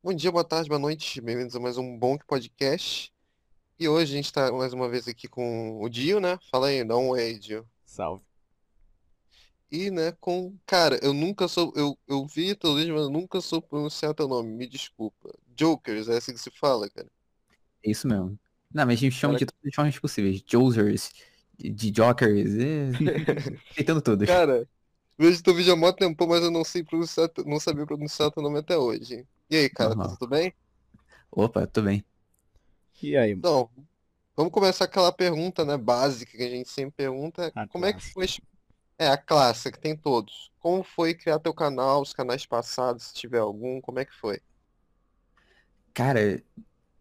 Bom dia, boa tarde, boa noite, bem-vindos a mais um Bonk Podcast. E hoje a gente tá mais uma vez aqui com o Dio, né? Fala aí, dá um oi, Dio. Salve. E, né, com. Cara, eu nunca sou. Eu, eu vi teu vídeo, mas eu nunca sou pronunciar teu nome, me desculpa. Jokers, é assim que se fala, cara. É isso mesmo. Não, mas a gente chama Cara, de todas as formas possíveis. Josers, de Jokers, é... tentando todos. cara, vejo teu vídeo há mó tempo, mas eu não sei pronunciar, não sabia pronunciar teu nome até hoje. E aí, cara, Normal. tudo bem? Opa, tô bem. E aí, Então, vamos começar aquela pergunta, né, básica que a gente sempre pergunta. a Como é que clássica. foi É, a clássica, que tem todos. Como foi criar teu canal, os canais passados, se tiver algum, como é que foi? Cara,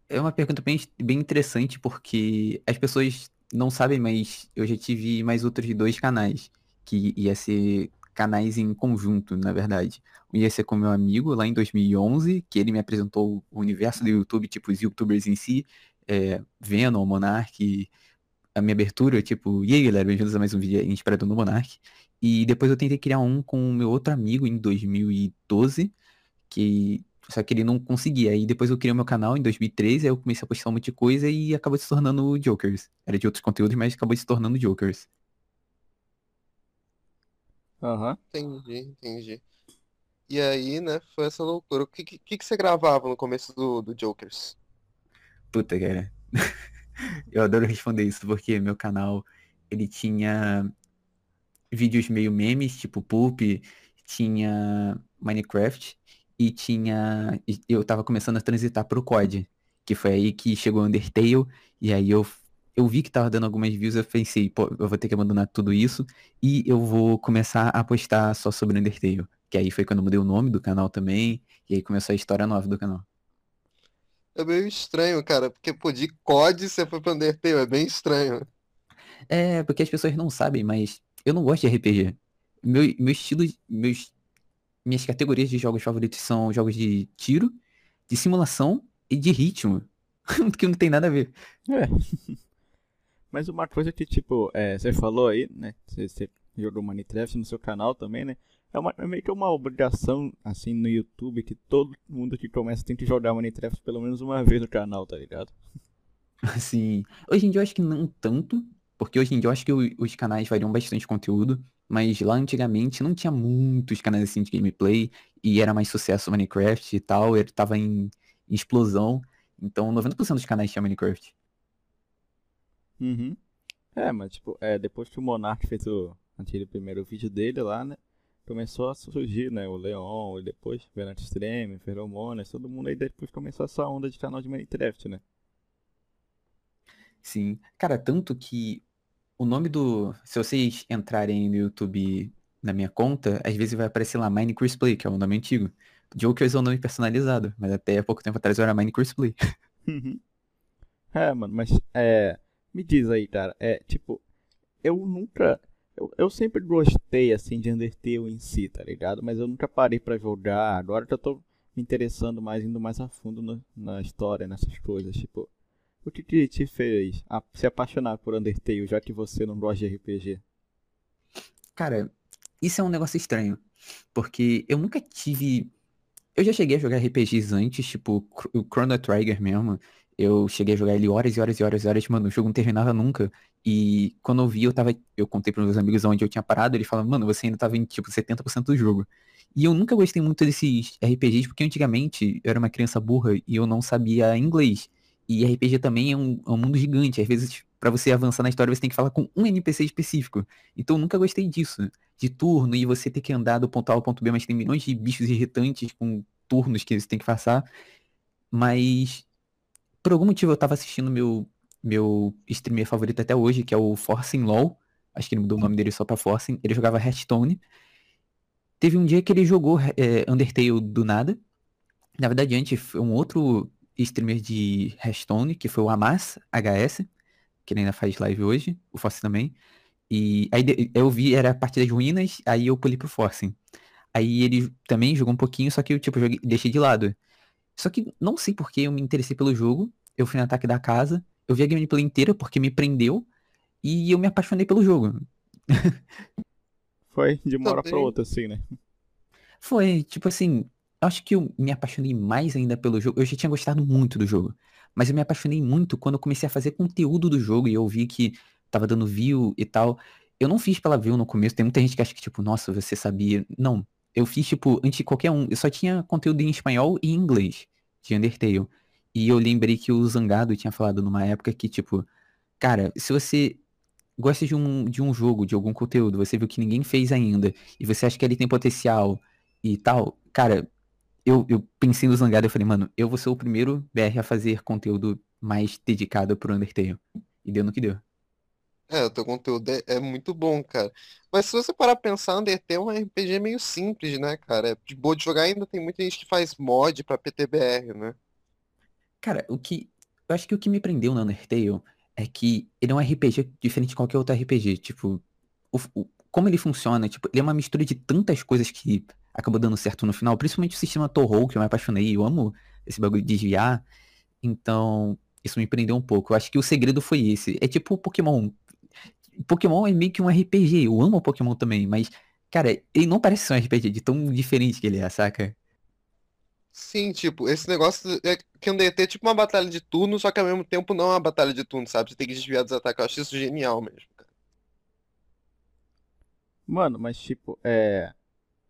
é uma pergunta bem, bem interessante porque as pessoas não sabem, mas eu já tive mais outros dois canais, que ia ser canais em conjunto, na verdade. Um ia ser com meu amigo lá em 2011, que ele me apresentou o universo do YouTube, tipo, os YouTubers em si, é, Venom, Monark, a minha abertura, tipo, e aí galera, bem-vindos a mais um vídeo inspirado no Monark. E depois eu tentei criar um com o meu outro amigo em 2012, que só que ele não conseguia. Aí depois eu criei meu canal em 2013, aí eu comecei a postar um monte de coisa e acabou se tornando Jokers. Era de outros conteúdos, mas acabou se tornando Jokers. Aham. Entendi, entendi. E aí, né, foi essa loucura. O que, que, que você gravava no começo do, do Jokers? Puta, cara. Eu adoro responder isso porque meu canal, ele tinha vídeos meio memes, tipo Poop, tinha Minecraft e tinha. e Eu tava começando a transitar pro COD, que foi aí que chegou o Undertale, e aí eu, eu vi que tava dando algumas views, eu pensei, pô, eu vou ter que abandonar tudo isso e eu vou começar a postar só sobre Undertale. Que aí foi quando eu mudei o nome do canal também, e aí começou a história nova do canal. É meio estranho, cara, porque, pô, de COD você foi pra Undertale, é bem estranho. É, porque as pessoas não sabem, mas eu não gosto de RPG. Meu, meu estilo, meus, minhas categorias de jogos favoritos são jogos de tiro, de simulação e de ritmo. Que não tem nada a ver. É. Mas uma coisa que, tipo, é, você falou aí, né? Você, você jogou Minecraft no seu canal também, né? É, uma, é meio que uma obrigação, assim, no YouTube, que todo mundo que começa tem que jogar Minecraft pelo menos uma vez no canal, tá ligado? Assim, hoje em dia eu acho que não tanto, porque hoje em dia eu acho que os canais variam bastante conteúdo, mas lá antigamente não tinha muitos canais assim de gameplay e era mais sucesso Minecraft e tal, ele tava em, em explosão, então 90% dos canais tinha Minecraft. Uhum. É, mas, tipo, é, depois que o Monark fez o, aquele primeiro vídeo dele lá, né? Começou a surgir, né? O Leon, e depois Verante Extreme, Feromonas, todo mundo aí depois começou essa onda de canal de Minecraft, né? Sim. Cara, tanto que o nome do. Se vocês entrarem no YouTube na minha conta, às vezes vai aparecer lá Minecraft Play, que é o nome antigo. Jokers é o nome personalizado, mas até há pouco tempo atrás eu era Minecraft Play. Uhum. É, mano, mas é. Me diz aí, cara. É, tipo, eu nunca. Eu, eu sempre gostei, assim, de Undertale em si, tá ligado? Mas eu nunca parei pra jogar. Agora que eu tô me interessando mais, indo mais a fundo no- na história, nessas coisas. Tipo, o que que te fez a- se apaixonar por Undertale, já que você não gosta de RPG? Cara, isso é um negócio estranho. Porque eu nunca tive. Eu já cheguei a jogar RPGs antes, tipo o Chrono Trigger mesmo. Eu cheguei a jogar ele horas e horas e horas e horas, mano, o jogo não terminava nunca. E quando eu vi, eu tava. Eu contei pros meus amigos onde eu tinha parado, ele falava, mano, você ainda tava em tipo 70% do jogo. E eu nunca gostei muito desses RPGs, porque antigamente eu era uma criança burra e eu não sabia inglês. E RPG também é um, é um mundo gigante. Às vezes, pra você avançar na história, você tem que falar com um NPC específico. Então eu nunca gostei disso de turno e você ter que andar do ponto A ao ponto B, mas tem milhões de bichos irritantes com turnos que você tem que passar. Mas por algum motivo eu tava assistindo meu meu streamer favorito até hoje, que é o Forcing LoL. Acho que ele mudou o nome dele só pra Forcing. Ele jogava Hearthstone. Teve um dia que ele jogou é, Undertale do nada. Na verdade, antes foi um outro streamer de Hearthstone, que foi o Amas HS, que ele ainda faz live hoje, o Forcing também. E aí eu vi, era a parte das ruínas, aí eu pulei pro Forcing. Aí ele também jogou um pouquinho, só que eu, tipo, joguei- deixei de lado. Só que não sei por que eu me interessei pelo jogo. Eu fui no ataque da casa, eu vi a gameplay inteira porque me prendeu e eu me apaixonei pelo jogo. Foi de uma hora pra outra, assim, né? Foi, tipo assim, eu acho que eu me apaixonei mais ainda pelo jogo. Eu já tinha gostado muito do jogo. Mas eu me apaixonei muito quando eu comecei a fazer conteúdo do jogo e eu vi que tava dando view e tal. Eu não fiz pela view no começo. Tem muita gente que acha que, tipo, nossa, você sabia. Não. Eu fiz, tipo, antes de qualquer um. Eu só tinha conteúdo em espanhol e em inglês de Undertale. E eu lembrei que o Zangado tinha falado numa época que, tipo, cara, se você gosta de um, de um jogo, de algum conteúdo, você viu que ninguém fez ainda, e você acha que ele tem potencial e tal, cara, eu, eu pensei no Zangado e falei, mano, eu vou ser o primeiro BR a fazer conteúdo mais dedicado pro Undertale. E deu no que deu. É, o teu conteúdo é, é muito bom, cara. Mas se você parar pra pensar, Undertale é um RPG meio simples, né, cara? É de boa de jogar, ainda tem muita gente que faz mod pra PTBR, né? Cara, o que. Eu acho que o que me prendeu no Undertale é que ele é um RPG diferente de qualquer outro RPG. Tipo, o, o- como ele funciona, tipo, ele é uma mistura de tantas coisas que acabou dando certo no final, principalmente o sistema Torro, que eu me apaixonei, eu amo esse bagulho de desviar. Então, isso me prendeu um pouco. Eu acho que o segredo foi esse. É tipo o Pokémon. Pokémon é meio que um RPG. Eu amo o Pokémon também, mas, cara, ele não parece ser um RPG de tão diferente que ele é, saca? Sim, tipo, esse negócio é que Undertale é tipo uma batalha de turno, só que ao mesmo tempo não é uma batalha de turno, sabe? Você tem que desviar dos ataques. Eu acho isso genial mesmo, cara. Mano, mas tipo, é.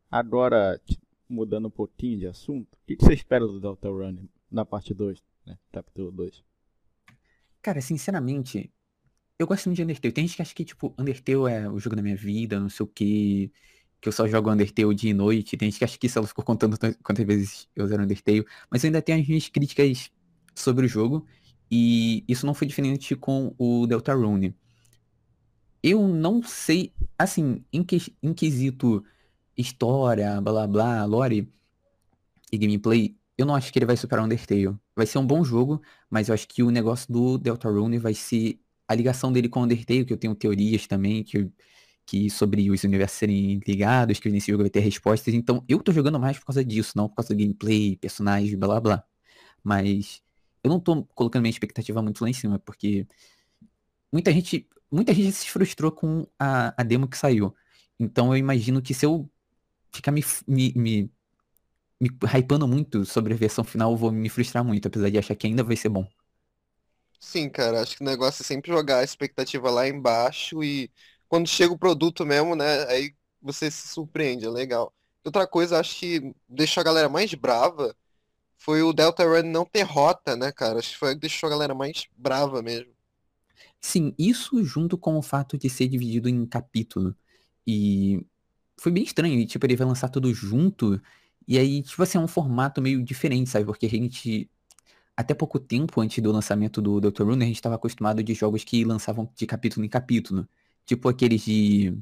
Agora, tipo, mudando um pouquinho de assunto, o que que você espera do Deltarune na parte 2, né? Capítulo 2. Cara, sinceramente, eu gosto muito de Undertale. Tem gente que acha que, tipo, Undertale é o jogo da minha vida, não sei o que, que eu só jogo Undertale dia e noite. Tem gente que acha que isso ela ficou contando quantas vezes eu zero Undertale. Mas eu ainda tenho as minhas críticas sobre o jogo. E isso não foi diferente com o Deltarune. Eu não sei, assim, em, que, em quesito história, blá blá, lore e gameplay, eu não acho que ele vai superar o Undertale. Vai ser um bom jogo, mas eu acho que o negócio do Deltarune vai ser a ligação dele com o Undertale, que eu tenho teorias também, que, que sobre os universos serem ligados, que nesse jogo vai ter respostas. Então eu tô jogando mais por causa disso, não por causa do gameplay, personagens, blá blá blá. Mas eu não tô colocando minha expectativa muito lá em cima, porque muita gente, muita gente se frustrou com a, a demo que saiu. Então eu imagino que se eu ficar me, me, me, me hypando muito sobre a versão final, eu vou me frustrar muito, apesar de achar que ainda vai ser bom. Sim, cara, acho que o negócio é sempre jogar a expectativa lá embaixo e quando chega o produto mesmo, né? Aí você se surpreende, é legal. Outra coisa, acho que deixou a galera mais brava foi o Deltarune não ter rota, né, cara? Acho que foi o que deixou a galera mais brava mesmo. Sim, isso junto com o fato de ser dividido em capítulo. E foi bem estranho, tipo, ele vai lançar tudo junto, e aí, tipo assim, é um formato meio diferente, sabe? Porque a gente, até pouco tempo antes do lançamento do Deltarune, a gente estava acostumado de jogos que lançavam de capítulo em capítulo. Tipo aqueles de...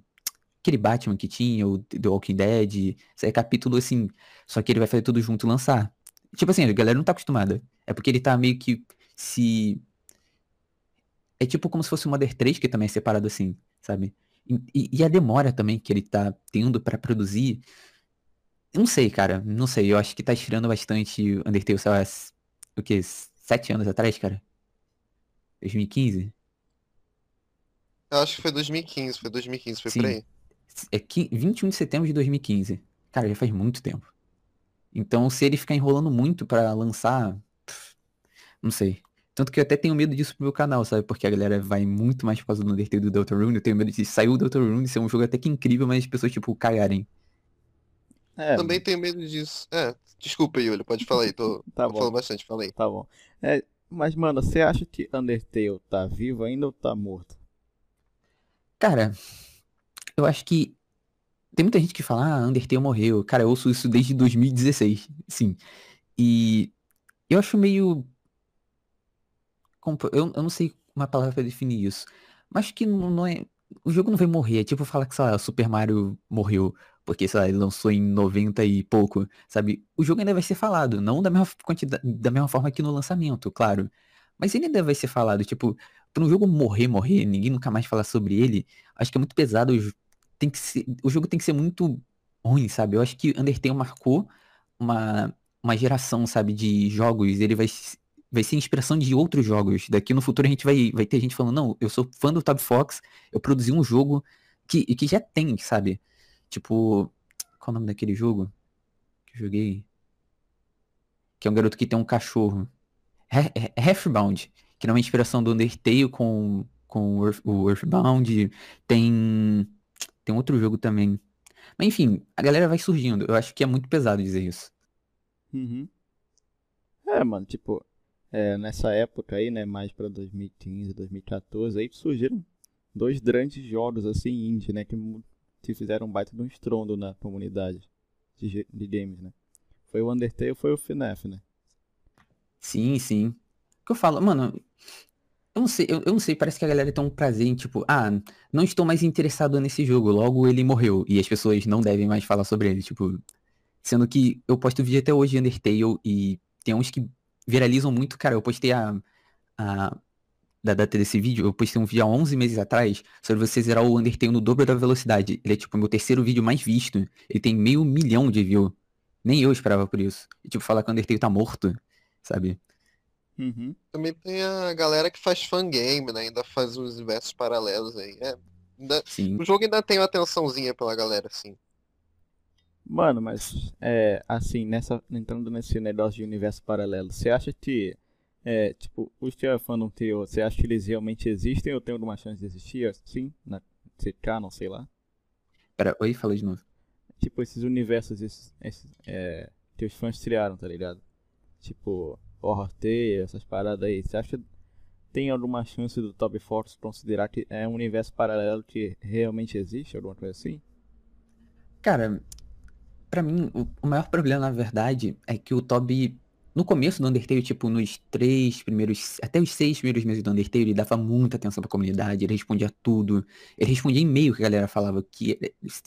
Aquele Batman que tinha, o The Walking Dead, isso é capítulo assim, só que ele vai fazer tudo junto e lançar. Tipo assim, a galera não tá acostumada. É porque ele tá meio que se... É tipo como se fosse o Mother 3, que também é separado assim, sabe? E, e- a demora também que ele tá tendo pra produzir. Não sei, cara. Não sei. Eu acho que tá esfriando bastante Undertale, sei lá, o quê? Sete anos atrás, cara? 2015? Eu acho que foi 2015, foi 2015, foi por Sim. aí. É qui- 21 de setembro de 2015. Cara, já faz muito tempo. Então, se ele ficar enrolando muito pra lançar, pff, não sei. Tanto que eu até tenho medo disso pro meu canal, sabe? Porque a galera vai muito mais por causa do Undertale do Deltarune. Eu tenho medo de sair o Deltarune ser um jogo até que incrível, mas as pessoas, tipo, cagarem. É, Também tenho medo disso. É, desculpa, Yuli, pode falar aí, tô, Tá tô bom. falando bastante, falei. tá bom. É, mas, mano, você acha que Undertale tá vivo ainda ou tá morto? Cara, eu acho que tem muita gente que fala, ah, Undertale morreu. Cara, eu ouço isso desde 2016, sim. E eu acho meio. Eu, eu não sei uma palavra pra definir isso. Mas que não, não é. O jogo não vai morrer. É tipo falar que, sei lá, Super Mario morreu. Porque, sei lá, ele lançou em 90 e pouco, sabe? O jogo ainda vai ser falado. Não da mesma quantidade, da mesma forma que no lançamento, claro. Mas ele ainda vai ser falado. Tipo, pra um jogo morrer, morrer, ninguém nunca mais falar sobre ele, acho que é muito pesado. Tem que ser, o jogo tem que ser muito ruim, sabe? Eu acho que Undertale marcou uma, uma geração, sabe, de jogos. Ele vai, vai ser inspiração de outros jogos. Daqui no futuro a gente vai, vai ter gente falando, não, eu sou fã do Tab Fox, eu produzi um jogo que, que já tem, sabe? Tipo, qual o nome daquele jogo que eu joguei? que é um garoto que tem um cachorro. Halfbound, que não é uma inspiração do Undertale com, com o Earthbound. Tem. Tem outro jogo também. Mas enfim, a galera vai surgindo. Eu acho que é muito pesado dizer isso. Uhum. É, mano, tipo, é, nessa época aí, né, mais pra 2015, 2014, aí surgiram dois grandes jogos, assim, indie, né, que, que fizeram um baita de um estrondo na comunidade de, de games, né. Foi o Undertale foi o FNAF, né. Sim, sim. O que eu falo, mano, eu não sei, eu, eu, não sei, parece que a galera tem um prazer em, tipo, ah, não estou mais interessado nesse jogo, logo ele morreu, e as pessoas não devem mais falar sobre ele, tipo, sendo que eu posto vídeo até hoje de Undertale, e tem uns que viralizam muito, cara, eu postei a, a da data desse vídeo, eu postei um vídeo há 11 meses atrás sobre você zerar o Undertale no dobro da velocidade, ele é, tipo, o meu terceiro vídeo mais visto, ele tem meio milhão de views, nem eu esperava por isso, e, tipo, falar que o Undertale tá morto, sabe? Uhum. Também tem a galera que faz fangame, né? Ainda faz uns universos paralelos aí. É, ainda... Sim. O jogo ainda tem uma atençãozinha pela galera, assim. Mano, mas é assim, nessa entrando nesse negócio de universo paralelo, você acha que é, tipo, os Tier Fandom Teo, você acha que eles realmente existem ou tem alguma chance de existir assim, na CK, não sei lá? Pera, oi, fala de novo. Tipo, esses universos esses, esses, é, que os fãs criaram, tá ligado? Tipo, Horror Tale, essas paradas aí. Você acha que tem alguma chance do Top Force considerar que é um universo paralelo que realmente existe, alguma coisa assim? Cara, para mim, o, o, maior problema, na verdade, é que o Toby, no começo do Undertale, tipo, nos três primeiros, até os seis primeiros meses do Undertale, ele dava muita atenção pra comunidade, ele respondia tudo. Ele respondia e-mail que a galera falava, que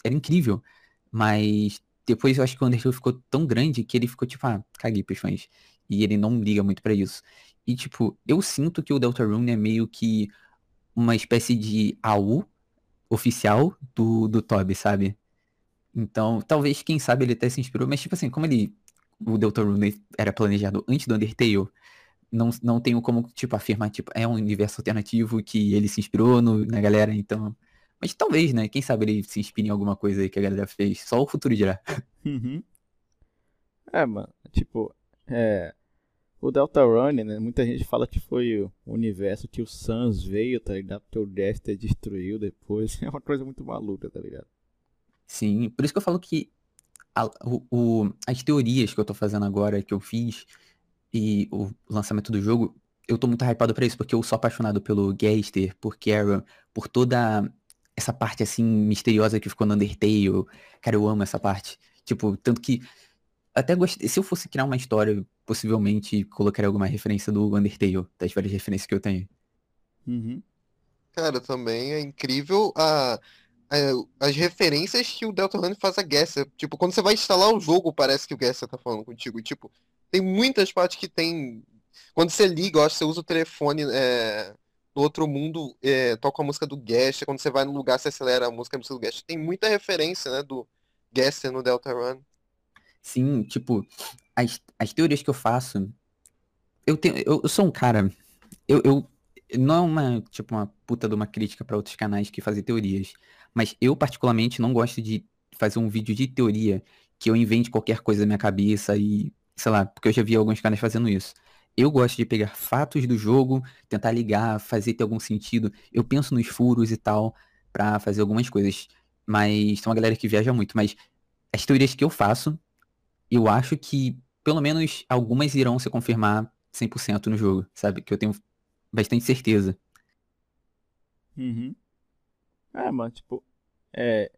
era incrível. Mas depois eu acho que o Undertale ficou tão grande que ele ficou tipo, ah, caguei pros fãs. E ele não liga muito para isso. E, tipo, eu sinto que o Deltarune é meio que uma espécie de AU oficial do, do Toby, sabe? Então, talvez, quem sabe, ele até se inspirou, mas, tipo assim, como ele. O Deltarune era planejado antes do Undertale, não, não tenho como, tipo, afirmar, tipo, é um universo alternativo que ele se inspirou no, na galera, então. Mas talvez, né? Quem sabe ele se inspire em alguma coisa aí que a galera fez. Só o futuro dirá. Uhum. É, mano, tipo, é. O Delta Runner, né? Muita gente fala que foi o universo que o Sans veio, tá ligado? Porque o Dexter destruiu depois. É uma coisa muito maluca, tá ligado? Sim, por isso que eu falo que a, o, o, as teorias que eu tô fazendo agora, que eu fiz, e o lançamento do jogo, eu tô muito hypado pra isso, porque eu sou apaixonado pelo Gaster, por Kara, por toda essa parte assim misteriosa que ficou no Undertale. Cara, eu amo essa parte. Tipo, tanto que até gostei. Se eu fosse criar uma história, possivelmente colocaria alguma referência do Undertale, das várias referências que eu tenho. Uhum. Cara, também é incrível a, a, as referências que o Deltarune faz a Gesser. Tipo, quando você vai instalar o jogo, parece que o Gesser tá falando contigo. Tipo, tem muitas partes que tem. Quando você liga, eu acho que você usa o telefone é, no outro mundo, é, toca a música do Gesser. Quando você vai no lugar, você acelera a música, a música do Gesser. Tem muita referência, né, do Gesser no Deltarune. Sim, tipo, as, as teorias que eu faço, eu tenho, eu, eu sou um cara, eu, eu não é uma, tipo, uma puta de uma crítica para outros canais que fazem teorias, mas eu particularmente não gosto de fazer um vídeo de teoria que eu invente qualquer coisa na minha cabeça e, sei lá, porque eu já vi alguns canais fazendo isso. Eu gosto de pegar fatos do jogo, tentar ligar, fazer ter algum sentido. Eu penso nos furos e tal para fazer algumas coisas, mas tem uma galera que viaja muito, mas as teorias que eu faço eu acho que pelo menos algumas irão se confirmar 100% no jogo, sabe? Que eu tenho bastante certeza. Uhum. É, mano, tipo, é.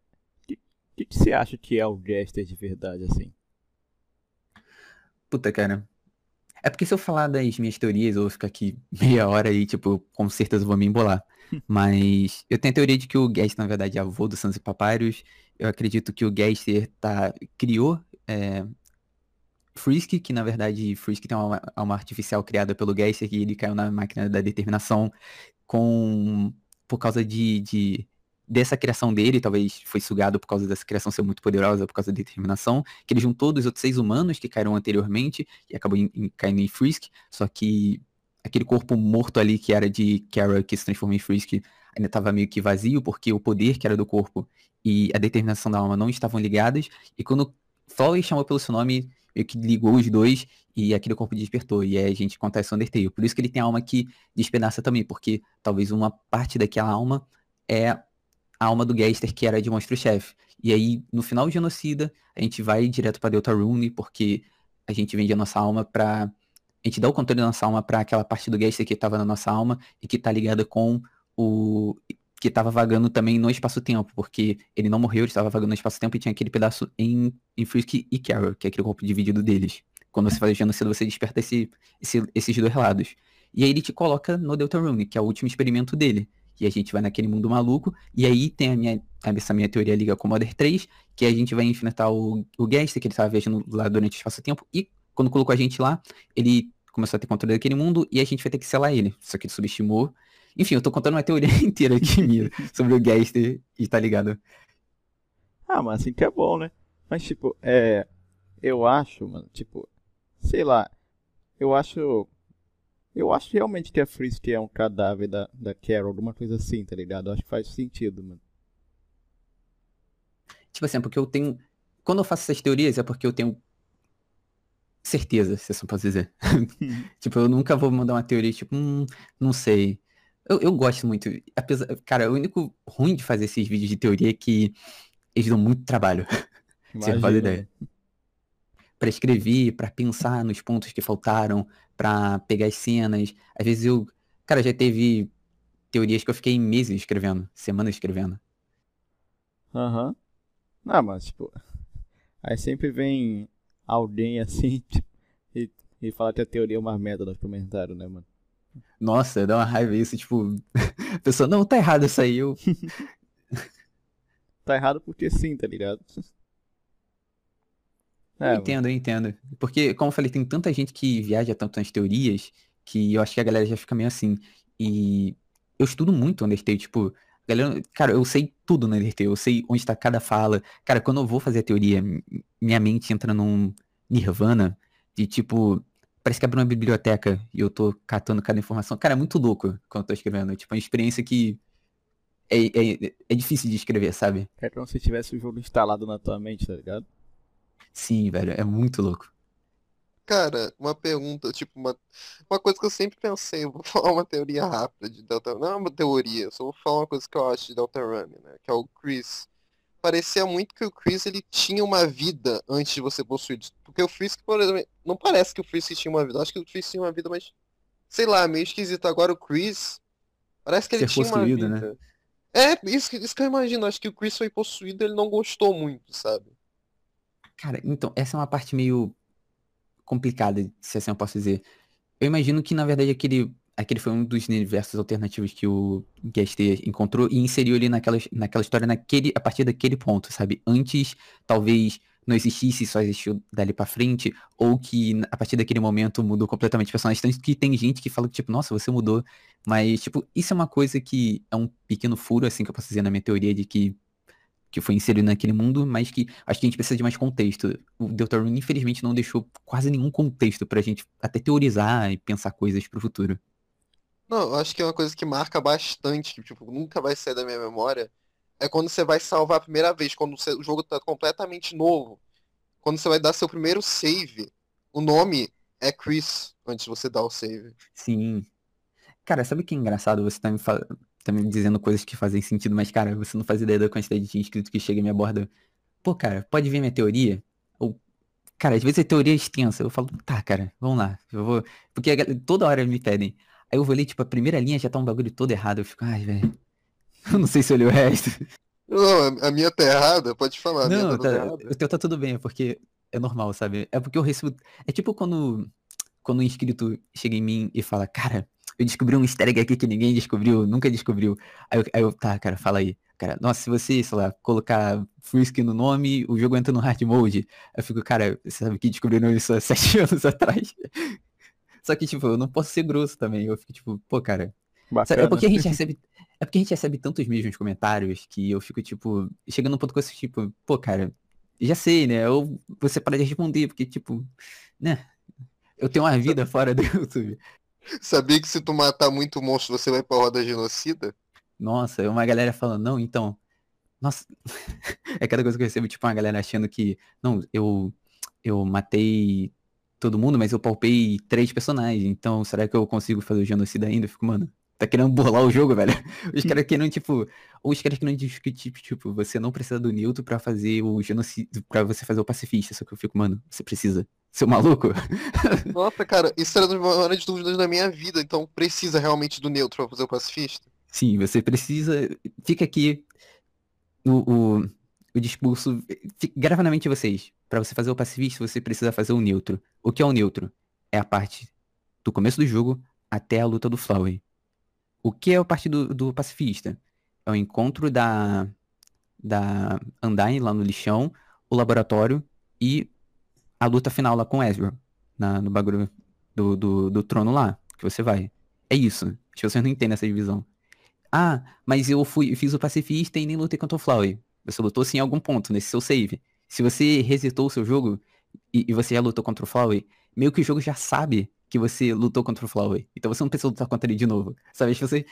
O que, você acha que é o Gaster de verdade, assim? Puta, cara. É porque se eu falar das minhas teorias, eu vou ficar aqui meia hora aí, tipo, com certeza vou me embolar. Mas eu tenho a teoria de que o Gaster, na verdade, é avô do Sans e Papyrus. Eu acredito que o Gaster tá, criou é, Frisk, que na verdade Frisk tem uma alma artificial criada pelo Geyser, que ele caiu na máquina da determinação com por causa de, de dessa criação dele, talvez foi sugado por causa dessa criação ser muito poderosa, por causa da determinação, que ele juntou dos outros seis humanos que caíram anteriormente e acabou em, em, caindo em Frisk, só que aquele corpo morto ali que era de Kara, que se transformou em Frisk, ainda estava meio que vazio, porque o poder que era do corpo e a determinação da alma não estavam ligadas, e quando Flowey chamou pelo seu nome, meio que ligou os dois e aquele corpo despertou. E aí a gente acontece o Undertale. Por isso que ele tem alma que despedaça também, porque talvez uma parte daquela alma é a alma do Geister, que era de monstro-chefe. E aí, no final de Genocida, a gente vai direto pra Deltarune, porque a gente vende a nossa alma pra. A gente dá o controle da nossa alma pra aquela parte do Geister que tava na nossa alma e que tá ligada com o. que tava vagando também no espaço-tempo, porque ele não morreu, ele estava vagando no espaço-tempo e tinha aquele pedaço em, em Frisk e Carol, que é aquele corpo dividido deles. Quando você faz o genocídio, você desperta esse, esse, esses dois lados. E aí ele te coloca no Deltarune, que é o último experimento dele. E a gente vai naquele mundo maluco. E aí tem a minha, essa minha teoria liga com Mother 3, que a gente vai enfrentar o, o Guest, que ele estava viajando lá durante o espaço-tempo. E quando colocou a gente lá, ele começou a ter controle daquele mundo e a gente vai ter que selar ele. Só que ele subestimou. Enfim, eu tô contando uma teoria inteira aqui minha sobre o Guest e tá ligado. Ah, mas assim que é bom, né? Mas tipo, é. Eu acho, mano, tipo, sei lá, eu acho. Eu acho realmente que a Frisk é um cadáver da, da Carol, alguma coisa assim, tá ligado? Eu acho que faz sentido, mano. Tipo assim, é porque eu tenho. Quando eu faço essas teorias é porque eu tenho certeza, se assim posso dizer. tipo, eu nunca vou mandar uma teoria, tipo, hum, não sei. Eu, eu gosto muito. Apesar, cara, o único ruim de fazer esses vídeos de teoria é que eles dão muito trabalho. Você não faz ideia. Pra escrever, pra pensar nos pontos que faltaram, pra pegar as cenas. Às vezes eu. Cara, já teve teorias que eu fiquei meses escrevendo, semanas escrevendo. Aham. Uhum. Ah, mas tipo. Aí sempre vem alguém assim tipo, e, e fala que a teoria é uma merda nos comentários, né, mano? Nossa, dá uma raiva isso, tipo. A pessoa, não, tá errado isso aí. Eu... tá errado porque sim, tá ligado? É, eu entendo, eu entendo. Porque, como eu falei, tem tanta gente que viaja tanto nas teorias que eu acho que a galera já fica meio assim. E eu estudo muito Undertale, tipo, galera, cara, eu sei tudo no Undertale, eu sei onde está cada fala. Cara, quando eu vou fazer a teoria, minha mente entra num nirvana de tipo, parece que abre uma biblioteca e eu tô catando cada informação. Cara, é muito louco quando eu tô escrevendo. Tipo, é uma experiência que é, é, é difícil de escrever, sabe? É como se tivesse o jogo instalado na tua mente, tá ligado? Sim, velho, é muito louco. Cara, uma pergunta, tipo, uma, uma coisa que eu sempre pensei, eu vou falar uma teoria rápida de Delta Não é uma teoria, só vou falar uma coisa que eu acho de Delta Run, né? Que é o Chris. Parecia muito que o Chris ele tinha uma vida antes de você possuir. Porque o Frisk, por exemplo, não parece que o Frisk tinha uma vida. Acho que o Frisk tinha uma vida, mas. Sei lá, meio esquisito. Agora o Chris. Parece que ele Ser tinha uma vida. Né? É, isso, isso que eu imagino. Acho que o Chris foi possuído ele não gostou muito, sabe? Cara, então, essa é uma parte meio complicada, se assim eu posso dizer. Eu imagino que, na verdade, aquele, aquele foi um dos universos alternativos que o Gaster encontrou e inseriu ele naquela, naquela história naquele, a partir daquele ponto, sabe? Antes, talvez não existisse, só existiu dali pra frente, ou que a partir daquele momento mudou completamente o personagem. Tanto que tem gente que fala que, tipo, nossa, você mudou. Mas, tipo, isso é uma coisa que é um pequeno furo, assim, que eu posso dizer na minha teoria de que que foi inserido naquele mundo, mas que acho que a gente precisa de mais contexto. O Deltarune, infelizmente, não deixou quase nenhum contexto pra gente até teorizar e pensar coisas pro futuro. Não, eu acho que é uma coisa que marca bastante, que tipo, nunca vai sair da minha memória, é quando você vai salvar a primeira vez, quando você, o jogo tá completamente novo. Quando você vai dar seu primeiro save, o nome é Chris, antes de você dar o save. Sim. Cara, sabe o que é engraçado? Você tá me falando tá me dizendo coisas que fazem sentido, mas, cara, você não faz ideia da quantidade de inscritos que chega e me aborda. Pô, cara, pode ver minha teoria? Ou, cara, às vezes a teoria é extensa. Eu falo, tá, cara, vamos lá. Eu vou. Porque toda hora me pedem. Aí eu vou ler, tipo, a primeira linha já tá um bagulho todo errado. Eu fico, ai, velho. Eu não sei se eu li o resto. Não, a minha tá errada, pode falar. Não, tá, o teu tá tudo bem, é porque é normal, sabe? É porque eu recebo. É tipo quando, quando um inscrito chega em mim e fala, cara, eu descobri um easter egg aqui que ninguém descobriu, nunca descobriu. Aí eu, aí eu, tá, cara, fala aí. Cara, nossa, se você, sei lá, colocar Frisk no nome, o jogo entra no hard mode. Eu fico, cara, você sabe que descobriram isso há sete anos atrás. Só que, tipo, eu não posso ser grosso também. Eu fico, tipo, pô, cara. Sabe, é porque a gente recebe. É porque a gente recebe tantos mesmos comentários que eu fico, tipo, chegando num ponto com esse tipo, pô, cara, já sei, né? Ou você para de responder, porque, tipo, né? Eu tenho uma vida fora do YouTube. Sabia que se tu matar muito monstro, você vai pra roda genocida? Nossa, uma galera falando, não, então. Nossa, é cada coisa que eu recebo, tipo, uma galera achando que. Não, eu. eu matei todo mundo, mas eu palpei três personagens. Então, será que eu consigo fazer o genocida ainda? Eu fico, mano, tá querendo burlar o jogo, velho. Os caras querendo, tipo. Ou os caras querendo discutir, tipo, você não precisa do Newton pra fazer o genocídio. pra você fazer o pacifista. Só que eu fico, mano, você precisa. Seu maluco? Nossa, cara, isso era uma das dúvidas da minha vida. Então precisa realmente do neutro pra fazer o pacifista? Sim, você precisa. Fica aqui o, o, o discurso. Grava na mente de vocês. Pra você fazer o pacifista, você precisa fazer o neutro. O que é o neutro? É a parte do começo do jogo até a luta do Flowey. O que é a parte do, pacifista? É o encontro da, da Undyne lá no lixão, o laboratório e a luta final lá com Ezra. Na, no bagulho do, do, do trono lá, que você vai. É isso. Que vocês não entendem essa divisão. Ah, mas eu fui, fiz o pacifista e nem lutei contra o Flowey. Você lutou sim em algum ponto, nesse seu save. Se você resetou o seu jogo e, e você já lutou contra o Flowey, meio que o jogo já sabe que você lutou contra o Flowey. Então você não precisa lutar contra ele de novo. Sabe? Se você.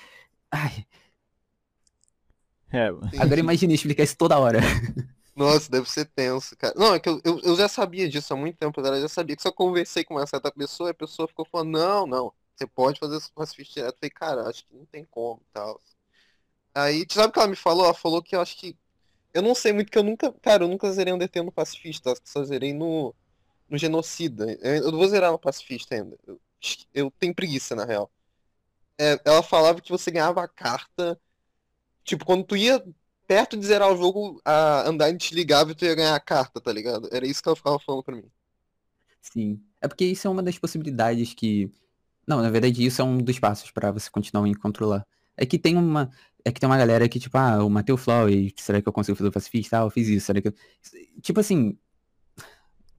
Ai. É, Agora imagine explicar isso toda hora. Nossa, deve ser tenso, cara. Não, é que eu, eu, eu já sabia disso há muito tempo, eu já sabia que só conversei com uma certa pessoa e a pessoa ficou falando, não, não, você pode fazer esse pacifista direto. Eu falei, cara, acho que não tem como e tal. Aí, sabe o que ela me falou? Ela falou que eu acho que. Eu não sei muito, que eu nunca. Cara, eu nunca zerei Undertale no pacifista, acho que só zerei no, no genocida. Eu, eu vou zerar no pacifista ainda. Eu, eu tenho preguiça, na real. É, ela falava que você ganhava a carta. Tipo, quando tu ia perto de zerar o jogo, a Undyne te ligava e tu ia ganhar a carta, tá ligado? Era isso que ela ficava falando pra mim. Sim. É porque isso é uma das possibilidades que. Não, na verdade, isso é um dos passos para você continuar em controlar. É que tem uma. É que tem uma galera que, tipo, ah, eu matei o Flow e será que eu consigo fazer o pacifista? Ah, eu fiz isso, será que eu... Tipo assim.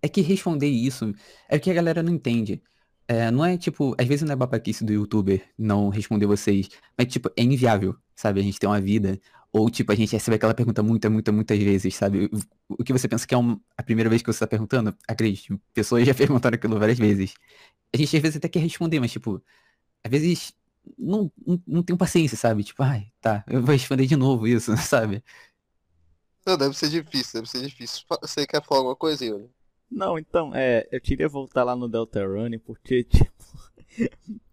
É que responder isso é que a galera não entende. É, não é tipo, às vezes não é babaquice do youtuber não responder vocês, mas tipo, é inviável, sabe? A gente tem uma vida, ou, tipo, a gente recebe aquela pergunta muitas, muitas, muitas vezes, sabe? O que você pensa que é um, a primeira vez que você está perguntando? Acredite, pessoas já perguntaram aquilo várias vezes. A gente às vezes até quer responder, mas, tipo, às vezes não, não, não tenho paciência, sabe? Tipo, ai, tá, eu vou responder de novo isso, sabe? Não, deve ser difícil, deve ser difícil. Você quer falar alguma coisa, Yuri? Não, então, é, eu queria voltar lá no Delta Run porque, tipo,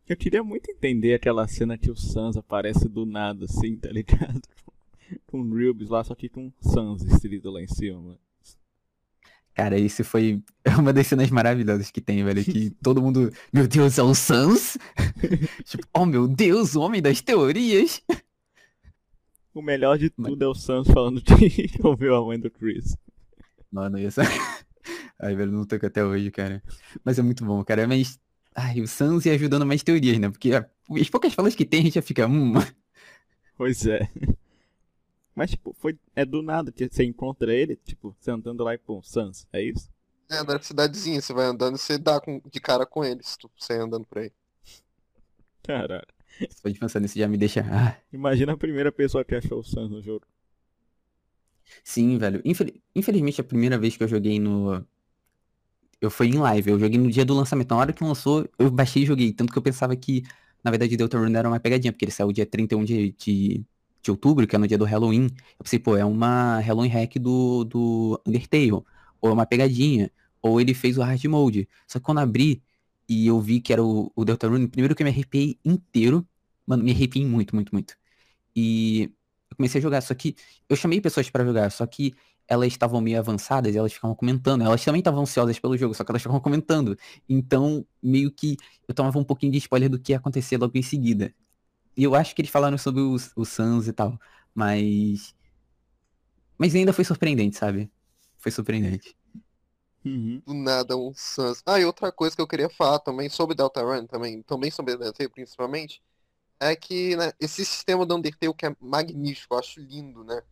eu queria muito entender aquela cena que o Sans aparece do nada, assim, tá ligado? com Rubes lá, só que com Sans escrito lá em cima. Cara, isso foi uma das cenas maravilhosas que tem, velho. Que todo mundo, meu Deus, é o Sans? tipo, oh meu Deus, o homem das teorias. O melhor de tudo Mas... é o Sans falando que ouviu a mãe do Chris. Mano, isso. Ai, velho, não toco até hoje, cara. Mas é muito bom, cara. Mas. Ai, o Sans ia ajudando mais teorias, né? Porque as poucas falas que tem, a gente já fica. Hum. Pois é. Mas, tipo, foi, é do nada que você encontra ele, tipo, você andando lá e pô, Sans, é isso? É, na cidadezinha, você vai andando e você dá com, de cara com eles, tu, você andando por aí. Caralho. Só de pensar nisso já me deixa. Ah. Imagina a primeira pessoa que achou o Sans no jogo. Sim, velho. Infel... Infelizmente, a primeira vez que eu joguei no. Eu fui em live, eu joguei no dia do lançamento. Na hora que lançou, eu baixei e joguei. Tanto que eu pensava que, na verdade, Deltarune era uma pegadinha, porque ele saiu dia 31 de, de de outubro, que é no dia do Halloween, eu pensei, pô, é uma Halloween hack do, do Undertale, ou é uma pegadinha, ou ele fez o hard mode. Só que quando abri e eu vi que era o, o Deltarune, primeiro que eu me arrepiei inteiro, mano, me arrepiei muito, muito, muito. E eu comecei a jogar, só que eu chamei pessoas para jogar, só que elas estavam meio avançadas e elas ficavam comentando. Elas também estavam ansiosas pelo jogo, só que elas ficavam comentando. Então, meio que eu tomava um pouquinho de spoiler do que ia acontecer logo em seguida. E eu acho que eles falaram sobre o, o Sans e tal. Mas. Mas ainda foi surpreendente, sabe? Foi surpreendente. Uhum. Do nada um Sans. Ah, e outra coisa que eu queria falar também sobre Deltarune, também, também sobre Undertale principalmente, é que né, esse sistema do Undertale que é magnífico, eu acho lindo, né?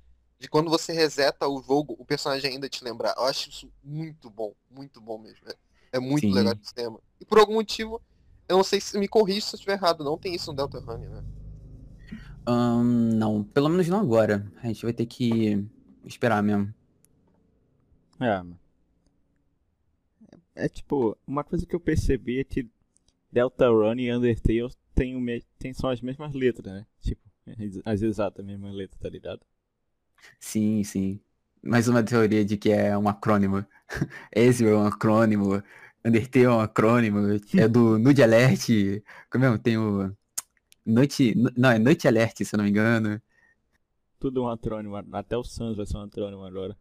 De quando você reseta o jogo, o personagem ainda te lembrar. Eu acho isso muito bom, muito bom mesmo. É, é muito Sim. legal o sistema. E por algum motivo, eu não sei se me corrija se eu estiver errado, não tem isso no Delta Run, né? Um, não, pelo menos não agora. A gente vai ter que esperar mesmo. É, é tipo, uma coisa que eu percebi é que Delta Run e Undertale tem, o me... tem são as mesmas letras, né? Tipo, as exatas mesmas letras, tá ligado? Sim, sim. mais uma teoria de que é um acrônimo. Ezio é um acrônimo, Undertale é um acrônimo, é do Nude Alert, como é? Tem o Noite, não, é Noite Alert, se eu não me engano. Tudo um acrônimo, até o Sans vai ser um acrônimo agora.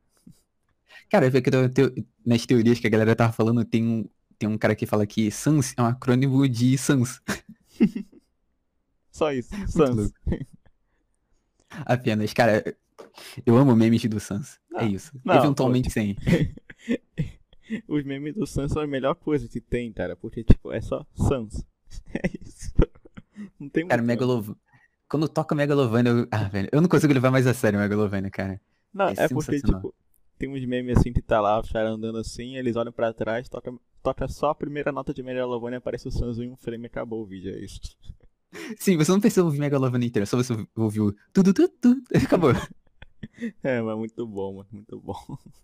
Cara, que nas teorias que a galera tava falando, tem um, tem um cara que fala que Sans é um acrônimo de Sans. Só isso, Sans. Apenas, cara, eu amo memes do Sans. é isso. Não, Eventualmente pô, sim. Os memes do Sans são a melhor coisa que tem, cara. Porque, tipo, é só Sans. É isso. Não tem Cara, Megalov... Quando toca Megalovania, eu... Ah, velho, eu não consigo levar mais a sério Megalovania, cara. Não, é, é porque, tipo, tem uns memes assim que tá lá, os caras andando assim, eles olham pra trás, toca, toca só a primeira nota de Megalovania, aparece o Sans em um frame e acabou o vídeo, é isso. Sim, você não precisa ouvir Megalovania inteira, só você ouviu tudo, tudo, tudo, acabou. É, mas muito bom, mano, muito bom.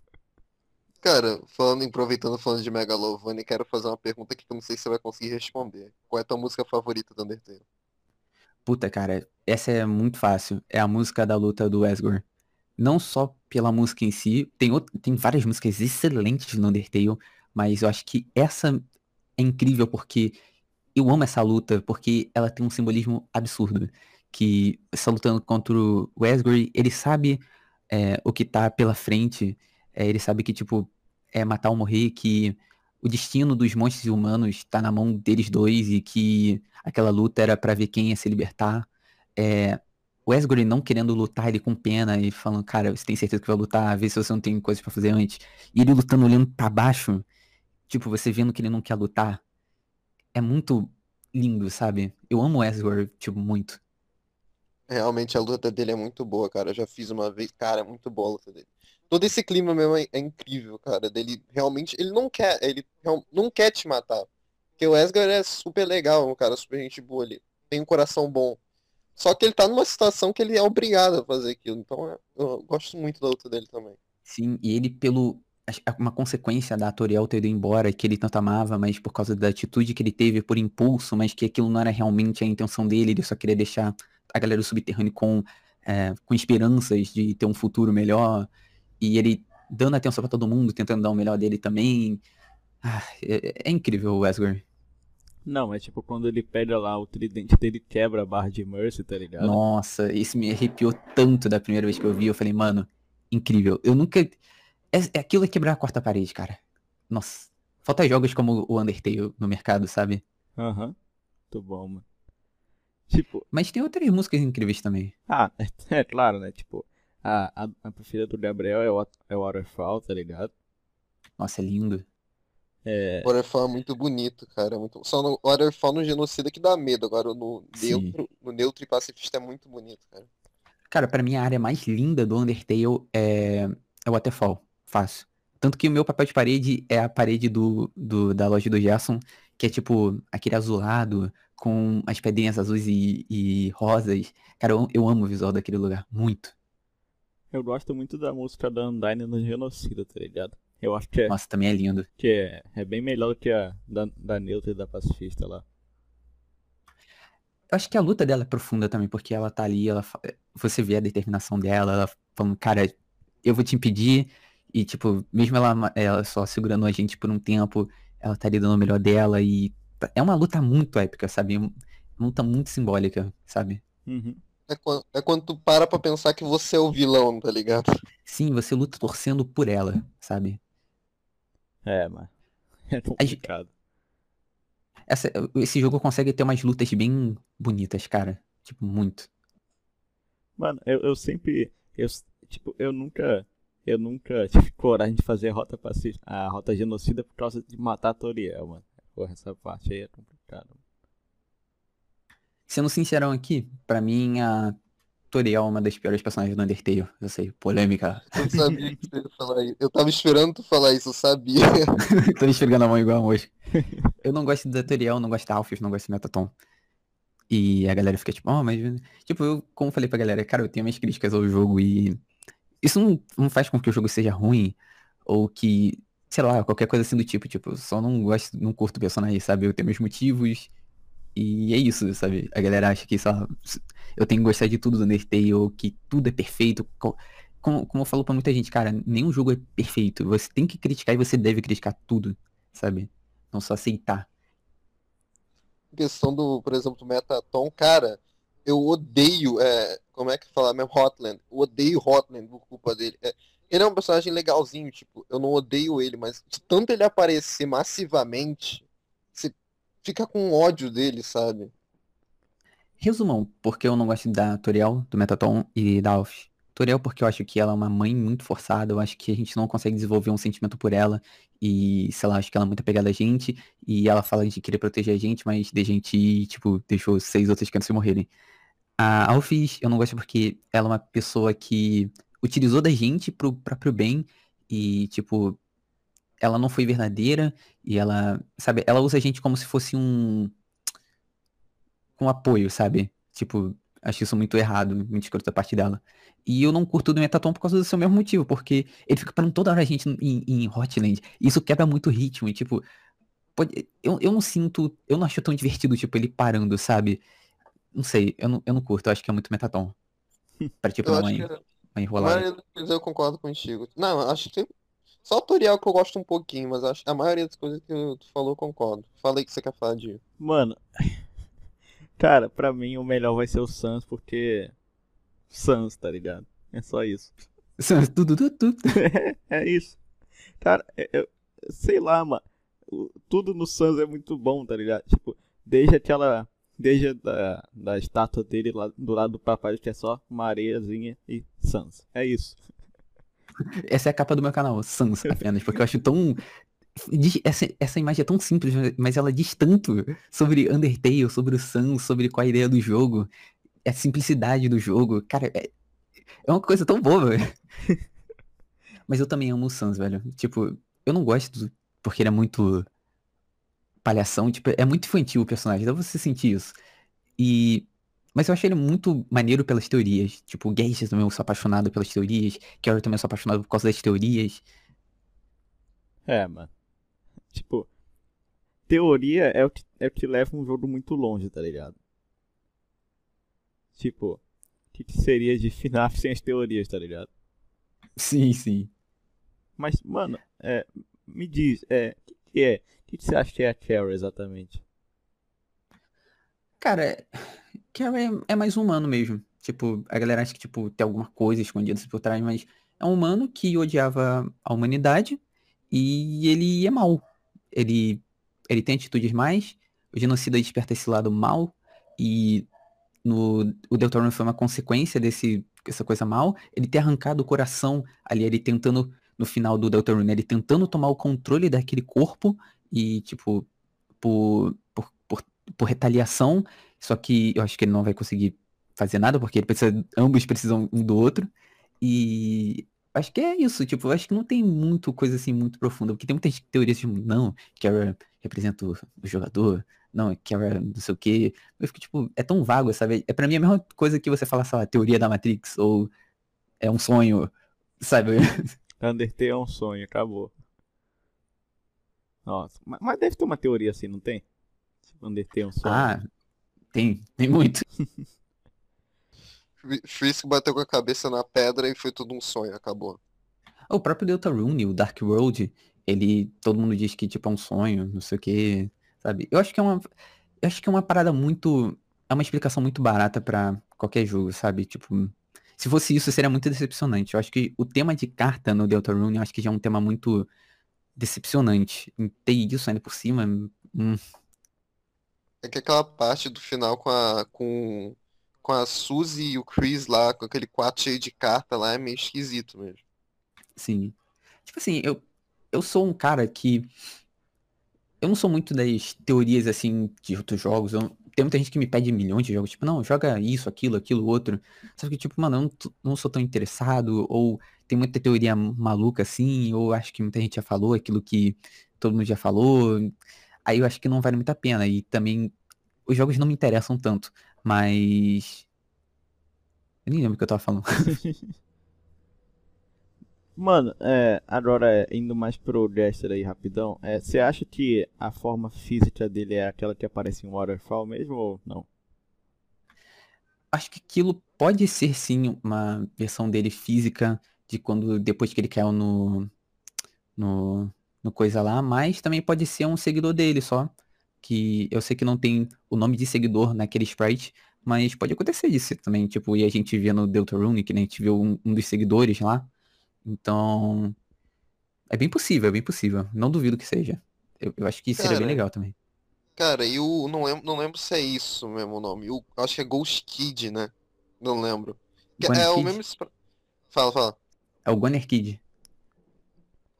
Cara, falando, aproveitando falando de Megalovania, quero fazer uma pergunta que eu não sei se você vai conseguir responder. Qual é a tua música favorita do Undertale? Puta, cara, essa é muito fácil. É a música da luta do Asgore. Não só pela música em si, tem, outro, tem várias músicas excelentes no Undertale, mas eu acho que essa é incrível porque eu amo essa luta, porque ela tem um simbolismo absurdo. Que está lutando contra o Asgore, ele sabe é, o que tá pela frente é, ele sabe que, tipo, é matar ou morrer, que o destino dos monstros humanos tá na mão deles dois e que aquela luta era para ver quem ia se libertar. É, o Asgore não querendo lutar, ele com pena e falando, cara, você tem certeza que vai lutar? Vê se você não tem coisa para fazer antes. E ele lutando olhando para baixo, tipo, você vendo que ele não quer lutar. É muito lindo, sabe? Eu amo o tipo, muito. Realmente a luta dele é muito boa, cara. Eu já fiz uma vez. Cara, é muito boa a luta dele todo esse clima mesmo é, é, incrível, cara. Dele realmente. Ele não quer. Ele não quer te matar. Porque o Esgar é super legal, um cara super gente boa ali. Tem um coração bom. Só que ele tá numa situação que ele é obrigado a fazer aquilo. Então é, eu gosto muito da luta dele também. Sim, e ele pelo. É uma consequência da Toriel ter ido embora, que ele tanto amava, mas por causa da atitude que ele teve por impulso, mas que aquilo não era realmente a intenção dele, ele só queria deixar a galera do subterrâneo com, é, com esperanças de ter um futuro melhor e ele dando atenção para todo mundo, tentando dar o melhor dele também. Ah, é, é, incrível o Asgore. Não, mas tipo, quando ele pega lá o tridente dele quebra a barra de Mercy, tá ligado? Nossa, isso me arrepiou tanto da primeira vez que eu vi. Eu falei, mano, incrível. Eu nunca. É, é aquilo é quebrar a quarta parede, cara. Nossa. Falta jogos como o Undertale no mercado, sabe? Aham. Uhum. Muito bom, mano. Tipo. Mas tem outras músicas incríveis também. Ah, é, é claro, né? Tipo, a, a, a preferida do Gabriel é o, é o Waterfall, tá ligado? Nossa, é lindo. É... O Waterfall é muito bonito, cara. É muito... Só no Waterfall no genocida que dá medo. Agora no neutro, no neutro e pacifista é muito bonito, cara. Cara, pra mim a área mais linda do Undertale é, é o Waterfall. Fácil. Tanto que o meu papel de parede é a parede do, do, da loja do Gerson, que é tipo aquele azulado com as pedrinhas azuis e, e rosas. Cara, eu, eu amo o visual daquele lugar. Muito. Eu gosto muito da música da Undyne no Genocida, tá ligado? Eu acho que é. Nossa, também é lindo. Que é, é bem melhor do que a da, da Neutra e da Pacifista lá. Eu acho que a luta dela é profunda também, porque ela tá ali, ela você vê a determinação dela, ela falando, cara, eu vou te impedir, e tipo, mesmo ela, ela só segurando a gente por um tempo, ela tá ali dando o melhor dela, e é uma luta muito épica, sabe? Uma luta muito simbólica, sabe? Uhum. É quando, é quando tu para pra pensar que você é o vilão, tá ligado? Sim, você luta torcendo por ela, sabe? É, mas. É complicado. Essa, esse jogo consegue ter umas lutas bem bonitas, cara. Tipo, muito. Mano, eu, eu sempre. Eu, tipo, eu nunca. Eu nunca tive coragem de fazer a rota pacífica, a rota genocida por causa de matar a Toriel, mano. Porra, essa parte aí é complicada. Sendo sincerão aqui, para mim a Toriel é uma das piores personagens do Undertale. Eu sei, polêmica. Eu sabia que você ia falar isso. Eu tava esperando tu falar isso, eu sabia. Tô esfregando a mão igual hoje. Eu não gosto da Toriel, não gosto da Alphys, não gosto do Metaton. E a galera fica tipo, oh, mas. Tipo, eu, como falei pra galera, cara, eu tenho minhas críticas ao jogo e. Isso não, não faz com que o jogo seja ruim. Ou que. Sei lá, qualquer coisa assim do tipo. Tipo, eu só não gosto, não curto o personagem, sabe? Eu tenho meus motivos. E é isso, sabe? A galera acha que só eu tenho que gostar de tudo do Undertale, que tudo é perfeito. como, como eu falo pra muita gente, cara, nenhum jogo é perfeito. Você tem que criticar e você deve criticar tudo, sabe? Não só aceitar. questão do, por exemplo, do Metaton, cara, eu odeio, é, como é que fala mesmo, Hotland. Eu odeio Hotland por culpa dele. É, ele é um personagem legalzinho, tipo, eu não odeio ele, mas de tanto ele aparecer massivamente, você fica com ódio dele, sabe? Resumão, porque eu não gosto da Toriel, do Metaton e da Alf. Toriel porque eu acho que ela é uma mãe muito forçada, eu acho que a gente não consegue desenvolver um sentimento por ela, e, sei lá, acho que ela é muito apegada a gente, e ela fala de querer proteger a gente, mas de gente, tipo, deixou seis outras crianças morrerem. A Alphys, eu não gosto porque ela é uma pessoa que utilizou da gente pro próprio bem, e, tipo, ela não foi verdadeira, e ela, sabe, ela usa a gente como se fosse um com apoio, sabe? Tipo, acho isso muito errado, muito escroto da parte dela. E eu não curto do Metaton por causa do seu mesmo motivo, porque ele fica parando toda hora a gente em, em Hotland. E isso quebra muito o ritmo, e tipo, pode, eu, eu não sinto, eu não acho tão divertido, tipo, ele parando, sabe? Não sei, eu não, eu não curto, eu acho que é muito Metaton. Pra tipo, Eu acho que uma a enrolada. maioria das coisas eu concordo contigo. Não, acho que só o tutorial que eu gosto um pouquinho, mas acho a maioria das coisas que tu falou eu concordo. Falei que você quer falar de. Mano, cara, pra mim o melhor vai ser o Sans, porque. Sans, tá ligado? É só isso. Tudo, tudo, tudo. É isso. Cara, eu, sei lá, mano. Tudo no Sans é muito bom, tá ligado? Tipo, desde aquela. Desde a da, da estátua dele lá do lado do papai, que é só uma areiazinha e Sans. É isso. Essa é a capa do meu canal, Sans, apenas, porque eu acho tão. Essa, essa imagem é tão simples, mas ela diz tanto sobre Undertale, sobre o Sans, sobre qual a ideia do jogo, a simplicidade do jogo. Cara, é, é uma coisa tão boba. Mas eu também amo o Sans, velho. Tipo, eu não gosto porque ele é muito palhação, tipo, é muito infantil o personagem, dá você sentir isso. E. Mas eu achei ele muito maneiro pelas teorias. Tipo, o Geisha também eu sou apaixonado pelas teorias. Carol também eu sou apaixonado por causa das teorias. É, mano. Tipo, teoria é o que, é o que leva um jogo muito longe, tá ligado? Tipo, o que, que seria de FNAF sem as teorias, tá ligado? Sim, sim. Mas, mano, é, me diz, é, o que, que é? Que, que você acha que é a Carol exatamente? Cara, Carol é, mais humano mesmo. Tipo, a galera acha que tipo, tem alguma coisa escondida por trás, mas é um humano que odiava a humanidade e ele é mau. Ele, ele tem atitudes mais, o genocida desperta esse lado mal e no, o Deltarune foi uma consequência desse, dessa coisa mal. Ele ter arrancado o coração ali, ele tentando, no final do Deltarune, ele tentando tomar o controle daquele corpo e, tipo, por, por, por, por retaliação. Só que eu acho que ele não vai conseguir fazer nada, porque ele precisa, ambos precisam um do outro. E acho que é isso, tipo, eu acho que não tem muito coisa assim muito profunda, porque tem muitas teorias tipo, não, Kara representa o, jogador, não, Kara não sei o quê. Eu fico, tipo, é tão vago, sabe? É pra mim a mesma coisa que você falar, sei lá, teoria da Matrix, ou é um sonho, sabe? Undertale é um sonho, acabou. Nossa, ma- mas deve ter uma teoria assim, não tem? Undertale é um sonho. Ah, tem, tem muito. Fri- Frisk bateu com a cabeça na pedra e foi tudo um sonho, acabou. O próprio Deltarune, o Dark World, ele, todo mundo diz que tipo é um sonho, não sei o que, sabe? Eu acho que é uma, eu acho que é uma parada muito, é uma explicação muito barata pra qualquer jogo, sabe? Tipo, se fosse isso seria muito decepcionante. Eu acho que o tema de carta no Deltarune, eu acho que já é um tema muito decepcionante. E ter isso ainda por cima, hum, É que aquela parte do final com a, com, com a Suzy e o Chris lá, com aquele quarto cheio de carta lá, é meio esquisito mesmo. Sim. Tipo assim, eu, eu sou um cara que. Eu não sou muito das teorias assim de outros jogos. Eu, tem muita gente que me pede milhões de jogos, tipo, não, joga isso, aquilo, aquilo, outro. Só que, tipo, mano, eu não, não sou tão interessado, ou tem muita teoria maluca assim, ou acho que muita gente já falou aquilo que todo mundo já falou. Aí eu acho que não vale muito a pena. E também os jogos não me interessam tanto. Mas. Eu nem lembro o que eu tava falando. Mano, é, agora é, indo mais pro Jester aí rapidão, é, você acha que a forma física dele é aquela que aparece em Waterfall mesmo ou não? acho que aquilo pode ser sim uma versão dele física de quando depois que ele caiu no, no, no coisa lá, mas também pode ser um seguidor dele só. Que eu sei que não tem o nome de seguidor naquele sprite, mas pode acontecer isso também, tipo, e a gente vê no Deltarune, que né, a gente viu um, um, dos seguidores lá. Então, é bem possível, é bem possível. Não duvido que seja. Eu, eu acho que seria bem legal também. Cara, e o. Não lembro, não lembro se é isso mesmo o nome. O, acho que é Ghost Kid, né? Não lembro. é o mesmo. Fala, fala. É o Goner Kid.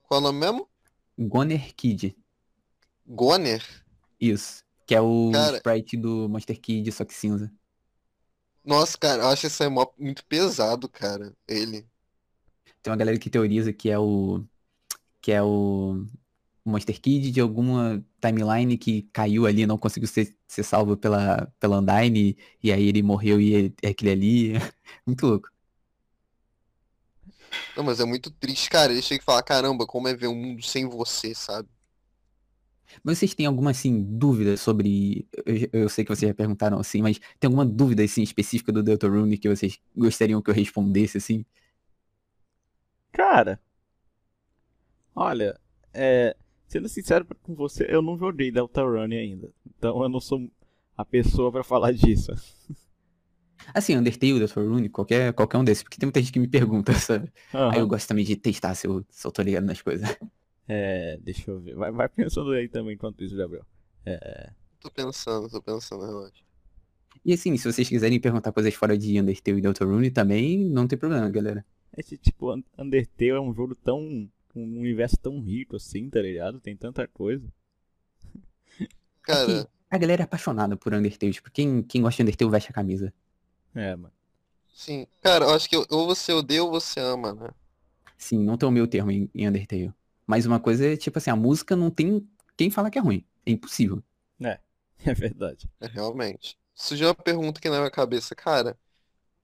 Qual é o nome mesmo? Goner Kid. Goner? Isso. Que é o cara... sprite do Monster Kid, só que cinza. Nossa, cara, eu acho esse aí muito pesado, cara. Ele. Tem uma galera que teoriza que é o. Que é o. Monster Kid de alguma timeline que caiu ali, não conseguiu ser, ser salvo pela, pela Undyne, e aí ele morreu e é aquele ali. muito louco. Não, mas é muito triste, cara. Ele chega e fala, caramba, como é ver um mundo sem você, sabe? Mas vocês têm alguma, assim, dúvida sobre... Eu, eu sei que vocês já perguntaram, assim, mas tem alguma dúvida, assim, específica do Deltarune que vocês gostariam que eu respondesse, assim? Cara... Olha, é... Sendo sincero com você, eu não joguei Deltarune ainda. Então eu não sou a pessoa para falar disso. Assim, Undertale, Deltarune, qualquer, qualquer um desses, porque tem muita gente que me pergunta, sabe? Uhum. Aí eu gosto também de testar se eu, se eu tô ligado nas coisas. É, deixa eu ver. Vai, vai pensando aí também enquanto isso, Gabriel. É... Tô pensando, tô pensando, relaxa. E assim, se vocês quiserem perguntar coisas fora de Undertale e Deltarune também, não tem problema, galera. Esse tipo, Undertale é um jogo tão. um universo tão rico assim, tá ligado? Tem tanta coisa. Cara. a galera é apaixonada por Undertale, tipo, quem, quem gosta de Undertale veste a camisa. É, mano. Sim. Cara, eu acho que ou você odeia ou você ama, né? Sim, não tem o meu termo em, em Undertale. Mas uma coisa é, tipo assim, a música não tem quem fala que é ruim. É impossível. É, é verdade. É, realmente. Surgiu uma pergunta aqui na minha cabeça, cara.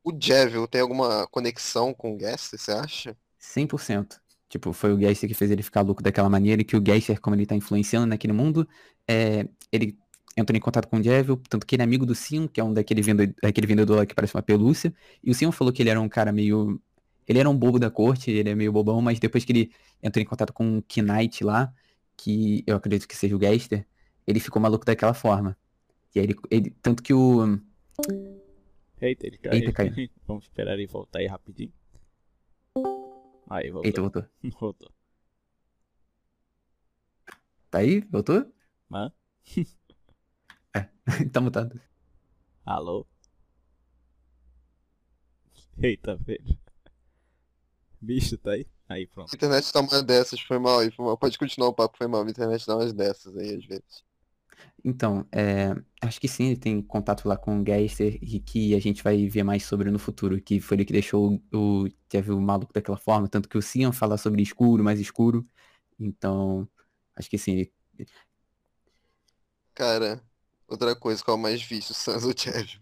O Jevil tem alguma conexão com o Gaster, você acha? 100%. Tipo, foi o Gaster que fez ele ficar louco daquela maneira, e que o Gaster, como ele tá influenciando naquele mundo, é, ele entrou em contato com o Jevil, tanto que ele é amigo do Sion, que é um daquele vendedor, daquele vendedor lá que parece uma pelúcia, e o Sion falou que ele era um cara meio ele era um bobo da corte, ele é meio bobão, mas depois que ele entrou em contato com o Knight lá, que eu acredito que seja o Gaster, ele ficou maluco daquela forma. E aí ele, ele tanto que o Eita, ele caiu. Eita, caiu. Vamos esperar ele voltar aí rapidinho. Aí, voltou. Eita, voltou. voltou. Tá aí? Voltou? Hã? é, tá mutado. Alô? Eita, velho. Bicho, tá aí? Aí, pronto. A internet tá uma dessas, foi mal aí, foi mal. Pode continuar o papo, foi mal. A internet dá umas dessas aí, às vezes. Então, é, acho que sim, ele tem contato lá com o Geister e que a gente vai ver mais sobre no futuro, que foi ele que deixou o Teve o maluco daquela forma, tanto que o Cian fala sobre escuro, mais escuro. Então, acho que sim. Cara, outra coisa, qual é o mais vício, Sans ou Chevy?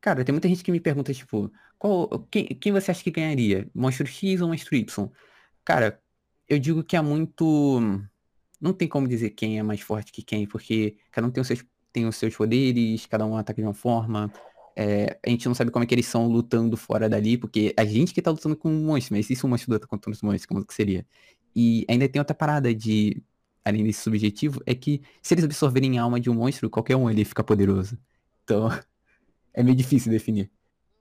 Cara, tem muita gente que me pergunta, tipo, qual, quem, quem você acha que ganharia? Monstro X ou Monstro Y? Cara, eu digo que é muito. Não tem como dizer quem é mais forte que quem, porque cada um tem os seus, tem os seus poderes, cada um ataca de uma forma. É, a gente não sabe como é que eles são lutando fora dali, porque a gente que tá lutando com um monstro, mas se um monstro luta contra os monstros, como que seria? E ainda tem outra parada de, além desse subjetivo, é que se eles absorverem a alma de um monstro, qualquer um ali fica poderoso. Então, é meio difícil definir.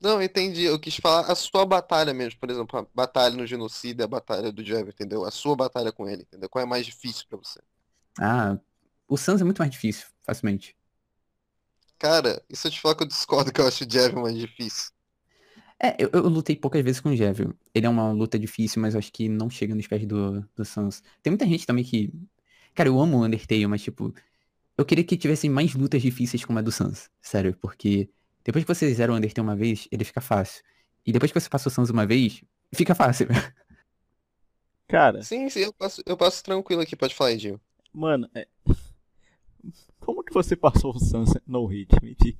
Não, entendi. Eu quis falar a sua batalha mesmo, por exemplo, a batalha no genocídio, a batalha do Jeff, entendeu? A sua batalha com ele, entendeu? Qual é mais difícil para você? Ah, o Sans é muito mais difícil, facilmente. Cara, isso eu te falar que eu discordo que eu acho o Jeff mais difícil. É, eu, eu, lutei poucas vezes com o Jevil. Ele é uma luta difícil, mas eu acho que não chega nos pés do, do Sans. Tem muita gente também que. Cara, eu amo o Undertale, mas tipo. Eu queria que tivessem mais lutas difíceis como a do Sans. Sério, porque depois que você zera o Undertale uma vez, ele fica fácil. E depois que você passa o Sans uma vez, fica fácil. Cara. Sim, sim, eu passo, eu passo tranquilo aqui, pode falar, Edinho. Mano, é... como que você passou o Sans no hit? Me diz.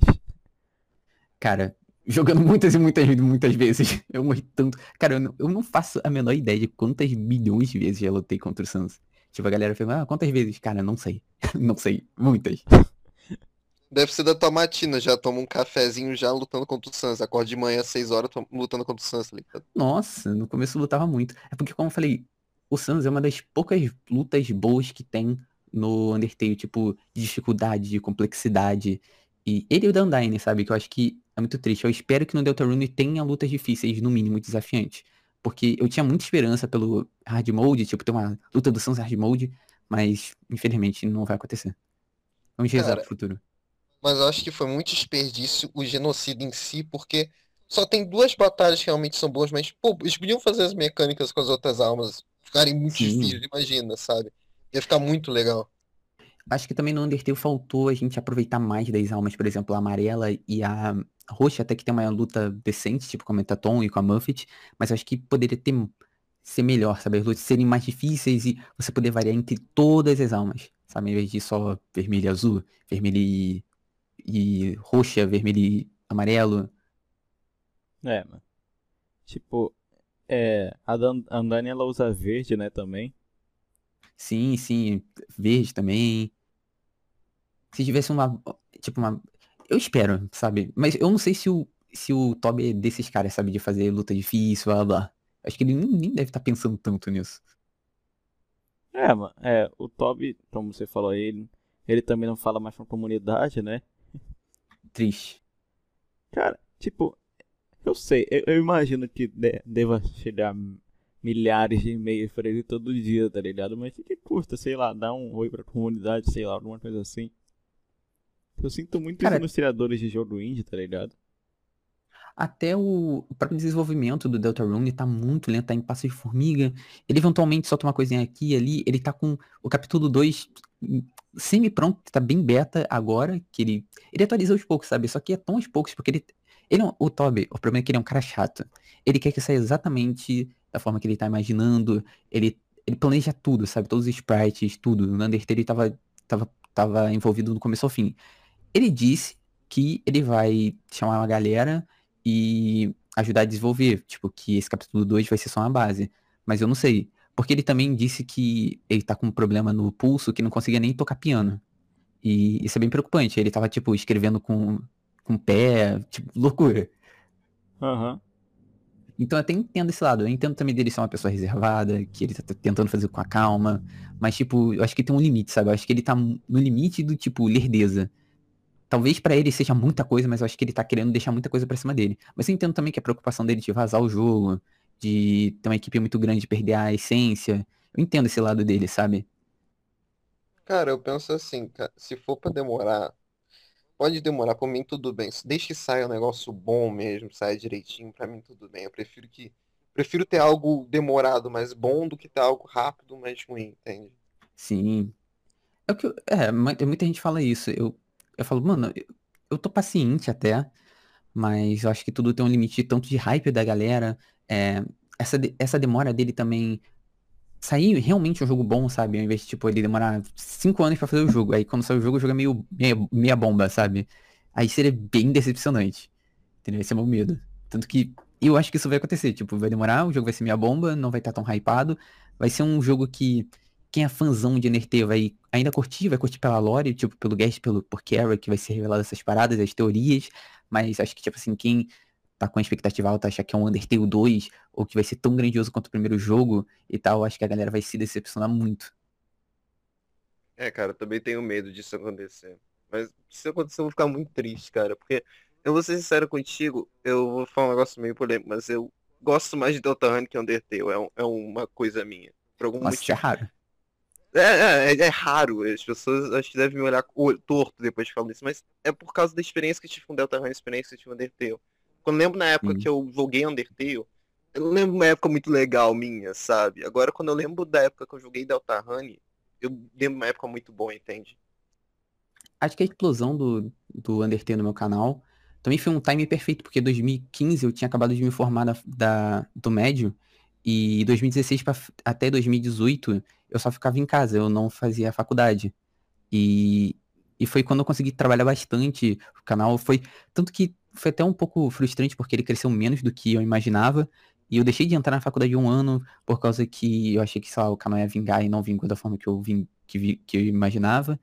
Cara, jogando muitas e muitas muitas vezes. Eu morri tanto. Cara, eu não, eu não faço a menor ideia de quantas milhões de vezes já lutei contra o Sans. Tipo, a galera pergunta, ah, quantas vezes? Cara, não sei. não sei. Muitas. Deve ser da tua matina, já toma um cafezinho já lutando contra o Sans. Acorda de manhã às 6 horas lutando contra o Sans, tá? Nossa, no começo lutava muito. É porque, como eu falei, o Sans é uma das poucas lutas boas que tem no Undertale, tipo, de dificuldade, de complexidade. E ele e o Dandaine, sabe? Que eu acho que é muito triste. Eu espero que no Deltarune tenha lutas difíceis, no mínimo, desafiantes. Porque eu tinha muita esperança pelo Hard Mode, tipo, ter uma luta do Sans Hard Mode, mas infelizmente não vai acontecer. Vamos rezar Cara, pro futuro. Mas eu acho que foi muito desperdício o genocídio em si, porque só tem duas batalhas que realmente são boas, mas, pô, eles podiam fazer as mecânicas com as outras almas ficarem muito Sim. difíceis, imagina, sabe? Ia ficar muito legal. Acho que também no Undertale faltou a gente aproveitar mais das almas, por exemplo, a amarela e a roxa, até que tem uma luta decente, tipo com a Metaton e com a Muffet, mas eu acho que poderia ter ser melhor, sabe? As lutas serem mais difíceis e você poder variar entre todas as almas, sabe? Em vez de só vermelho e azul, vermelho e, e roxa, vermelho e amarelo. É, mano. Tipo, é, a Dan- a Andani ela usa verde, né, também. Sim, sim, verde também. Se tivesse uma, tipo uma, eu espero, sabe? Mas eu não sei se o se o Toby é desses caras, sabe, de fazer luta difícil, blá blá. Acho que ele nem, deve estar pensando tanto nisso. É, mano, é, o Toby, como você falou aí, ele, ele também não fala mais com a comunidade, né? Triste. Cara, tipo, eu sei, eu, eu imagino que de- deva chegar milhares de e-mails pra ele todo dia, tá ligado? Mas o que custa, sei lá, dar um oi pra comunidade, sei lá, alguma coisa assim. Eu sinto muito Cara- isso nos criadores de jogo indie, tá ligado? Até o, o próprio desenvolvimento do Deltarune tá muito lento, tá em passo de formiga. Ele eventualmente solta uma coisinha aqui e ali. Ele tá com o capítulo 2 semi-pronto, tá bem beta agora, que ele. Ele atualiza aos poucos, sabe? Só que é tão aos poucos, porque ele. Ele é o Toby, o problema é que ele é um cara chato. Ele quer que saia exatamente da forma que ele tá imaginando. Ele, ele planeja tudo, sabe? Todos os sprites, tudo. No Undertale ele tava, tava, tava envolvido do começo ao fim. Ele disse que ele vai chamar uma galera e ajudar a desenvolver. Tipo, que esse capítulo 2 vai ser só uma base. Mas eu não sei. Porque ele também disse que ele tá com um problema no pulso que não conseguia nem tocar piano. E isso é bem preocupante. Ele tava, tipo, escrevendo com, com o pé, tipo, loucura. Aham. Então eu até entendo esse lado. Eu entendo também dele ser uma pessoa reservada, que ele tá tentando fazer com a calma. Mas, tipo, eu acho que tem um limite, sabe? Eu acho que ele tá no limite do, tipo, lerdeza. Talvez pra ele seja muita coisa, mas eu acho que ele tá querendo deixar muita coisa pra cima dele. Mas eu entendo também que a preocupação dele de vazar o jogo, de ter uma equipe muito grande e perder a essência. Eu entendo esse lado dele, sabe? Cara, eu penso assim, cara, se for pra demorar, pode demorar, por mim tudo bem. Desde que saia um negócio bom mesmo, saia direitinho, pra mim tudo bem. Eu prefiro que, prefiro ter algo demorado, mas bom, do que ter algo rápido, mas ruim, entende? Sim. É o que eu- é, mu- muita gente fala isso. Eu, eu falo, mano, eu, eu tô paciente até, mas eu acho que tudo tem um limite tanto de hype da galera. é, essa, essa demora dele também sair realmente um jogo bom, sabe? Ao invés de, tipo, ele demorar cinco anos pra fazer o jogo. Aí quando sai o jogo, o jogo é meio meia, meia bomba, sabe? Aí seria bem decepcionante. Entendeu? Esse é o meu medo. Tanto que eu acho que isso vai acontecer. Tipo, vai demorar, o jogo vai ser meia bomba, não vai estar tão hypado. Vai ser um jogo que quem é fãzão de NRT vai ainda curtir, vai curtir pela lore, tipo, pelo guest, pelo, por Kara, que vai ser revelado essas paradas, as teorias. Mas acho que, tipo assim, quem tá com a expectativa alta, achar que é um Undertale 2, ou que vai ser tão grandioso quanto o primeiro jogo e tal, acho que a galera vai se decepcionar muito. É, cara, eu também tenho medo disso acontecer. Mas se isso acontecer, eu vou ficar muito triste, cara. Porque, eu vou ser sincero contigo, eu vou falar um negócio meio polêmico, mas eu gosto mais de Deltarune que Undertale. É, um- é uma coisa minha. Por algum Nossa, é motivo. raro. É, é, é- raro. As pessoas acho que devem me olhar torto depois de falar isso. Mas é por causa da experiência que eu tive com Deltarune, a experiência que eu tive com Undertale. Quando eu lembro na época Sim. que eu joguei Undertale, eu não lembro uma época muito legal minha, sabe? Agora, quando eu lembro da época que eu joguei Deltarune, eu lembro uma época muito boa, entende? Acho que a explosão do, do Undertale no meu canal também foi um time perfeito, porque 2015 eu tinha acabado de me formar da, da- do médio, e 2016 pra, até 2018 eu só ficava em casa, eu não fazia faculdade. E, e foi quando eu consegui trabalhar bastante o canal. Foi tanto que foi até um pouco frustrante, porque ele cresceu menos do que eu imaginava. E eu deixei de entrar na faculdade um ano por causa que eu achei que, sei lá, o canal ia vingar e não vingou da forma que eu, vim, que, vi- que eu imaginava.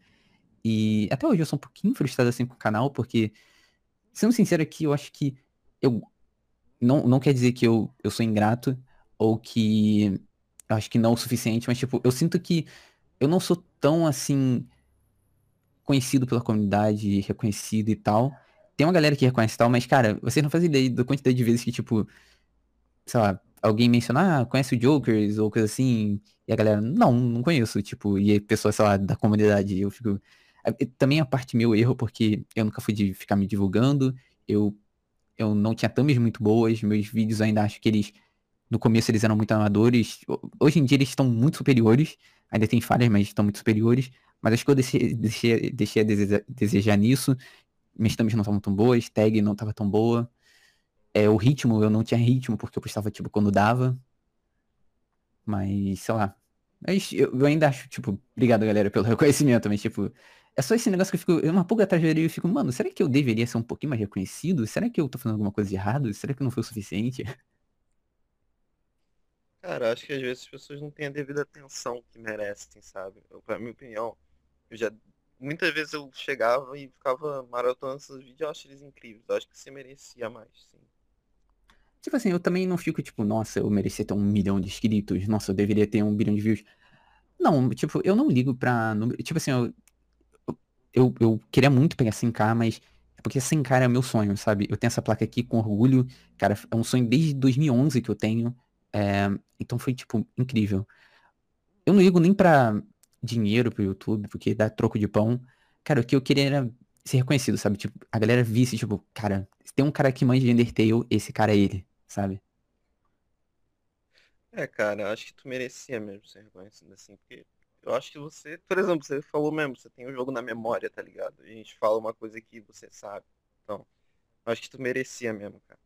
E até hoje eu sou um pouquinho frustrado assim com o canal, porque, sendo sincero aqui, eu acho que eu. Não, não quer dizer que eu, eu sou ingrato, ou que acho que não o suficiente, mas tipo, eu sinto que eu não sou tão assim conhecido pela comunidade, reconhecido e tal. Tem uma galera que reconhece e tal, mas, cara, vocês não fazem ideia da quantidade de vezes que, tipo, sei lá, alguém menciona, ah, conhece o Jokers ou coisa assim, e a galera, não, não conheço, tipo, e a pessoa, sei lá, da comunidade, eu fico. Também a parte meu erro, porque eu nunca fui de ficar me divulgando, eu, eu não tinha thumbs muito boas, meus vídeos ainda acho que eles, no começo eles eram muito amadores, hoje em dia eles estão muito superiores, ainda tem falhas, mas estão muito superiores, mas acho que eu deixei, deixei, deixei a desejar, desejar nisso, minhas thumbs não estavam tão boas, tag não estava tão boa, é, o ritmo, eu não tinha ritmo, porque eu postava, tipo, quando dava. Mas, sei lá. Mas eu, eu ainda acho, tipo, obrigado, galera, pelo reconhecimento, mas, tipo, é só esse negócio que eu fico, uma pulga atrás e fico, mano, será que eu deveria ser um pouquinho mais reconhecido? Será que eu tô fazendo alguma coisa de errado? Será que não foi o suficiente? Cara, acho que às vezes as pessoas não têm a devida atenção que merecem, sabe? Eu, pra minha opinião, eu já. Muitas vezes eu chegava e ficava maratonando esses vídeos, eu acho eles incríveis. Eu acho que você merecia mais, sim. Tipo assim, eu também não fico tipo, nossa, eu merecia ter um milhão de inscritos, nossa, eu deveria ter um bilhão de views. Não, tipo, eu não ligo pra número. Tipo assim, eu, eu, eu queria muito pegar 100k, mas é porque 100k é meu sonho, sabe? Eu tenho essa placa aqui com orgulho, cara, é um sonho desde 2011 que eu tenho. É, então foi, tipo, incrível. Eu não ligo nem pra dinheiro pro YouTube, porque dá troco de pão. Cara, o que eu queria era ser reconhecido, sabe? Tipo, a galera visse, tipo, cara, tem um cara que manja de Undertale, esse cara é ele, sabe? É, cara, acho que tu merecia mesmo ser reconhecido assim, porque eu acho que você, por exemplo, você falou mesmo, você tem o um jogo na memória, tá ligado? A gente fala uma coisa que você sabe. Então, acho que tu merecia mesmo, cara.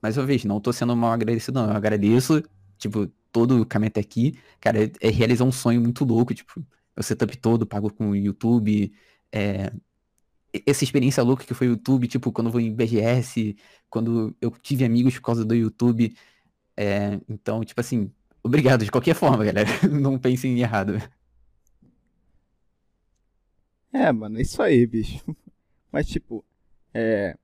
Mas eu vejo, não tô sendo mal agradecido, não. Eu agradeço, tipo, todo o caminho até aqui. Cara, é, é realizar um sonho muito louco, tipo, o setup todo pago com o YouTube, é, essa experiência louca que foi o YouTube, tipo, quando eu vou em BGS, quando eu tive amigos por causa do YouTube. É, então, tipo assim, obrigado de qualquer forma, galera. Não pensem em errado. É, mano, é isso aí, bicho. Mas, tipo, é.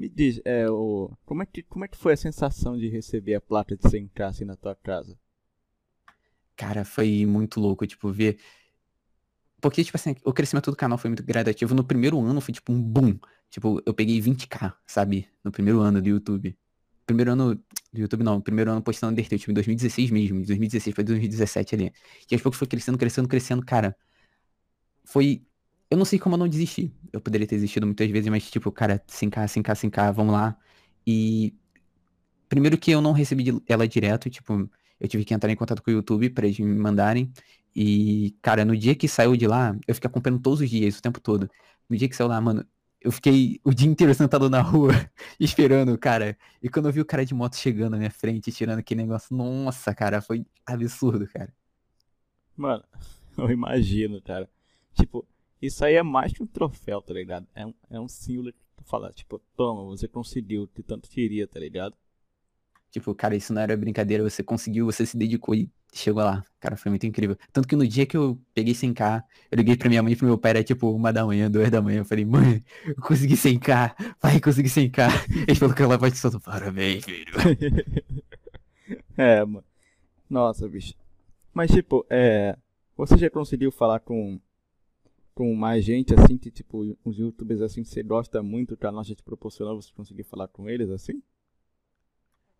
Me diz, é, o... como, é que, como é que foi a sensação de receber a placa de 100k assim na tua casa? Cara, foi muito louco, tipo, ver porque, tipo assim, o crescimento do canal foi muito gradativo. No primeiro ano foi tipo um boom. Tipo, eu peguei 20k, sabe? No primeiro ano do YouTube. Primeiro ano do YouTube não, primeiro ano postando Undertale, tipo, em 2016 mesmo. Em 2016 foi 2017 ali. E aos poucos foi crescendo, crescendo, crescendo, cara. Foi. Eu não sei como eu não desisti. Eu poderia ter desistido muitas vezes, mas tipo, cara, 100k, 100k, 100k, vamos lá. E. Primeiro que eu não recebi ela direto, tipo, eu tive que entrar em contato com o YouTube para eles me mandarem. E, cara, no dia que saiu de lá, eu fiquei acompanhando todos os dias, o tempo todo. No dia que saiu lá, mano, eu fiquei o dia inteiro sentado na rua, esperando, cara. E quando eu vi o cara de moto chegando na minha frente, tirando aquele negócio, nossa, cara, foi absurdo, cara. Mano, eu imagino, cara. Tipo, isso aí é mais que um troféu, tá ligado? É um, é um símbolo que tu fala, tipo, toma, você conseguiu, que tanto queria, tá ligado? Tipo, cara, isso não era brincadeira, você conseguiu, você se dedicou e chegou lá. Cara, foi muito incrível. Tanto que no dia que eu peguei 100k, eu liguei pra minha mãe e pro meu pai, era tipo uma da manhã, duas da manhã. Eu falei, mãe, eu consegui 100k, pai, consegui 100k. Ele falou que ela vai te soltar, parabéns, filho. é, mano. Nossa, bicho. Mas, tipo, é. Você já conseguiu falar com. Com mais gente, assim, que, tipo, os youtubers, assim, que você gosta muito, que a nossa te proporcionou, você conseguir falar com eles, assim?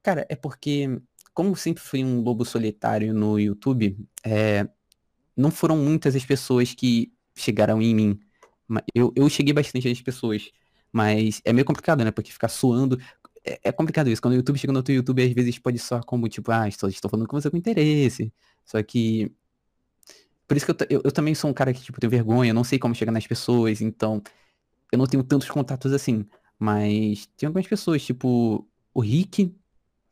Cara, é porque, como sempre fui um lobo solitário no YouTube, é, não foram muitas as pessoas que chegaram em mim. Eu, eu cheguei bastante às pessoas, mas é meio complicado, né? Porque ficar suando. É, é complicado isso. Quando o YouTube chega no teu YouTube, às vezes pode soar como, tipo, ah, estou, estou falando com você com interesse. Só que. Por isso que eu, eu, eu também sou um cara que, tipo, tenho vergonha, eu não sei como chegar nas pessoas, então. Eu não tenho tantos contatos assim. Mas tem algumas pessoas, tipo, o Rick,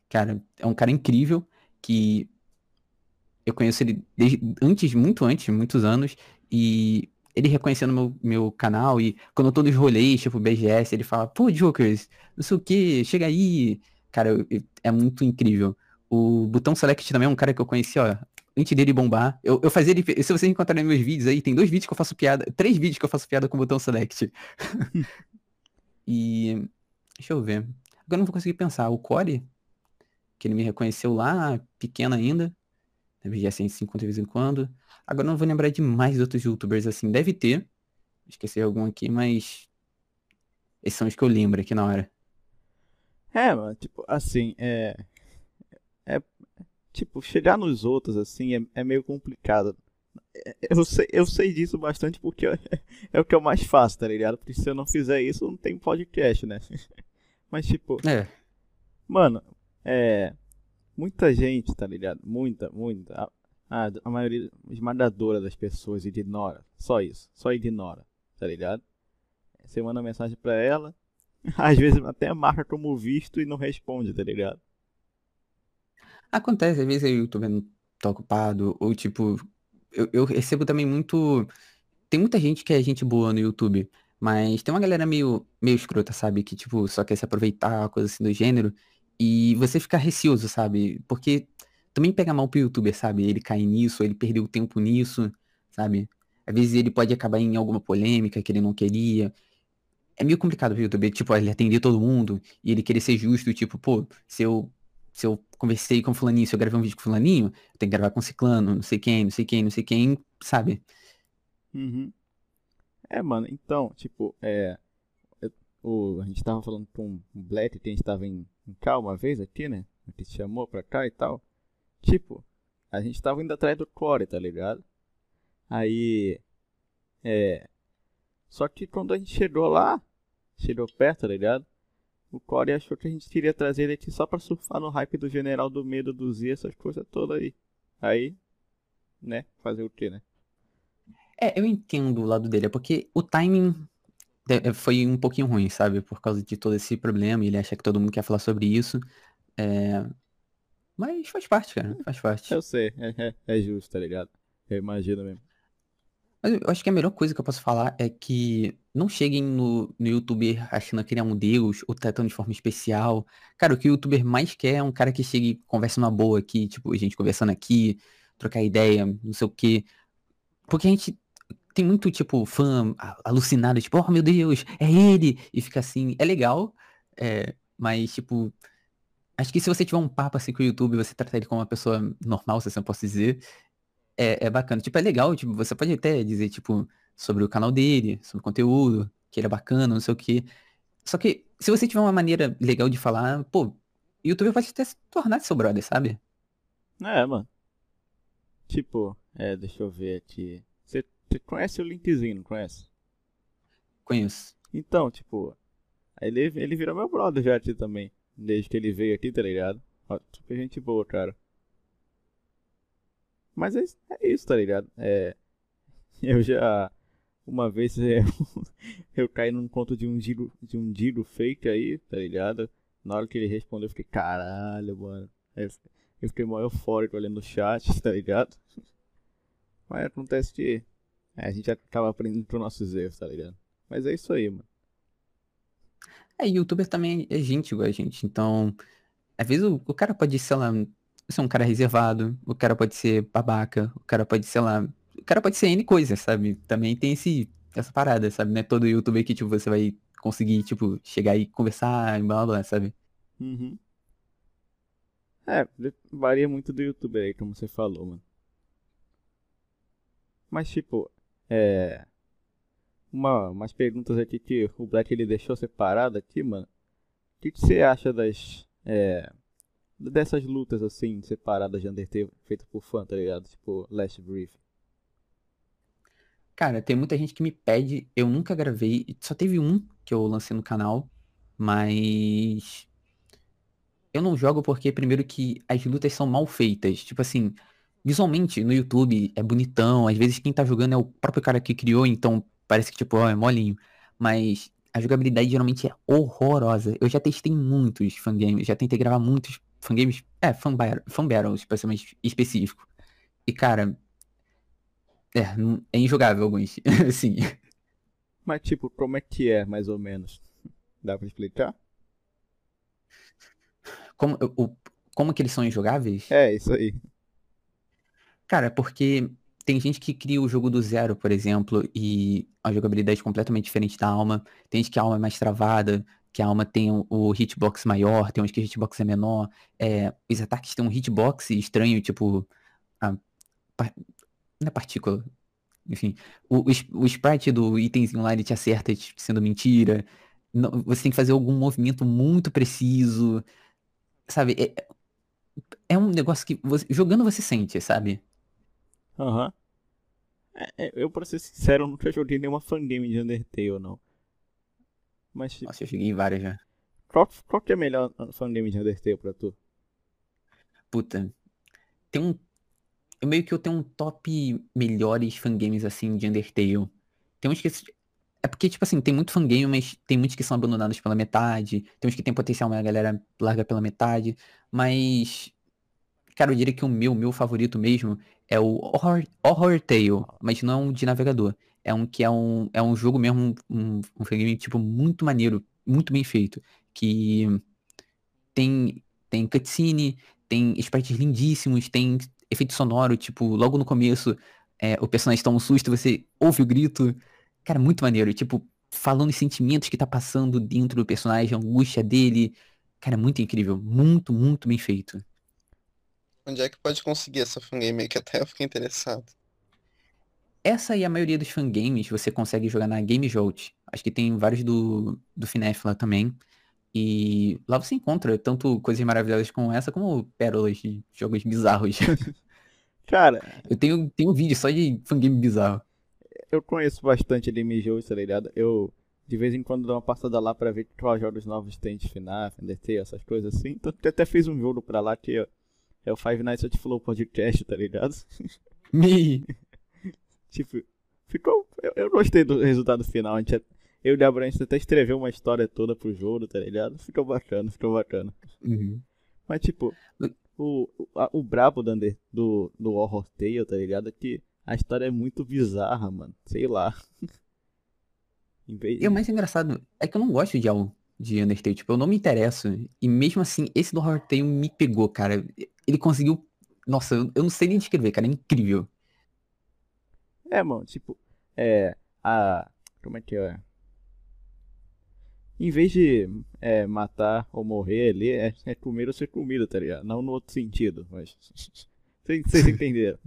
Cara, é um cara incrível que eu conheço ele desde antes, muito antes, muitos anos, e ele reconhecendo meu, meu canal e quando eu tô nos rolês, tipo BGS, ele fala, pô, Jokers, não sei o que, chega aí. Cara, é muito incrível. O Botão Select também é um cara que eu conheci, ó, antes dele bombar. Eu, eu fazia ele. Se vocês encontrarem meus vídeos aí, tem dois vídeos que eu faço piada. Três vídeos que eu faço piada com o botão select. e. Deixa eu ver. Agora eu não vou conseguir pensar. O Core, que ele me reconheceu lá, pequeno ainda. Deve já 150 de vez em quando. Agora eu não vou lembrar de mais outros youtubers assim. Deve ter. Esqueci algum aqui, mas. Esses são os que eu lembro aqui na hora. É, mano, tipo, assim, é. É. Tipo, chegar nos outros, assim, é, é meio complicado. É, eu sei, eu sei disso bastante porque é, é o que eu mais faço, tá ligado? Porque se eu não fizer isso, não tem podcast, né? Mas, tipo. É. Mano, é. Muita gente, tá ligado? Muita, muita. A, a maioria esmagadora das pessoas ignora. Só isso. Só ignora, tá ligado? Você manda mensagem pra ela, às vezes até marca como visto e não responde, tá ligado? Acontece, às vezes o youtuber não tá ocupado, ou tipo, eu, eu recebo também muito. Tem muita gente que é gente boa no YouTube, mas tem uma galera meio, meio escrota, sabe? Que, tipo, só quer se aproveitar, coisa assim do gênero. E você fica receoso, sabe? Porque também pega mal pro youtuber, sabe? Ele cair nisso, ele perdeu tempo nisso, sabe? Às vezes ele pode acabar em alguma polêmica que ele não queria é meio complicado o YouTube, tipo, ele atender todo mundo e ele querer ser justo, tipo, pô, se eu, se eu conversei com fulaninho, se eu gravei um vídeo com fulaninho, eu tenho que gravar com ciclano, não sei quem, não sei quem, não sei quem, sabe? Uhum. É, mano, então, tipo, é. Eu, o, a gente tava falando com Black que a gente tava em, em cá uma vez aqui, né? Que te chamou pra cá e tal. Tipo, a gente tava indo atrás do Core, tá ligado? Aí. É. Só que quando a gente chegou lá, chegou perto, tá ligado? O Corey achou que a gente queria trazer ele aqui só pra surfar no hype do General do Medo, do Z, essas coisas todas aí. Aí, né, fazer o quê, né? É, eu entendo o lado dele, é porque o timing é, foi um pouquinho ruim, sabe? Por causa de todo esse problema, ele acha que todo mundo quer falar sobre isso. É... Mas faz parte, cara, faz parte. Eu sei, é, é, é justo, tá ligado? Eu imagino mesmo. Mas eu acho que a melhor coisa que eu posso falar é que não cheguem no, no youtuber achando que ele é um deus ou tratando de forma especial. Cara, o que o youtuber mais quer é um cara que chegue e converse uma boa aqui, tipo, a gente conversando aqui, trocar ideia, não sei o quê. Porque a gente tem muito, tipo, fã alucinado, tipo, oh meu Deus, é ele! E fica assim, é legal, é, mas, tipo, acho que se você tiver um papo assim com o YouTube, você tratar ele como uma pessoa normal, se assim eu posso dizer, é, é bacana. Tipo, é legal, tipo, você pode até dizer, tipo, sobre o canal dele, sobre o conteúdo, que ele é bacana, não sei o quê. Só que, se você tiver uma maneira legal de falar, pô, o YouTube pode até se tornar seu brother, sabe? É, mano. Tipo, é, deixa eu ver aqui. Você conhece o Linkzinho, não conhece? Conheço. Então, tipo, ele, ele virou meu brother já aqui também. Desde que ele veio aqui, tá ligado? super gente boa, cara. Mas é, é isso, tá ligado? É, eu já. Uma vez é, eu caí num conto de um giro, de um giro fake aí, tá ligado? Na hora que ele respondeu, eu fiquei, caralho, mano. Eu fiquei mó eufórico olhando o chat, tá ligado? Mas acontece que é, a gente acaba aprendendo pros nossos erros, tá ligado? Mas é isso aí, mano. É, youtuber também é gente igual a gente, então. Às vezes o, o cara pode, sei lá, ser um cara reservado, o cara pode ser babaca, o cara pode, sei lá, o cara pode ser N coisas, sabe? Também tem esse, essa parada, sabe? Não é todo youtuber que, tipo, você vai conseguir, tipo, chegar e conversar e blá blá, sabe? Uhum. É, varia muito do youtuber aí, como você falou, mano. Mas, tipo, é... Uma, umas perguntas aqui que o Black ele deixou separado aqui, mano. O que, que você acha das... É dessas lutas assim, separadas de Undertale, feitas por fã, tá ligado? Tipo, Last Brief. Cara, tem muita gente que me pede, eu nunca gravei, só teve um que eu lancei no canal, mas eu não jogo porque primeiro que as lutas são mal feitas, tipo assim, visualmente no YouTube é bonitão, às vezes quem tá jogando é o próprio cara que criou, então parece que tipo, ó, é molinho, mas a jogabilidade geralmente é horrorosa. Eu já testei muitos fangames, já tentei gravar muitos fangames, é, fan, fan pra ser mais específico. E, cara, é, é injogável alguns, sim. Mas, tipo, como é que é, mais ou menos? Dá pra explicar? Como, o, como que eles são injogáveis? É, isso aí. Cara, porque tem gente que cria o jogo do zero, por exemplo, e a jogabilidade é completamente diferente da alma. Tem gente que a alma é mais travada, que a alma tem o, hitbox maior, tem uns que o hitbox é menor. É, os ataques têm um hitbox estranho, tipo. A, não é partícula. Enfim, o, o, o sprite do itemzinho lá ele te acerta tipo, sendo mentira. Não, você tem que fazer algum movimento muito preciso. Sabe? É, é um negócio que você, jogando você sente, sabe? Aham. Uhum. É, eu, pra ser sincero, nunca joguei nenhuma fangame de Undertale, não. Mas. Nossa, eu joguei várias já. Qual, qual que é a melhor fangame de Undertale pra tu? Puta. Tem um. Eu meio que eu tenho um top melhores fangames assim de Undertale. Tem uns que. É porque, tipo assim, tem muito fangame, mas tem muitos que são abandonados pela metade. Tem uns que tem potencial, mas a galera larga pela metade. Mas. Cara, eu diria que o meu, meu favorito mesmo é o Horror, Horror Tale, mas não é um de navegador. É um que é um, é um jogo mesmo, um, um fangame, tipo, muito maneiro, muito bem feito. Que tem, tem cutscene, tem sprites lindíssimos, tem efeito sonoro, tipo, logo no começo, é, o personagem toma um susto, você ouve o grito. Cara, muito maneiro. Tipo, falando os sentimentos que tá passando dentro do personagem, a angústia dele. Cara, muito incrível. Muito, muito bem feito. Onde é que pode conseguir essa fangame aí que até eu fiquei interessado? Essa e a maioria dos fangames você consegue jogar na Game Jolt. Acho que tem vários do, do FNAF lá também. E lá você encontra tanto coisas maravilhosas como essa, como pérolas de jogos bizarros. Cara, eu tenho, tenho um vídeo só de fangame bizarro eu conheço bastante anime Joe, tá ligado? Eu de vez em quando dou uma passada lá pra ver quais jogos novos tem de FNAF, Undertale, essas coisas assim. Então eu até fiz um jogo pra lá que é o Five Nights at Flow Podcast, tá ligado? Me. tipo, ficou. Eu, eu, gostei do resultado final. A gente, eu e a Branch até escreveu uma história toda pro jogo, tá ligado? Ficou bacana, ficou bacana. Uhum. Mas tipo, o, o, o brabo do, do, do Horror Tale, tá ligado? Que a história é muito bizarra, mano. Sei lá. E o mais engraçado é que eu não gosto de algo de Undertale. Tipo, eu não me interesso. E mesmo assim, esse do Horror Tale me pegou, cara. Ele conseguiu. Nossa, eu não sei nem descrever, cara. É incrível. É, mano, tipo, é. A. Como é que é? Em vez de é, matar ou morrer ali, é, é comer ou ser comido, tá ligado? Não no outro sentido, mas. Vocês entenderam.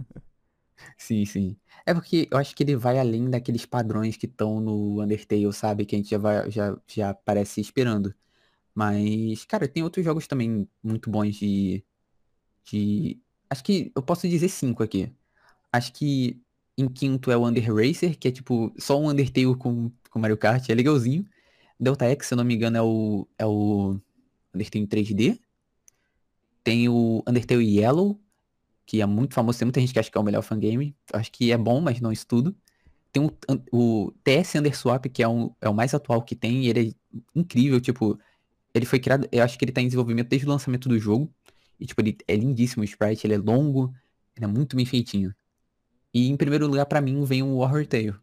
Sim, sim. É porque eu acho que ele vai além daqueles padrões que estão no Undertale, sabe? Que a gente já vai, já, já parece esperando. Mas, cara, tem outros jogos também muito bons de. de. Acho que eu posso dizer cinco aqui. Acho que em quinto é o Under Racer, que é tipo só um Undertale com, com Mario Kart, é legalzinho. Delta X, se eu não me engano, é o. é o Undertale em 3D. Tem o Undertale Yellow, que é muito famoso, tem muita gente que acha que é o melhor fangame. Acho que é bom, mas não estudo. Tem o, o TS Underswap, que é, um, é o mais atual que tem, e ele é incrível, tipo, ele foi criado, eu acho que ele tá em desenvolvimento desde o lançamento do jogo. E, tipo, ele é lindíssimo o sprite, ele é longo, ele é muito bem feitinho. E, em primeiro lugar, para mim, vem o Horror Tale.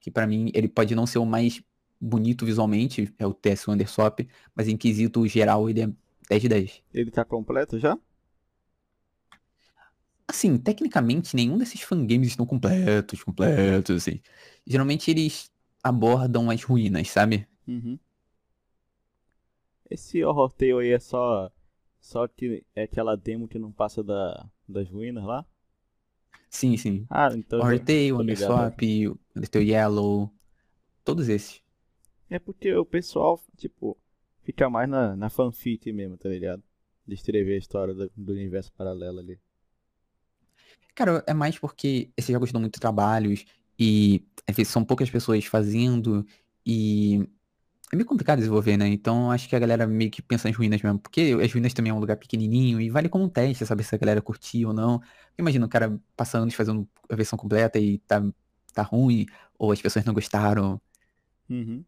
Que para mim, ele pode não ser o mais bonito visualmente, é o TS Underswap, mas em quesito geral, ele é 10 de 10. Ele tá completo já? Assim, tecnicamente, nenhum desses fangames estão completos, completos, assim. Geralmente eles abordam as ruínas, sabe? Uhum. Esse Horror Tale aí é só. Só que é aquela demo que não passa da, das ruínas lá? Sim, sim. Ah, então. Horror Tale, Underswap, Undertale Yellow. Todos esses. É porque o pessoal, tipo, fica mais na, na fanfic mesmo, tá ligado? De escrever a história do, do universo paralelo ali. Cara, é mais porque esses jogos dão muito trabalhos e às vezes são poucas pessoas fazendo e é meio complicado desenvolver, né? Então acho que a galera meio que pensa nas ruínas mesmo, porque as ruínas também é um lugar pequenininho e vale como um teste saber se a galera curtiu ou não. Imagina o cara passando anos fazendo a versão completa e tá, tá ruim, ou as pessoas não gostaram. Uhum.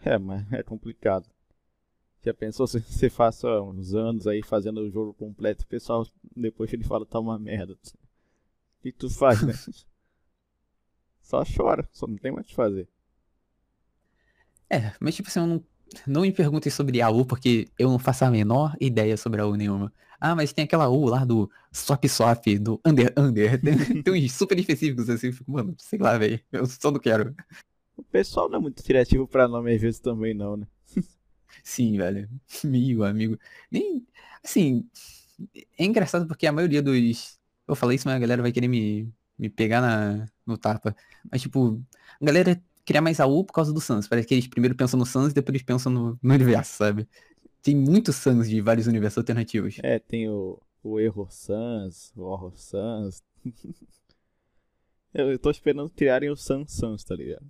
É, mas é complicado. Já pensou se você passa uns anos aí fazendo o jogo completo, o pessoal depois ele fala tá uma merda que tu faz, né? só chora, só não tem mais o que fazer. É, mas tipo assim, eu não, não me perguntem sobre a U, porque eu não faço a menor ideia sobre a U nenhuma. Ah, mas tem aquela U lá do Swap Swap, do Under Under. Tem, tem uns super específicos assim. eu Fico, mano, sei lá, velho. Eu só não quero. O pessoal não é muito criativo pra nome às vezes também não, né? Sim, velho. Meu amigo. Nem. Assim. É engraçado porque a maioria dos. Eu falei isso, mas a galera vai querer me, me pegar na, no tapa. Mas, tipo, a galera criar mais a U por causa do Sans. Parece que eles primeiro pensam no Sans e depois eles pensam no, no universo, sabe? Tem muitos Sans de vários universos alternativos. É, tem o, o Error Sans, o Horror Sans. eu, eu tô esperando criarem o Sans Sans, tá ligado?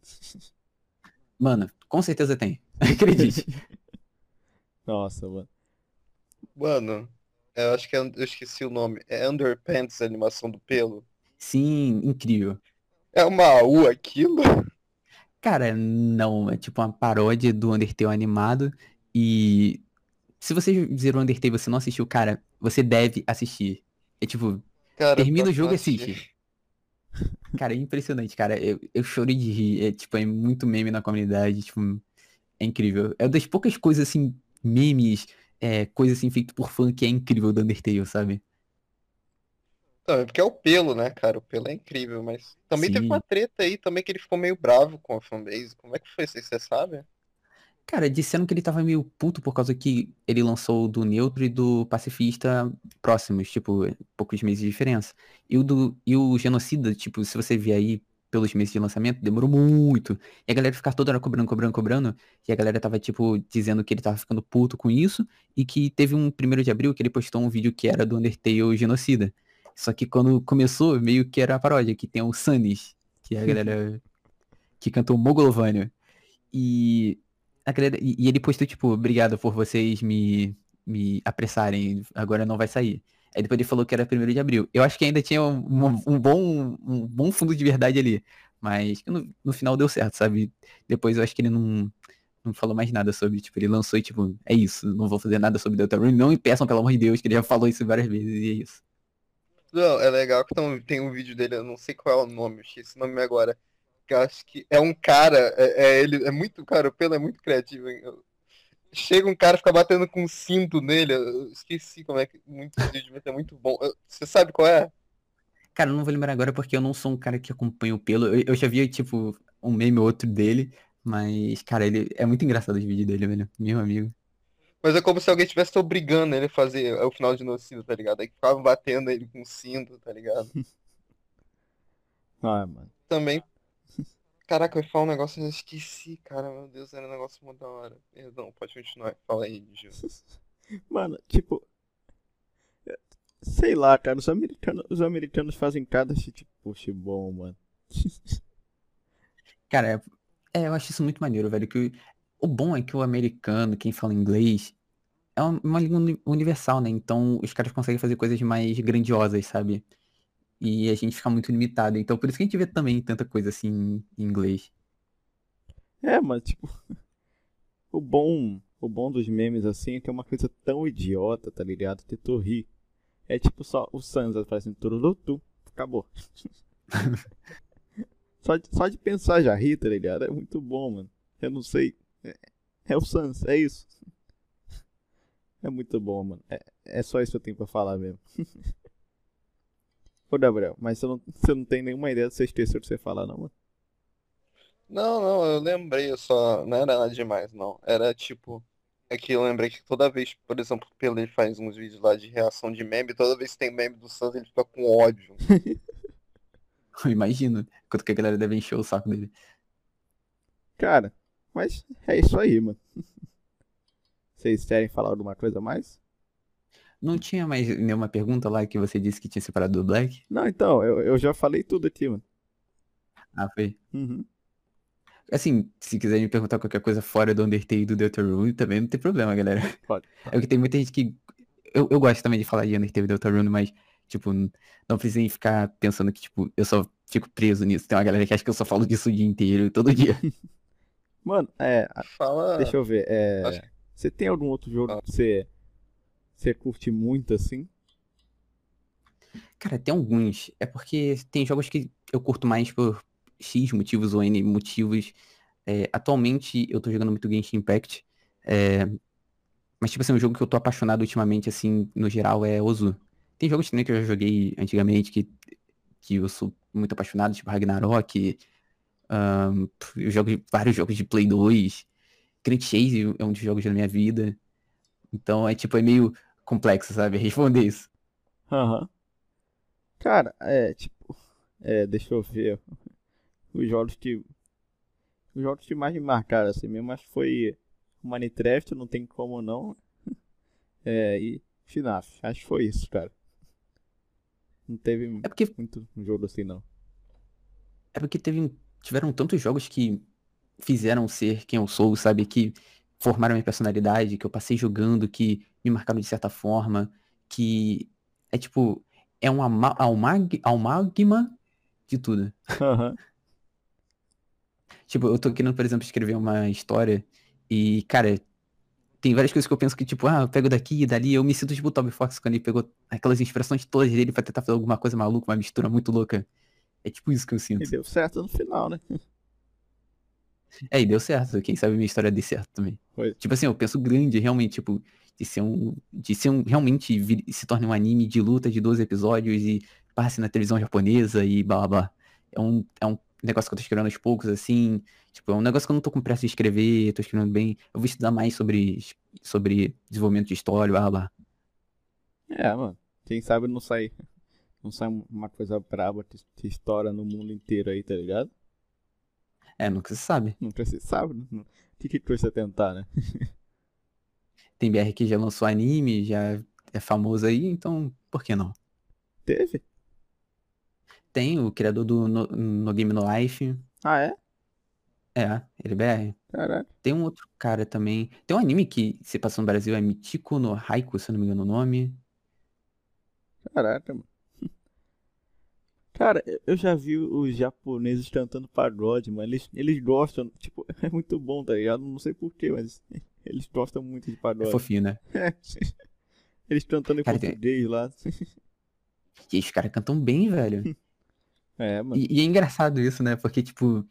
Mano, com certeza tem. Acredite. Nossa, mano. Mano, eu acho que é, eu esqueci o nome. É Underpants, a animação do pelo. Sim, incrível. É uma U aquilo? Cara, não, é tipo uma paródia do Undertale animado. E se você zerou Undertale e você não assistiu, cara, você deve assistir. É tipo, Cara, termina o jogo e assiste. Cara, é impressionante, cara. Eu, eu chorei de rir. É tipo, é muito meme na comunidade. Tipo, é incrível. É uma das poucas coisas assim, memes, é, coisa assim feito por fã que é incrível do Undertale, sabe? Não, é porque é o pelo, né, cara? O pelo é incrível, mas também teve Sim. uma treta aí também que ele ficou meio bravo com a fanbase. Como é que foi isso você sabe? Cara, disseram que ele tava meio puto por causa que ele lançou o do Neutro e do Pacifista próximos, tipo, poucos meses de diferença. E o do e o Genocida, tipo, se você ver aí pelos meses de lançamento, demorou muito. E a galera ficar toda hora cobrando, cobrando, cobrando. E a galera tava, tipo, dizendo que ele tava ficando puto com isso. E que teve um primeiro de abril que ele postou um vídeo que era do Undertale Genocida. Só que quando começou, meio que era a paródia, que tem o Sunnis, que é a galera que cantou Mogolovania. E a galera, e, ele postou, tipo, obrigado por vocês me, me apressarem, agora não vai sair. Aí depois ele falou que era 1 de abril. Eu acho que ainda tinha um, um- bom, um bom fundo de verdade ali. Mas no, no final deu certo, sabe? Depois eu acho que ele não, não falou mais nada sobre, tipo, ele lançou e tipo, é isso, não vou fazer nada sobre Deltarune. Não me peçam, pelo amor de Deus, que ele já falou isso várias vezes e é isso. Não, é legal que tem um vídeo dele, eu não sei qual é o nome, eu esqueci o nome agora. Que eu acho que é um cara, é, é ele, é muito, cara, o pelo é muito criativo, hein? Eu- Chega um cara, fica batendo com um cinto nele, eu esqueci como é que. Muito vídeo, mas é muito bom. Eu- Você sabe qual é? Cara, eu não vou lembrar agora porque eu não sou um cara que acompanha o pelo. Eu, eu já vi, tipo, um meme ou outro dele. Mas, cara, ele é muito engraçado os vídeos dele, velho. Meu amigo. Mas é como se alguém estivesse obrigando ele a fazer o final de genocídio, tá ligado? Aí ficavam batendo ele com cinto, tá ligado? Ah, mano. Também. Caraca, eu ia falar um negócio e eu esqueci, cara. Meu Deus, era um negócio muito da hora. Perdão, pode continuar. Fala aí, Gil. Mano, tipo. é, Sei lá, cara, os americanos, os americanos fazem cada shit push bom, mano. Cara, é, eu acho isso muito maneiro, velho. Que o, o bom é que o americano, quem fala inglês, é uma, uma língua uni- universal, né? Então os caras conseguem fazer coisas mais grandiosas, sabe? E a gente fica muito limitado. Então por isso que a gente vê também tanta coisa assim em inglês. É, mano, tipo. O bom, o bom dos memes assim é que é uma coisa tão idiota, tá ligado? Que tu ri. É tipo só o Sans aparecendo tururutu, acabou. só, de, só de pensar já ri, tá ligado? É muito bom, mano. Eu não sei. É, é o Sans, é isso. É muito bom, mano. É, é só isso que eu tenho pra falar mesmo. Ô, Gabriel, mas você não, você não tem nenhuma ideia do que você falar, não, mano? Não, não, eu lembrei, eu só. Não era nada demais, não. Era tipo. É que eu lembrei que toda vez, por exemplo, o Pelé faz uns vídeos lá de reação de meme, toda vez que tem meme do Santos, ele fica com ódio. Eu imagino quanto que a galera deve encher o saco dele. Cara, mas é isso aí, mano. Vocês querem falar alguma coisa a mais? Não tinha mais nenhuma pergunta lá que você disse que tinha separado do Black? Não, então, eu, eu já falei tudo aqui, mano. Ah, foi. Uhum. Assim, se quiser me perguntar qualquer coisa fora do Undertale e do Deltarune, também não tem problema, galera. Pode. É que tem muita gente que. Eu, eu gosto também de falar de Undertale e Deltarune, mas, tipo, não precisem ficar pensando que, tipo, eu só fico preso nisso. Tem uma galera que acha que eu só falo disso o dia inteiro, todo dia. Mano, é. Fala. Deixa eu ver. É. Acho Você tem algum outro jogo que você. Você curte muito assim? Cara, tem alguns. É porque tem jogos que eu curto mais por X motivos ou N motivos. É, atualmente eu tô jogando muito Genshin Impact. É... Mas, tipo assim, um jogo que eu tô apaixonado ultimamente, assim, no geral, é Ozu. Tem jogos também que eu já joguei antigamente que, que eu sou muito apaixonado, tipo Ragnarok. Um, eu jogo vários jogos de Play 2. Grand Chase é um dos jogos da minha vida. Então é tipo, é meio complexo, sabe? Responder isso. Aham. Cara, é, tipo. É, deixa eu ver. Os jogos que. Os jogos que mais me marcaram assim mesmo, acho que foi Minecraft, não tem como não. É, e FNAF. Acho que foi isso, cara. Não teve É porque, muito jogo assim, não. é porque teve, tiveram tantos jogos que fizeram ser quem eu sou, sabe? Que formaram minha personalidade, que eu passei jogando, que me marcaram de certa forma, que é tipo, é um ama- almag- amálgama de tudo. Aham. Tipo, eu tô querendo, por exemplo, escrever uma história e, cara, tem várias coisas que eu penso que, tipo, ah, eu pego daqui e dali, eu me sinto tipo o Toby Fox quando ele pegou aquelas inspirações todas dele pra tentar fazer alguma coisa maluca, uma mistura muito louca. É tipo isso que eu E sinto. deu certo no final, né? É, e deu certo, quem sabe minha história dê certo também. Foi. Tipo assim, eu penso grande, realmente, tipo, de ser um, de ser um, realmente vir- se torne um anime de luta de 12 episódios e passe na televisão japonesa e blá blá blá. É um, é um negócio que eu tô escrevendo aos poucos, assim, tipo, é um negócio que eu não tô com pressa de escrever, tô escrevendo bem, eu vou estudar mais sobre, sobre desenvolvimento de história, blá blá. É, mano. Quem sabe não sai. Não sai uma coisa braba que estoura no mundo inteiro aí, tá ligado? É, nunca se sabe. Nunca se sabe. né? O que que custa tentar, né? Tem BR que já lançou anime, já é famoso aí, então, por que não? Teve? Tem o criador do No, no Game No Life, Ah, é? é, ele é BR. Caraca. Tem um outro cara também. Tem um anime que se passou no Brasil, é Michiko no Haiku, se eu não me engano o nome. Caraca, mano. Cara, eu- já vi os japoneses cantando pagode, mano. Eles, eles gostam, tipo, é muito bom, tá ligado? Não sei porquê, mas eles gostam muito de É pagode. fofinho, né? Eles cantando em Cara, tem- português lá. E os caras cantam bem, velho. É, mano. E, e é engraçado isso, né? Porque, tipo,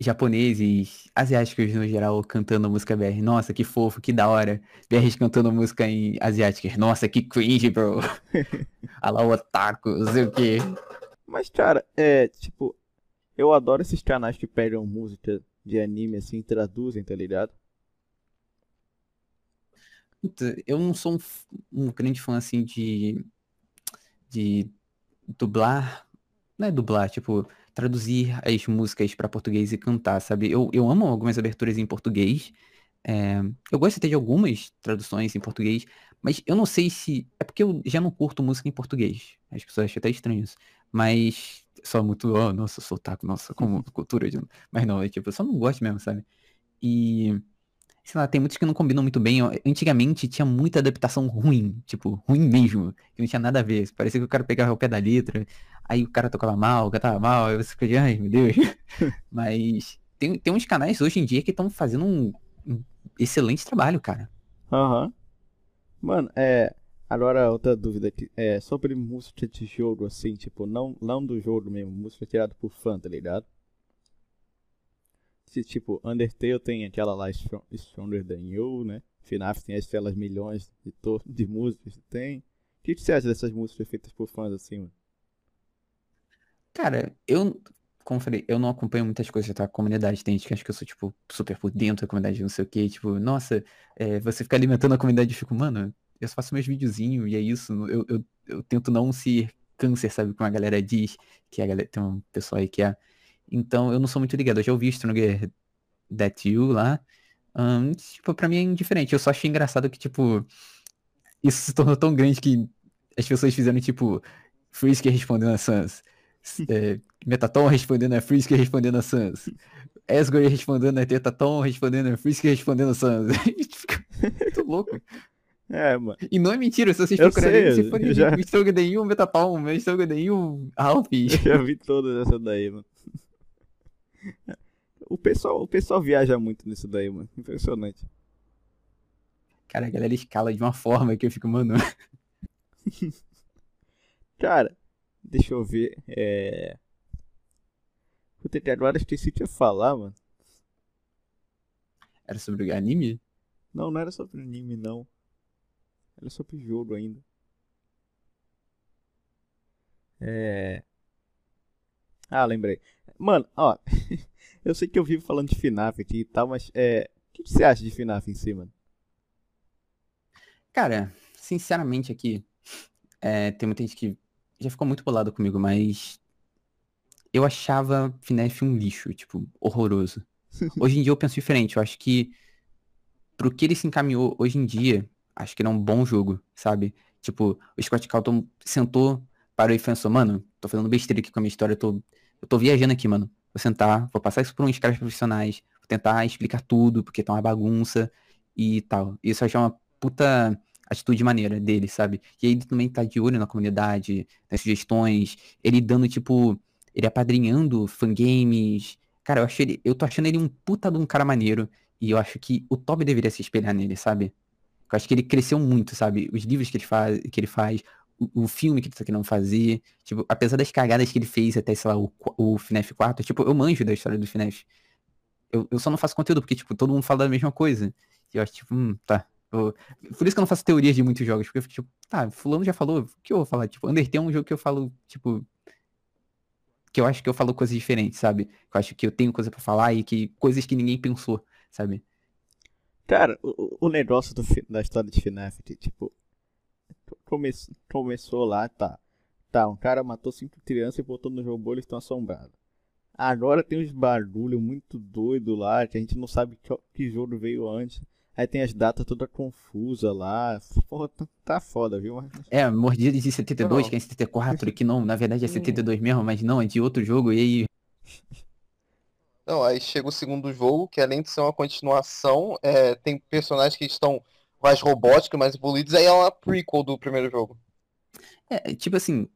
japoneses, asiáticos no geral, cantando música BR. Nossa, que fofo, que da hora. BRs cantando música em asiáticas. Nossa, que cringe, bro. Olha lá o otaku, não sei o quê. Mas, cara, é, tipo, eu adoro esses canais que pegam música de anime assim traduzem, tá ligado? Puta, eu não sou um, um grande fã, assim, de, de dublar. Não é dublar, tipo, traduzir as músicas pra português e cantar, sabe? Eu, eu amo algumas aberturas em português. é, eu gosto até de algumas traduções em português, mas eu não sei se. É porque eu já não curto música em português. As pessoas acham até estranho isso. Mas. Só muito. Oh, nossa, sou otaku, nossa, como cultura de. Mas não, é tipo, eu só não gosto mesmo, sabe? E. Sei lá, tem muitos que não combinam muito bem. Antigamente tinha muita adaptação ruim, tipo, ruim mesmo, que não tinha nada a ver. Parecia que o cara pegava o pé da letra, aí o cara tocava mal, cantava mal, aí você fica, ai meu Deus. Mas tem, tem uns canais hoje em dia que estão fazendo um, um excelente trabalho, cara. Aham. Mano, é. Agora outra dúvida aqui. É sobre música de jogo, assim, tipo, não, não do jogo mesmo, música tirada por fã, tá ligado? Se, tipo, Undertale tem aquela lá Stro- Stronger Than You, né? FNAF tem aquelas milhões de, de músicas que tem. O que, você acha dessas músicas feitas por fãs assim, mano? Cara, eu, como eu falei, eu não acompanho muitas coisas da comunidade. Tem gente que acha que eu sou, tipo, super por dentro da comunidade, não sei o quê. Tipo, nossa, é, você fica alimentando a comunidade e fico, mano, eu só faço meus videozinhos e é isso. Eu, eu, eu tento não ser câncer, sabe? Como a galera diz, que a galera, tem um pessoal aí que é. Então, eu não sou muito ligado. Eu já ouvi Stronger That You lá. Ahn, tipo, pra mim é indiferente. Eu só achei engraçado que, tipo, isso se tornou tão grande que as pessoas fizeram, tipo, Frisk respondendo a Sans. É, Metaton respondendo a Frisk respondendo a Sans. Esgor respondendo a Tetaton respondendo a Frisk respondendo a Sans. Muito louco. É, mano. E não é mentira, se vocês Eu procurarem, se for eu já- Mr. Denil, Metaton, Mr. Denil, Alf. Eu já vi todas essa daí, mano. O pessoal, o pessoal viaja muito nisso daí, mano. Impressionante. Cara, a galera escala de uma forma que eu fico, mano. Cara, deixa eu ver. É. Puta que agora esqueci ia falar, mano. Era sobre anime? Não, não era sobre anime, não. Era sobre jogo ainda. É. Ah, lembrei. Mano, ó. eu sei que eu vivo falando de FNAF aqui e tal, mas é. O que você acha de FNAF em si, mano? Cara, sinceramente aqui, é, tem muita gente que já ficou muito bolado comigo, mas eu achava FNAF um lixo, tipo, horroroso. Hoje em dia eu penso diferente, eu acho que pro que ele se encaminhou hoje em dia, acho que ele é um bom jogo, sabe? Tipo, o Scott Calton sentou, parou e pensou, mano, tô fazendo besteira aqui com a minha história, eu tô, eu tô viajando aqui, mano. Vou sentar, vou passar isso por uns caras profissionais, vou tentar explicar tudo, porque tá uma bagunça e tal. Isso eu acho uma puta atitude maneira dele, sabe? E aí ele também tá de olho na comunidade, nas sugestões, ele dando, tipo, ele apadrinhando fangames. Cara, eu achei ele, eu tô achando ele um puta de um cara maneiro. E eu acho que o Toby deveria se espelhar nele, sabe? Eu acho que ele cresceu muito, sabe? Os livros que ele faz, que ele faz o, filme que ele querendo fazer. Tipo, apesar das cagadas que ele fez até, sei lá, o, o FNAF 4, tipo, eu manjo da história do FNAF. Eu, eu só não faço conteúdo, porque, tipo, todo mundo fala da mesma coisa. E eu acho, tipo, hum, tá. Eu, por isso que eu não faço teorias de muitos jogos, porque eu fico, tipo, tá, fulano já falou, o que eu vou falar? Tipo, Undertale é um jogo que eu falo, tipo, que eu acho que eu falo coisas diferentes, sabe? Eu acho que eu tenho coisa para falar e que coisas que ninguém pensou, sabe? Cara, o, o negócio do, da história de FNAF, tipo, come, começou lá, tá. Tá, um cara matou cinco crianças e botou no robô, eles estão assombrados. Agora tem uns barulhos muito doido lá, que a gente não sabe que, que jogo veio antes. Aí tem as datas toda confusa lá. Porra, tá, tá foda, viu? É, Mordida de 72, não. que é em 74, que não, na verdade é 72 mesmo, mas não, é de outro jogo, e aí. Não, aí chega o segundo jogo, que além de ser uma continuação, é, tem personagens que estão mais robóticos, mais evoluídos, aí é uma prequel do primeiro jogo. É, tipo assim.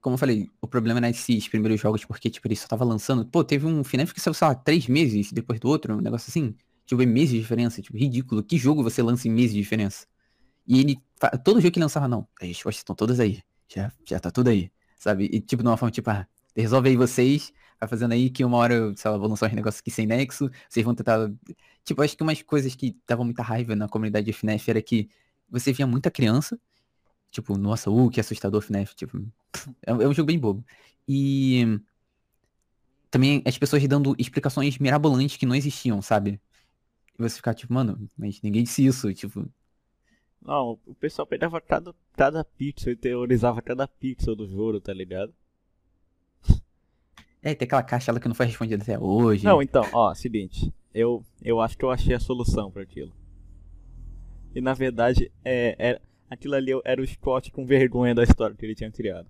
Como eu falei, o problema não é esses primeiros jogos, porque, tipo, ele só tava lançando. Pô, teve um FNAF que saiu, sei lá, três meses depois do outro, um negócio assim. Tipo, é meses de diferença, tipo, ridículo. Que jogo você lança em meses de diferença? E ele, todo jogo que lançava, não, as respostas estão todas aí. Já, já tá tudo aí, sabe? E tipo, de uma forma, tipo, ah, resolve aí vocês, vai fazendo aí que uma hora, sei lá, vou lançar uns negócios aqui sem nexo, vocês vão tentar... Tipo, acho que umas coisas que davam muita raiva na comunidade de FNAF era que você via muita criança, tipo, nossa, uh, que assustador FNAF, tipo, é, é um jogo bem bobo. E também as pessoas dando explicações mirabolantes que não existiam, sabe? E você ficar tipo, mano, mas ninguém disse isso, tipo. Não, o pessoal pegava cada, cada pixel e teorizava cada pixel do jogo, tá ligado? É, tem aquela caixa lá que não foi respondida até hoje. Não, então, ó, seguinte. Eu, eu acho que eu achei a solução para aquilo. E na verdade, é, é, aquilo ali era o Scott com vergonha da história que ele tinha criado.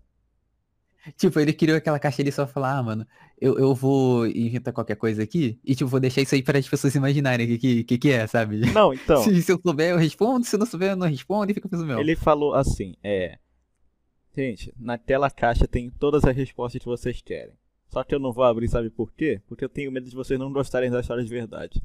Tipo, ele criou aquela caixa ali só falar, ah, mano, eu, eu vou inventar qualquer coisa aqui e, tipo, vou deixar isso aí para as pessoas imaginarem o que, que, que é, sabe? Não, então. se, se, eu souber, eu respondo, se eu não souber, eu não respondo e fica pensando meu. Ele falou assim, é. Gente, naquela caixa tem todas as respostas que vocês querem. Só que eu não vou abrir, sabe por quê? Porque eu tenho medo de vocês não gostarem da história de verdade.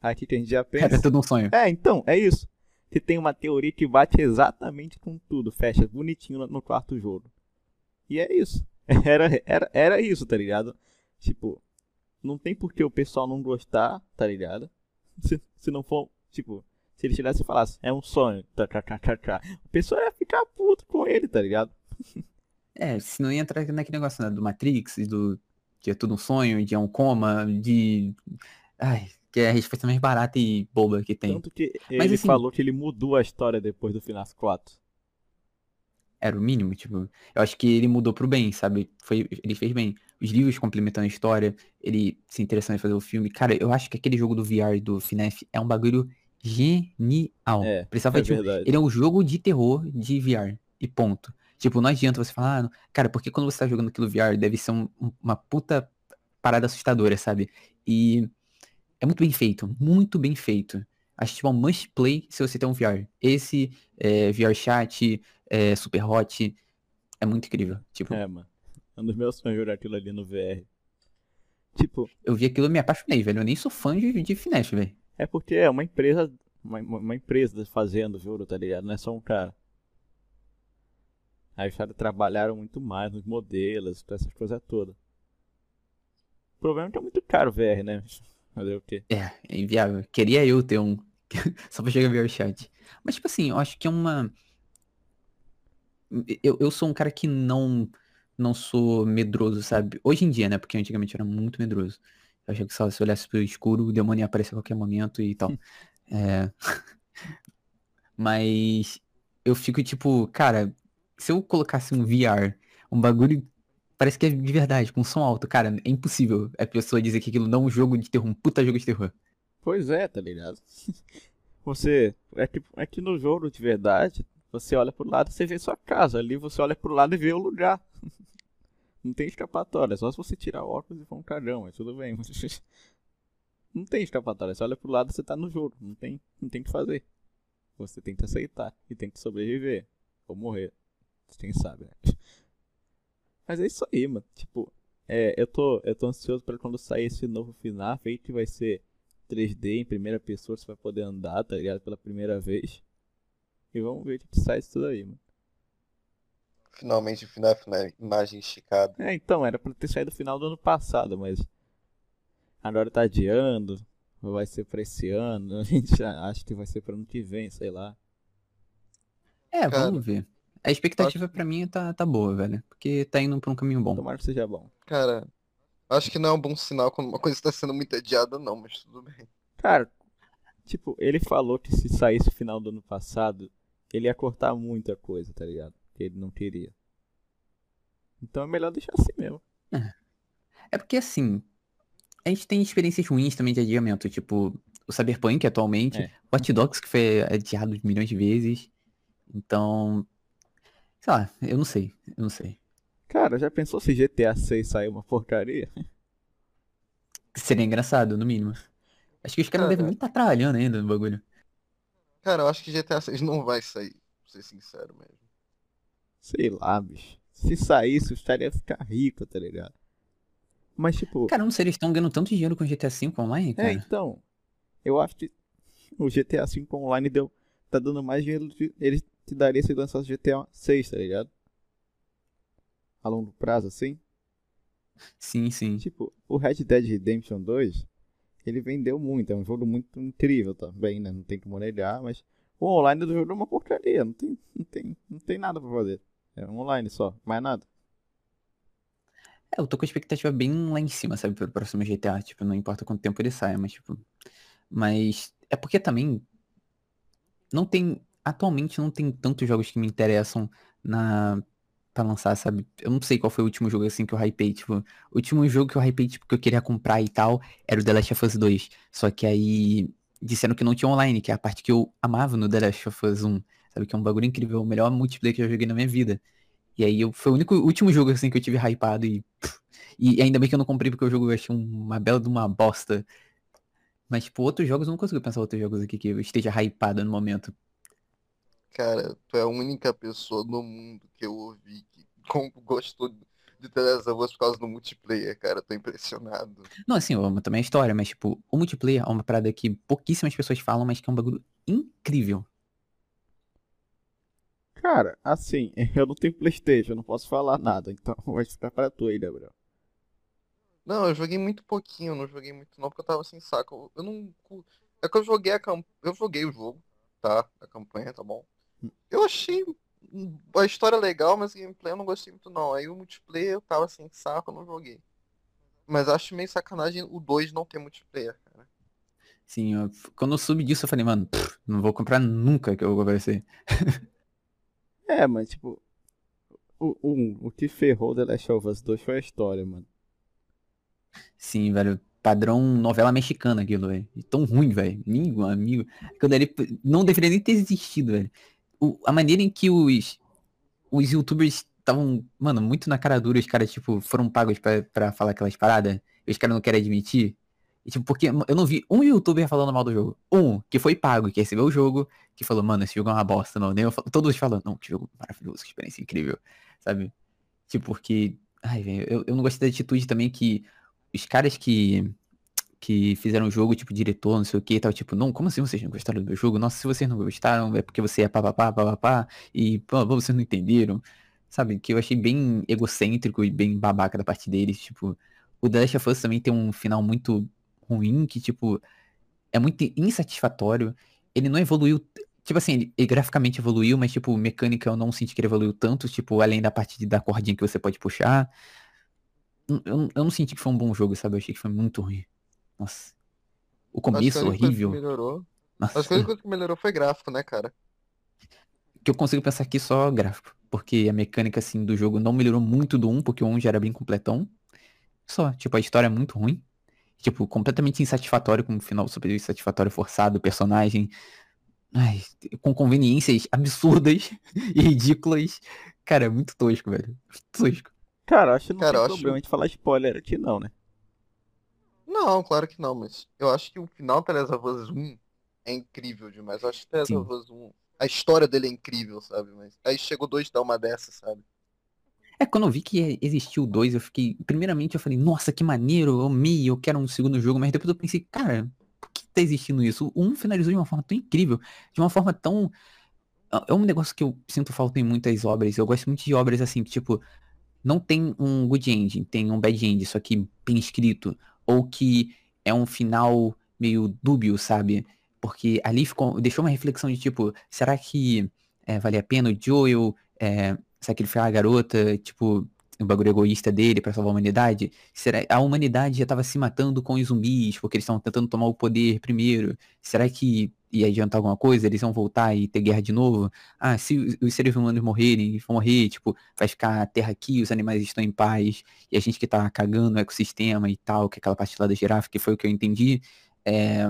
Aqui que a gente já pensa. É, é tudo um sonho. É, então, é isso que tem uma teoria que bate exatamente com tudo, fecha bonitinho no, quarto jogo. E é isso. Era, era, era isso, tá ligado? Tipo, não tem por que o pessoal não gostar, tá ligado? Se, se não for, tipo, se ele chegasse e falasse, é um sonho, tá, tá. o pessoal ia ficar puto com ele, tá ligado? É, se não ia entrar naquele negócio né, do Matrix, do que é tudo um sonho, de é um coma, de. Ai, que é a resposta mais barata e boba que tem. Tanto que Mas, ele assim, falou que ele mudou a história depois do Final 4. Era o mínimo, tipo. Eu acho que ele mudou pro bem, sabe? Foi, ele fez bem. Os livros complementando a história, ele se interessando em fazer o filme. Cara, eu acho que aquele jogo do VR do FNAF é um bagulho genial. É, Precisava, é tipo, verdade. Ele é um jogo de terror de VR. E ponto. Tipo, não adianta você falar, ah, cara, porque quando você tá jogando aquilo VR deve ser um, uma puta parada assustadora, sabe? E é muito bem feito, muito bem feito. Acho que tipo, é um must play se você tem um VR. Esse é, VR Chat, é, Super Hot, é muito incrível. Tipo, é, mano. É um dos meus sonhos jogar aquilo ali no VR. Tipo. Eu vi aquilo e me apaixonei, velho. Eu nem sou fã de, de Finesse, velho. É porque é uma empresa. Uma, uma empresa fazendo o jogo, tá ligado? Não é só um cara. Aí os caras trabalharam muito mais nos modelos, essas coisas todas. O problema é que é muito caro o VR, né? Fazer o quê? É, é inviável. Queria eu ter um. Só pra jogar VR chat. Mas, tipo assim, eu acho que é uma. Eu, eu sou um cara que não não sou medroso, sabe? Hoje em dia, né? Porque antigamente eu era muito medroso. Eu achei que só se eu olhasse pro escuro, o demônio ia aparecer a qualquer momento e tal. é... Mas eu fico tipo, cara, se eu colocasse um VR, um bagulho parece que é de verdade, com som alto, cara, é impossível a pessoa dizer que aquilo não é um jogo de terror, um puta jogo de terror. Pois é, tá ligado? Você, é que, é que no jogo de verdade, você olha pro lado, você vê sua casa. Ali você olha pro lado e vê o lugar. Não tem escapatória, só se você tirar óculos e for um cagão, mas tudo bem. Não tem escapatória, você olha pro lado, você tá no jogo, não tem, não tem o que fazer. Você tem que aceitar e tem que sobreviver ou morrer. Quem sabe, né? Mas é isso aí, mano. Tipo, é, eu tô, eu tô ansioso para quando sair esse novo final, feito que vai ser 3D em primeira pessoa, você vai poder andar, tá ligado? Pela primeira vez. E vamos ver o que sai disso daí, mano. Finalmente o final, final imagem esticada. É, então, era pra ter saído no final do ano passado, mas agora tá adiando. Vai ser pra esse ano. A gente acha que vai ser pra ano que vem, sei lá. É, Cara, vamos ver. A expectativa acho... pra mim tá, tá boa, velho. Porque tá indo pra um caminho bom. Tomara que seja bom. Cara, acho que não é um bom sinal quando uma coisa tá sendo muito adiada, não, mas tudo bem. Cara, tipo, ele falou que se saísse o final do ano passado, ele ia cortar muita coisa, tá ligado? Que ele não queria. Então é melhor deixar assim mesmo. É. é porque assim, a gente tem experiências ruins também de adiamento, tipo o Cyberpunk atualmente, é. Watch Dogs que foi adiado milhões de vezes. Então, sei lá, eu não sei, eu não sei. Cara, já pensou se GTA 6 sair uma porcaria? Seria engraçado, no mínimo. Acho que os caras devem nem estar tá trabalhando ainda no bagulho. Cara, eu acho que GTA 6 não vai sair, pra ser sincero mesmo. Sei lá, bicho. Se saísse, os caras iam ficar ricos, tá ligado? Mas, tipo. Cara, não sei, eles estão ganhando tanto dinheiro com GTA V online, é, cara. É, então. Eu acho que o GTA V online deu. Tá dando mais dinheiro do que ele te daria se lançasse GTA 6, tá ligado? A longo prazo, assim. Sim, sim. Tipo, o Red Dead Redemption 2 ele vendeu muito, é um jogo muito incrível também, né? Não tem como negar, mas o online do jogo é uma porcaria, não tem, não tem, não tem nada pra fazer. É um online só, mais nada. É, eu tô com a expectativa bem lá em cima, sabe, pro próximo GTA, tipo, não importa quanto tempo ele saia, mas tipo. Mas é porque também não tem. Atualmente não tem tantos jogos que me interessam na pra lançar, sabe? Eu não sei qual foi o último jogo assim que eu hypei, tipo, o último jogo que eu hypei, tipo, que eu queria comprar e tal, era o The Last of Us 2. Só que aí disseram que não tinha online, que é a parte que eu amava no The Last of Us 1, sabe? Que é um bagulho incrível, o melhor multiplayer que eu joguei na minha vida. E aí eu, foi o único último jogo assim que eu tive hypado e, e ainda bem que eu não comprei porque o jogo eu achei uma bela de uma bosta. Mas, tipo, outros jogos eu não consigo pensar outros jogos aqui que eu esteja hypado no momento. Cara, tu é a única pessoa no mundo que eu ouvi que gostou de The Last of Us por causa do multiplayer, cara. Tô impressionado. Não, assim, eu amo também a história, mas, tipo, o multiplayer é uma parada que pouquíssimas pessoas falam, mas que é um bagulho incrível. Cara, assim, eu não tenho Playstation, eu não posso falar nada, então vai ficar pra tu aí, Gabriel. Não, eu joguei muito pouquinho, não joguei muito não, porque eu tava sem saco. Eu não. É que eu joguei a camp... Eu joguei o jogo, tá? A campanha, tá bom? Eu achei a história legal, mas o gameplay eu não gostei muito não. Aí o multiplayer eu tava sem saco, eu não joguei. Mas acho meio sacanagem o 2 não ter multiplayer, cara. Sim, eu, quando eu soube disso eu falei, mano, pff, não vou comprar nunca que eu vou aparecer. é, mas tipo, o, o, o que ferrou The Last of Us 2 foi a história, mano. Sim, velho. Padrão novela mexicana aquilo, velho. Tão ruim, velho. Amigo, amigo. Quando ele não deveria nem ter existido, velho o, a maneira em que os, os youtubers estavam, mano, muito na cara dura, os caras, tipo, foram pagos pra falar aquelas paradas, e os caras não querem admitir. E, tipo, porque eu não vi um youtuber falando mal do jogo. Um, que foi pago, que recebeu o jogo, que falou, mano, esse jogo é uma bosta, não. Nem eu, todos falando, não, que jogo maravilhoso, que experiência incrível, sabe? Tipo, porque. Ai, velho, eu, eu não gostei da atitude também que os caras que que fizeram o jogo, tipo, diretor, não sei o que tal, tipo, não, como assim vocês não gostaram do meu jogo? Nossa, se vocês não gostaram, é porque você é papapá, papapá, e pô, vocês não entenderam, sabe? Que eu achei bem egocêntrico e bem babaca da parte deles, tipo, o The Last of Us também tem um final muito ruim, que, tipo, é muito insatisfatório. Ele não evoluiu. Tipo assim, ele, ele graficamente evoluiu, mas, tipo, mecânica eu não senti que ele evoluiu tanto, tipo, além da parte de, da cordinha que você pode puxar. Eu, eu não senti que foi um bom jogo, sabe? Eu achei que foi muito ruim. Nossa. O começo horrível. melhorou. Nossa. Acho que a única coisa que melhorou foi gráfico, né, cara? que eu consigo pensar aqui só gráfico. Porque a mecânica, assim, do jogo não melhorou muito do 1, porque o 1 já era bem completão. Só, tipo, a história é muito ruim. Tipo, completamente insatisfatório, com um final super insatisfatório forçado, personagem. Ai, com conveniências absurdas e ridículas. Cara, é muito tosco, velho. Muito tosco. Cara, acho que não Cara, tem acho- problema de falar spoiler aqui não, né? Não, claro que não, mas eu acho que o final do The Last of Us 1 é incrível demais. Eu acho que The Last Sim. of Us 1, a história dele é incrível, sabe? Mas aí chegou dois dar uma dessa, sabe? É, quando eu vi que existiu o 2, eu fiquei. Primeiramente eu falei, nossa, que maneiro, eu amei, eu quero um segundo jogo, mas depois eu pensei, cara, por que tá existindo isso? O 1 finalizou de uma forma tão incrível, de uma forma tão. É um negócio que eu sinto falta em muitas obras. Eu gosto muito de obras assim, que, tipo, não tem um good end, tem um bad end, só que bem escrito. Ou que é um final meio dúbio, sabe? Porque ali ficou, deixou uma reflexão de tipo, será que é, vale a pena o Joel é, sacrificar a garota, tipo, o bagulho egoísta dele pra salvar a humanidade? Será a humanidade já tava se matando com os zumbis, porque eles estavam tentando tomar o poder primeiro. Será que ia adiantar alguma coisa? Eles iam voltar e ter guerra de novo? Ah, se os- seres humanos morrerem, vão morrer, tipo, vai ficar a terra aqui, os animais estão em paz, e a gente que tá cagando o ecossistema e tal, que é aquela parte lá da girafa, que foi o que eu entendi. É,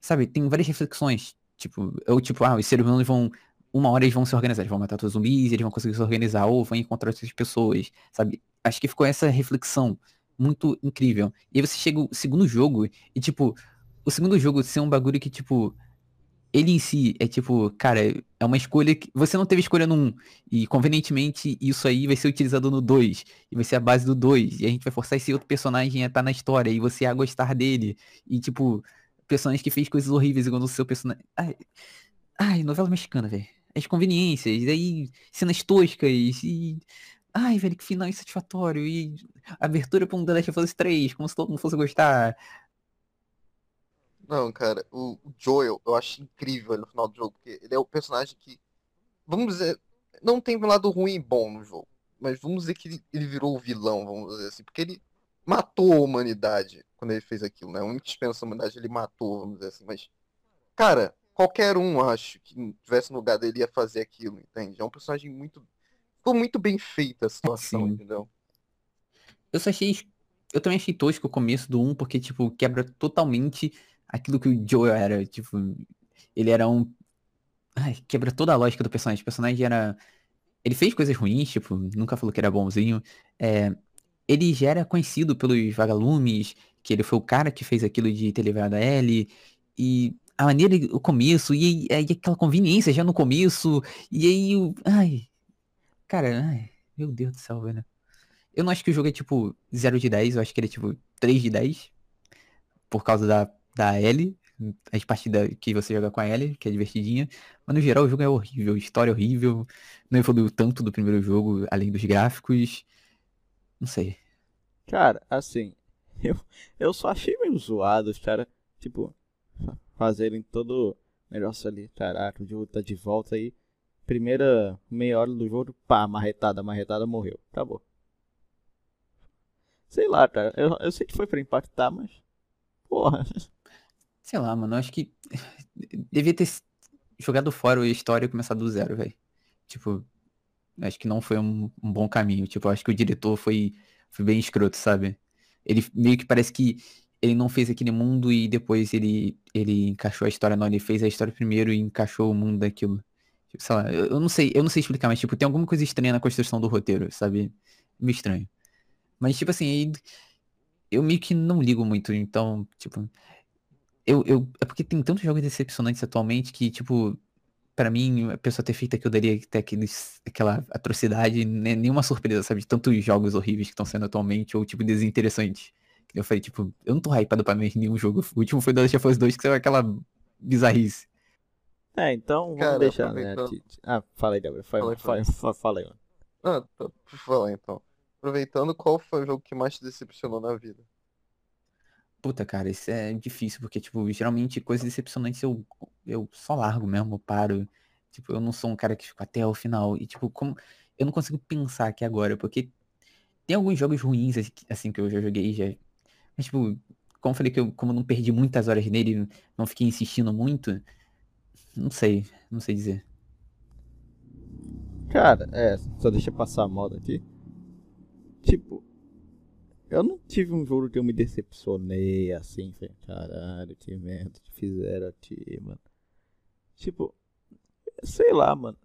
sabe, tem várias reflexões. Tipo, eu, tipo, ah, os seres humanos vão. Uma hora eles vão se organizar, eles vão matar todos os zumbis, eles vão conseguir se organizar, ou vão encontrar outras pessoas, sabe? Acho que ficou essa reflexão muito incrível. E aí você chega o segundo jogo, e tipo, o segundo jogo ser um bagulho que, tipo, ele em si é tipo, cara, é uma escolha que. Você não teve escolha no 1. E convenientemente isso aí vai ser utilizado no 2. E vai ser a base do 2. E a gente vai forçar esse outro personagem a estar na história. E você a gostar dele. E tipo, personagem que fez coisas horríveis igual o seu personagem. Ai, ai novela mexicana, velho. As conveniências, e aí cenas toscas e. Ai, velho, que final insatisfatório. E abertura pra um The Last of Us 3, como se todo mundo fosse gostar. Não, cara, o o Joel eu acho incrível no final do jogo, porque ele é o personagem que, vamos dizer, não tem um lado ruim e bom no jogo, mas vamos dizer que ele, ele virou o vilão, vamos dizer assim, porque ele matou a humanidade quando ele fez aquilo, né? A única esperança da humanidade ele matou, vamos dizer assim, mas, cara, qualquer um, acho, que tivesse no lugar dele ia fazer aquilo, entende? É um personagem muito, ficou muito bem feita a situação, Sim. entendeu? Eu só achei. Eu também achei tosco o começo do 1, porque, tipo, quebra totalmente aquilo que o Joel era. Tipo, ele era um. Ai, quebra toda a lógica do personagem. O personagem era. Ele fez coisas ruins, tipo, nunca falou que era bonzinho. É, ele já era conhecido pelos vagalumes, que ele foi o cara que fez aquilo de ter levado a Ellie. E a maneira, o começo, e aí aquela conveniência já no começo. E aí o. Ai. Cara, ai, meu Deus do céu, velho. Eu não acho que o jogo é tipo 0 de 10, eu acho que ele é tipo 3 de 10. Por causa da, da Ellie. As partidas que você joga com a Ellie, que é divertidinha. Mas no geral o jogo é horrível, história horrível. Não evoluiu tanto do primeiro jogo, além dos gráficos. Não sei. Cara, assim, eu, eu só achei meio zoado os caras, tipo, fa- fazerem todo negócio ali, caraca, o jogo tá de volta aí. Primeira meia hora do jogo, pá, marretada, marretada, morreu. Acabou. Sei lá, cara, eu, eu sei que foi pra impactar, mas. Porra. Sei lá, mano, acho que devia ter jogado fora a história e começado do zero, velho. Tipo, acho que não foi um, um bom caminho. Tipo, acho que o diretor foi, foi bem escroto, sabe? Ele meio que parece que ele não fez aquele mundo e depois ele, ele encaixou a história, não. Ele fez a história primeiro e encaixou o mundo daquilo. Tipo, sei lá, eu, eu não sei, eu não sei explicar, mas tipo, tem alguma coisa estranha na construção do roteiro, sabe? Meio estranho. Mas, tipo assim, eu meio que não ligo muito, então, tipo. Eu, eu, é porque tem tantos jogos decepcionantes atualmente que, tipo, pra mim, a pessoa ter feito aquilo daria ter aqueles, aquela atrocidade, né, nenhuma surpresa, sabe? De tantos jogos horríveis que estão sendo atualmente, ou, tipo, desinteressantes. Eu falei, tipo, eu não tô hypado pra nenhum jogo. O último foi The Last of Us 2, que saiu aquela bizarrice. É, então vamos Cara, deixar, né? Ah, fala aí, Gabriel. Fala, Fala aí, fala, fala, fala aí, mano. Ah, tá, por falar então. Aproveitando, qual foi o jogo que mais te decepcionou na vida? Puta, cara, isso é difícil, porque, tipo, geralmente coisas decepcionantes eu, eu só largo mesmo, eu paro. Tipo, eu não sou um cara que fica até o final. E, tipo, como. Eu não consigo pensar aqui agora, porque tem alguns jogos ruins, assim, assim que eu já joguei já. Mas, tipo, como eu falei que eu, como eu não perdi muitas horas nele, não fiquei insistindo muito, não sei, não sei dizer. Cara, é, só deixa eu passar a moda aqui. Tipo, eu não tive um jogo que eu me decepcionei assim, falei, caralho, que merda que fizeram aqui, mano. Tipo, sei lá, mano.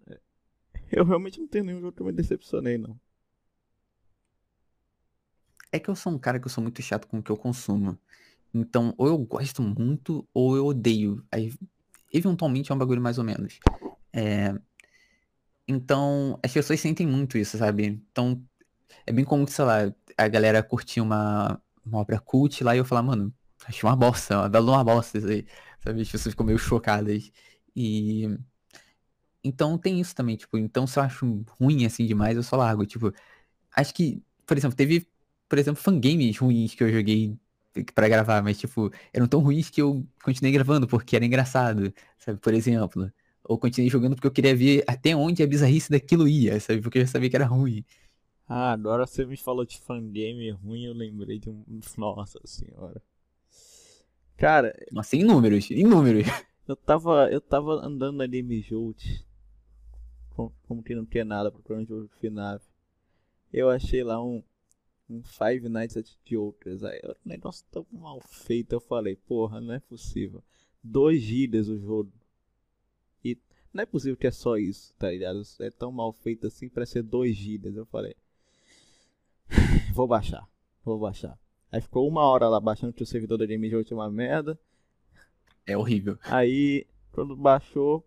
Eu realmente não tenho nenhum jogo que eu me decepcionei, não. É que eu sou um cara que eu sou muito chato com o que eu consumo. Então, ou eu gosto muito, ou eu odeio. Aí, eventualmente é um bagulho mais ou menos. É... Então, as pessoas sentem muito isso, sabe? Então, é bem comum sei lá, a galera curtir uma, uma obra cult lá e eu falar, mano, achei uma bosta, uma bela uma bosta isso aí. Sabe? As pessoas ficam meio chocadas. E. Então tem isso também, tipo, então se eu acho ruim assim demais, eu só largo. Tipo, acho que, por exemplo, teve, por exemplo, fangames ruins que eu joguei para gravar, mas tipo, eram tão ruins que eu continuei gravando porque era engraçado, sabe? Por exemplo. Ou continuei jogando porque eu queria ver até onde a bizarrice daquilo ia, sabe? Porque eu já sabia que era ruim. Ah, agora você me falou de fangame ruim, eu lembrei de um. Nossa senhora. Cara. Nossa, inúmeros, inúmeros. Eu tava. Eu tava andando ali me Jolt. Como, como que não tinha nada procurando jogo final. Eu achei lá um. Um Five Nights at Outras. Aí o negócio tão mal feito. Eu falei, porra, não é possível. 2 gigas o jogo. E não é possível que é só isso, tá ligado? É tão mal feito assim pra ser 2 gigas. Eu falei, vou baixar, vou baixar. Aí ficou uma hora lá baixando que o servidor da GameJoy tinha uma merda. É horrível. Aí, quando baixou,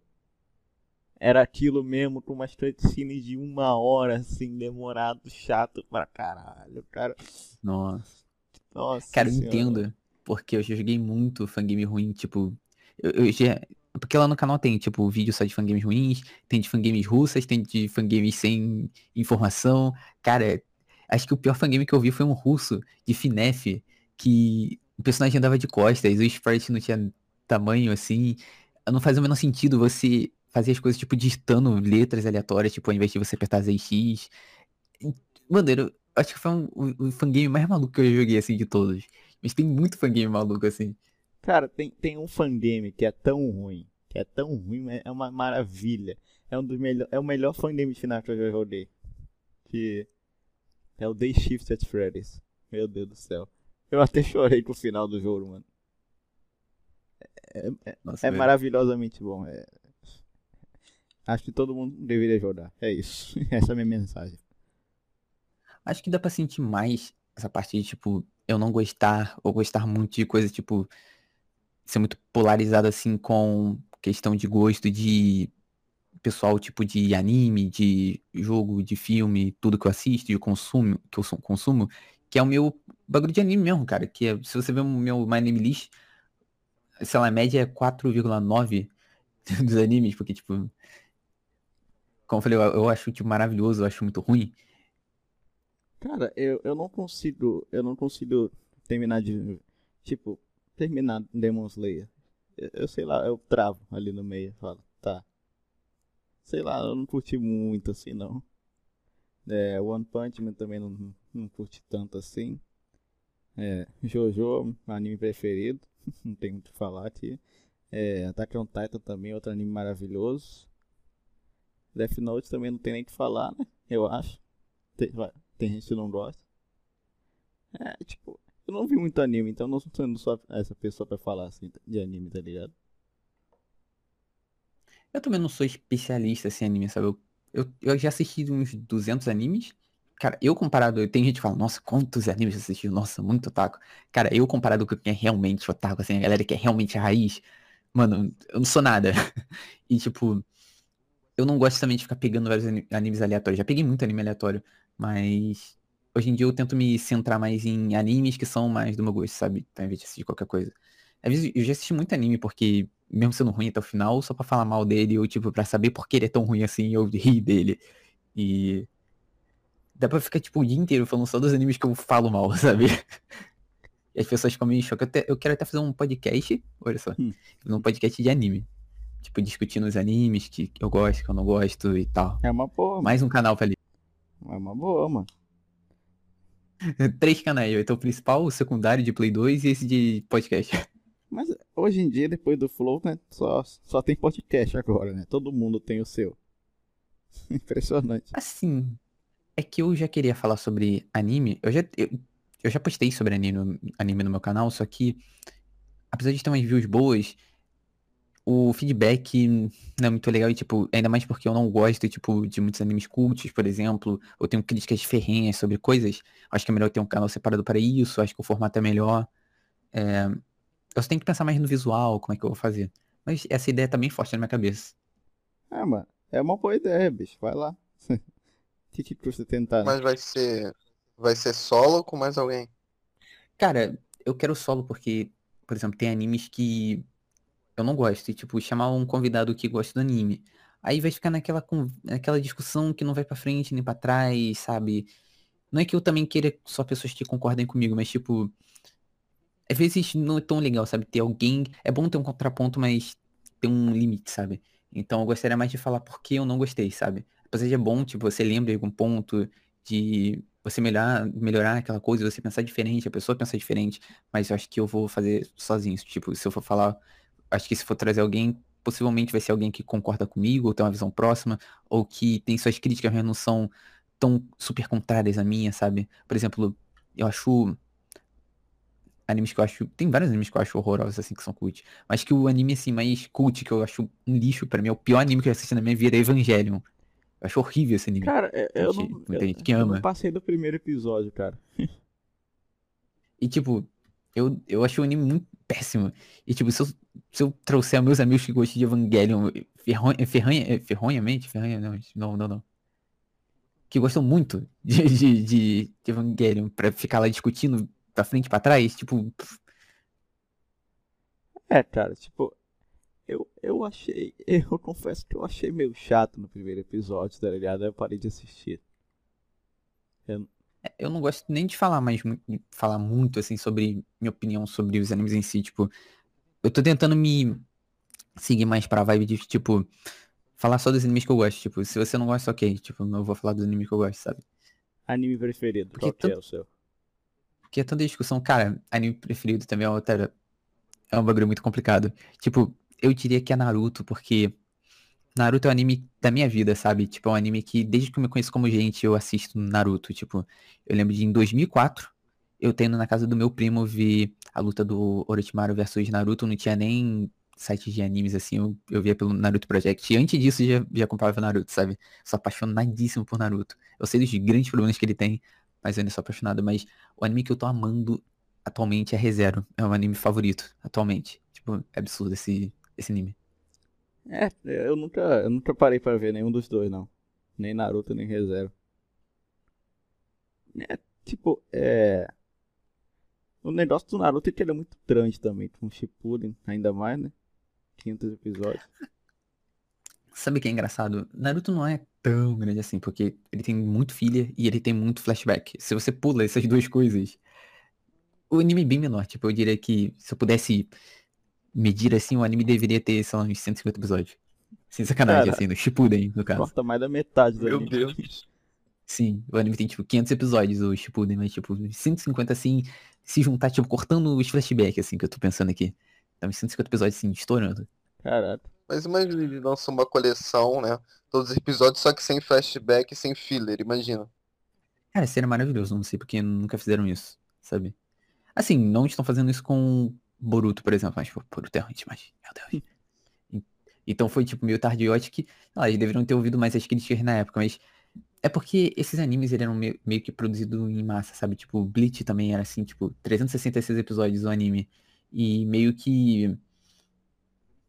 era aquilo mesmo, com umas cutscenes de uma hora, assim, demorado, chato pra caralho, cara. Nossa. Nossa Cara, eu entendo, porque eu já joguei muito fangame ruim, tipo... Eu, eu já... Porque lá no canal tem, tipo, vídeo só de fangames ruins, tem de fangames russas, tem de fangames sem informação. Cara, Acho que o pior fangame que eu vi foi um russo de Finef, que o personagem andava de costas, o sprite não tinha tamanho assim. Não faz o menor sentido você fazer as coisas tipo digitando letras aleatórias, tipo, ao invés de você apertar ZX. Mano, eu acho que foi um, o, o fangame mais maluco que eu joguei assim de todos. Mas tem muito fangame maluco assim. Cara, tem, tem um fangame que é tão ruim, que é tão ruim, é uma maravilha. É um dos melhores, é o melhor fangame de final que eu já joguei. Que é o Day Shift at Freddy's. Meu Deus do céu. Eu até chorei pro final do jogo, mano. É, é, Nossa, é maravilhosamente bom. É... Acho que todo mundo deveria jogar. É isso. Essa é a minha mensagem. Acho que dá pra sentir mais essa parte de, tipo, eu não gostar ou gostar muito de coisa, tipo, ser muito polarizado assim com questão de gosto de pessoal tipo de anime, de jogo, de filme, tudo que eu assisto, de consumo, que eu consumo, que é o meu bagulho de anime mesmo, cara. Que é, se você ver o meu My Anime List, sei lá, a média é 4,9 dos animes, porque, tipo. Como eu falei, eu, eu acho tipo, maravilhoso, eu acho muito ruim. Cara, eu, eu não consigo. Eu não consigo terminar de. Tipo, terminar Demon Slayer. Eu, eu sei lá, eu travo ali no meio, falo, tá. Sei lá, eu não curti muito assim não. É, One Punch Man também não, não curti tanto assim. É, Jojo, anime preferido. não tem muito o que falar aqui. É, Attack on Titan também, outro anime maravilhoso. Death Note também não tem nem o que falar, né? Eu acho. Tem, tem gente que não gosta. É, tipo, eu não vi muito anime, então não sou essa pessoa pra falar assim de anime, tá ligado? Eu também não sou especialista assim, em anime, sabe? Eu, eu, eu, já assisti uns 200 animes. Cara, eu comparado, tem gente que fala, nossa, quantos animes você assistiu? Nossa, muito otaku. Cara, eu comparado com quem é realmente otaku, assim, a galera que é realmente a raiz, mano, eu não sou nada. e tipo, eu não gosto também de ficar pegando vários animes aleatórios. Já peguei muito anime aleatório, mas hoje em dia eu tento me centrar mais em animes que são mais do meu gosto, sabe? Ao invés de assistir qualquer coisa. Às vezes eu já assisti muito anime porque mesmo sendo ruim até o final, só pra falar mal dele, ou tipo, pra saber por que ele é tão ruim assim, eu ri dele. E. Dá pra ficar, tipo, o dia inteiro falando só dos animes que eu falo mal, sabe? E as pessoas ficam meio em choque. Eu, te- eu quero até fazer um podcast, olha só, Hum. um podcast de anime. Tipo, discutindo os animes que eu gosto, que eu não gosto e tal. É uma boa. Mais um canal pra ali. É uma boa, mano. Três canais, então o principal, o secundário de Play 2 e esse de podcast. Mas hoje em dia, depois do Flow, né? Só, só tem podcast agora, né? Todo mundo tem o seu. Impressionante. Assim, é que eu já queria falar sobre anime. Eu já, eu, eu já postei sobre anime, anime no meu canal, só que, apesar de ter umas views boas, o feedback não é muito legal e, tipo, ainda mais porque eu não gosto, tipo, de muitos animes cultos, por exemplo, eu tenho críticas ferrenhas sobre coisas, acho que é melhor ter um canal separado para isso, acho que o formato é melhor. É, eu só tenho que pensar mais no visual, como é que eu vou fazer. Mas essa ideia tá bem forte na minha cabeça. É, mano. É uma boa ideia, bicho. Vai lá. O que, que custa tentar? né? Mas vai ser. Vai ser solo ou com mais alguém? Cara, eu quero solo porque, por exemplo, tem animes que eu não gosto. E, tipo, chamar um convidado que gosta do anime. Aí vai ficar naquela, naquela discussão que não vai pra frente nem pra trás, sabe? Não é que eu também queira só pessoas que concordem comigo, mas, tipo, às vezes não é tão legal, sabe? Ter alguém. É bom ter um contraponto, mas tem um limite, sabe? Então eu gostaria mais de falar por que eu não gostei, sabe? Apesar de é bom, tipo, você lembra de algum ponto de você melhorar, melhorar aquela coisa, você pensar diferente, a pessoa pensar diferente, mas eu acho que eu vou fazer sozinho. Tipo, se eu for falar, acho que se for trazer alguém, possivelmente vai ser alguém que concorda comigo, ou tem uma visão próxima, ou que tem suas críticas, mas não são tão super contrárias à minha, sabe? Por exemplo, eu acho animes que eu acho. Tem vários animes que eu acho horrorosos, assim, que são cult. Mas que o anime, assim, mais cult, que eu acho um lixo pra mim, é o pior anime que eu assisti na minha vida, é Evangelion. Eu acho horrível esse anime. Cara, é- eu, não, gente- tem eu, gente que eu ama. não passei do primeiro episódio, cara. E, tipo, eu, eu acho o anime muito péssimo. E, tipo, se eu, se eu trouxer meus amigos que gostam de Evangelion ferronha, ferranha, ferronhamente, ferranha, não, não, não, não. Que gostam muito de, de, de, de Evangelion pra ficar lá discutindo pra frente pra trás, tipo, É, cara, tipo, eu, eu achei, eu confesso que eu achei meio chato no primeiro episódio, tá ligado? Eu parei de assistir. eu não gosto nem de falar mais, falar muito, assim, sobre minha opinião sobre os animes em si, tipo, eu tô tentando me seguir mais pra vibe de, tipo, falar só dos animes que eu gosto, tipo, se você não gosta, ok, tipo, eu vou falar dos animes que eu gosto, sabe? Anime preferido, Porque qual que é tanto- o seu? Porque é tanta discussão, cara, anime preferido também é outra, é um bagulho muito complicado. Tipo, eu diria que é Naruto, porque Naruto é o anime da minha vida, sabe? Tipo, é um anime que desde que eu me conheço como gente, eu assisto Naruto. Tipo, eu lembro de em 2004, eu tendo na casa do meu primo ver a luta do Orochimaru versus Naruto, não tinha nem sites de animes assim, eu, eu via pelo Naruto Project. E antes disso já, já comprava Naruto, sabe? Sou apaixonadíssimo por Naruto. Eu sei dos grandes problemas que ele tem, mas eu ainda sou apaixonado. Mas o anime que eu tô amando atualmente é ReZero. É o meu anime favorito, atualmente. Tipo, é absurdo esse, esse anime. É, eu nunca, eu nunca parei pra ver nenhum dos dois, não. Nem Naruto, nem ReZero. É, tipo, é... O negócio do Naruto é que ele é muito grande também, com Shippuden, ainda mais, né? 500 episódios. Sabe o que é engraçado? Naruto não é tão grande assim, porque ele tem muito filler e ele tem muito flashback. Se você pula essas duas coisas, o anime é bem menor. Tipo, eu diria que se eu pudesse medir assim, o anime deveria ter, lá, uns 150 episódios. Sem sacanagem, Cara, assim, no Shippuden, no caso. Corta mais da metade do Meu anime. Deus. Sim, o anime tem, tipo, 500 episódios, o Shippuden, mas, tipo, 150, assim, se juntar, tipo, cortando os flashbacks, assim, que eu tô pensando aqui. Então, uns 150 episódios, assim, estourando. Caraca. Mas imagina ele lança uma coleção, né? Todos os episódios, só que sem flashback e sem filler, imagina. Cara, seria maravilhoso, não sei porque nunca fizeram isso, sabe? Assim, não estão fazendo isso com Boruto, por exemplo, mas, tipo, Boruto é ruim demais, meu Deus. Então foi, tipo, meio tardiote que, lá, eles deveriam ter ouvido mais as críticas na época, mas é porque esses animes eles eram meio, meio que produzidos em massa, sabe? Tipo, Bleach também era assim, tipo, 366 episódios do anime. E meio que.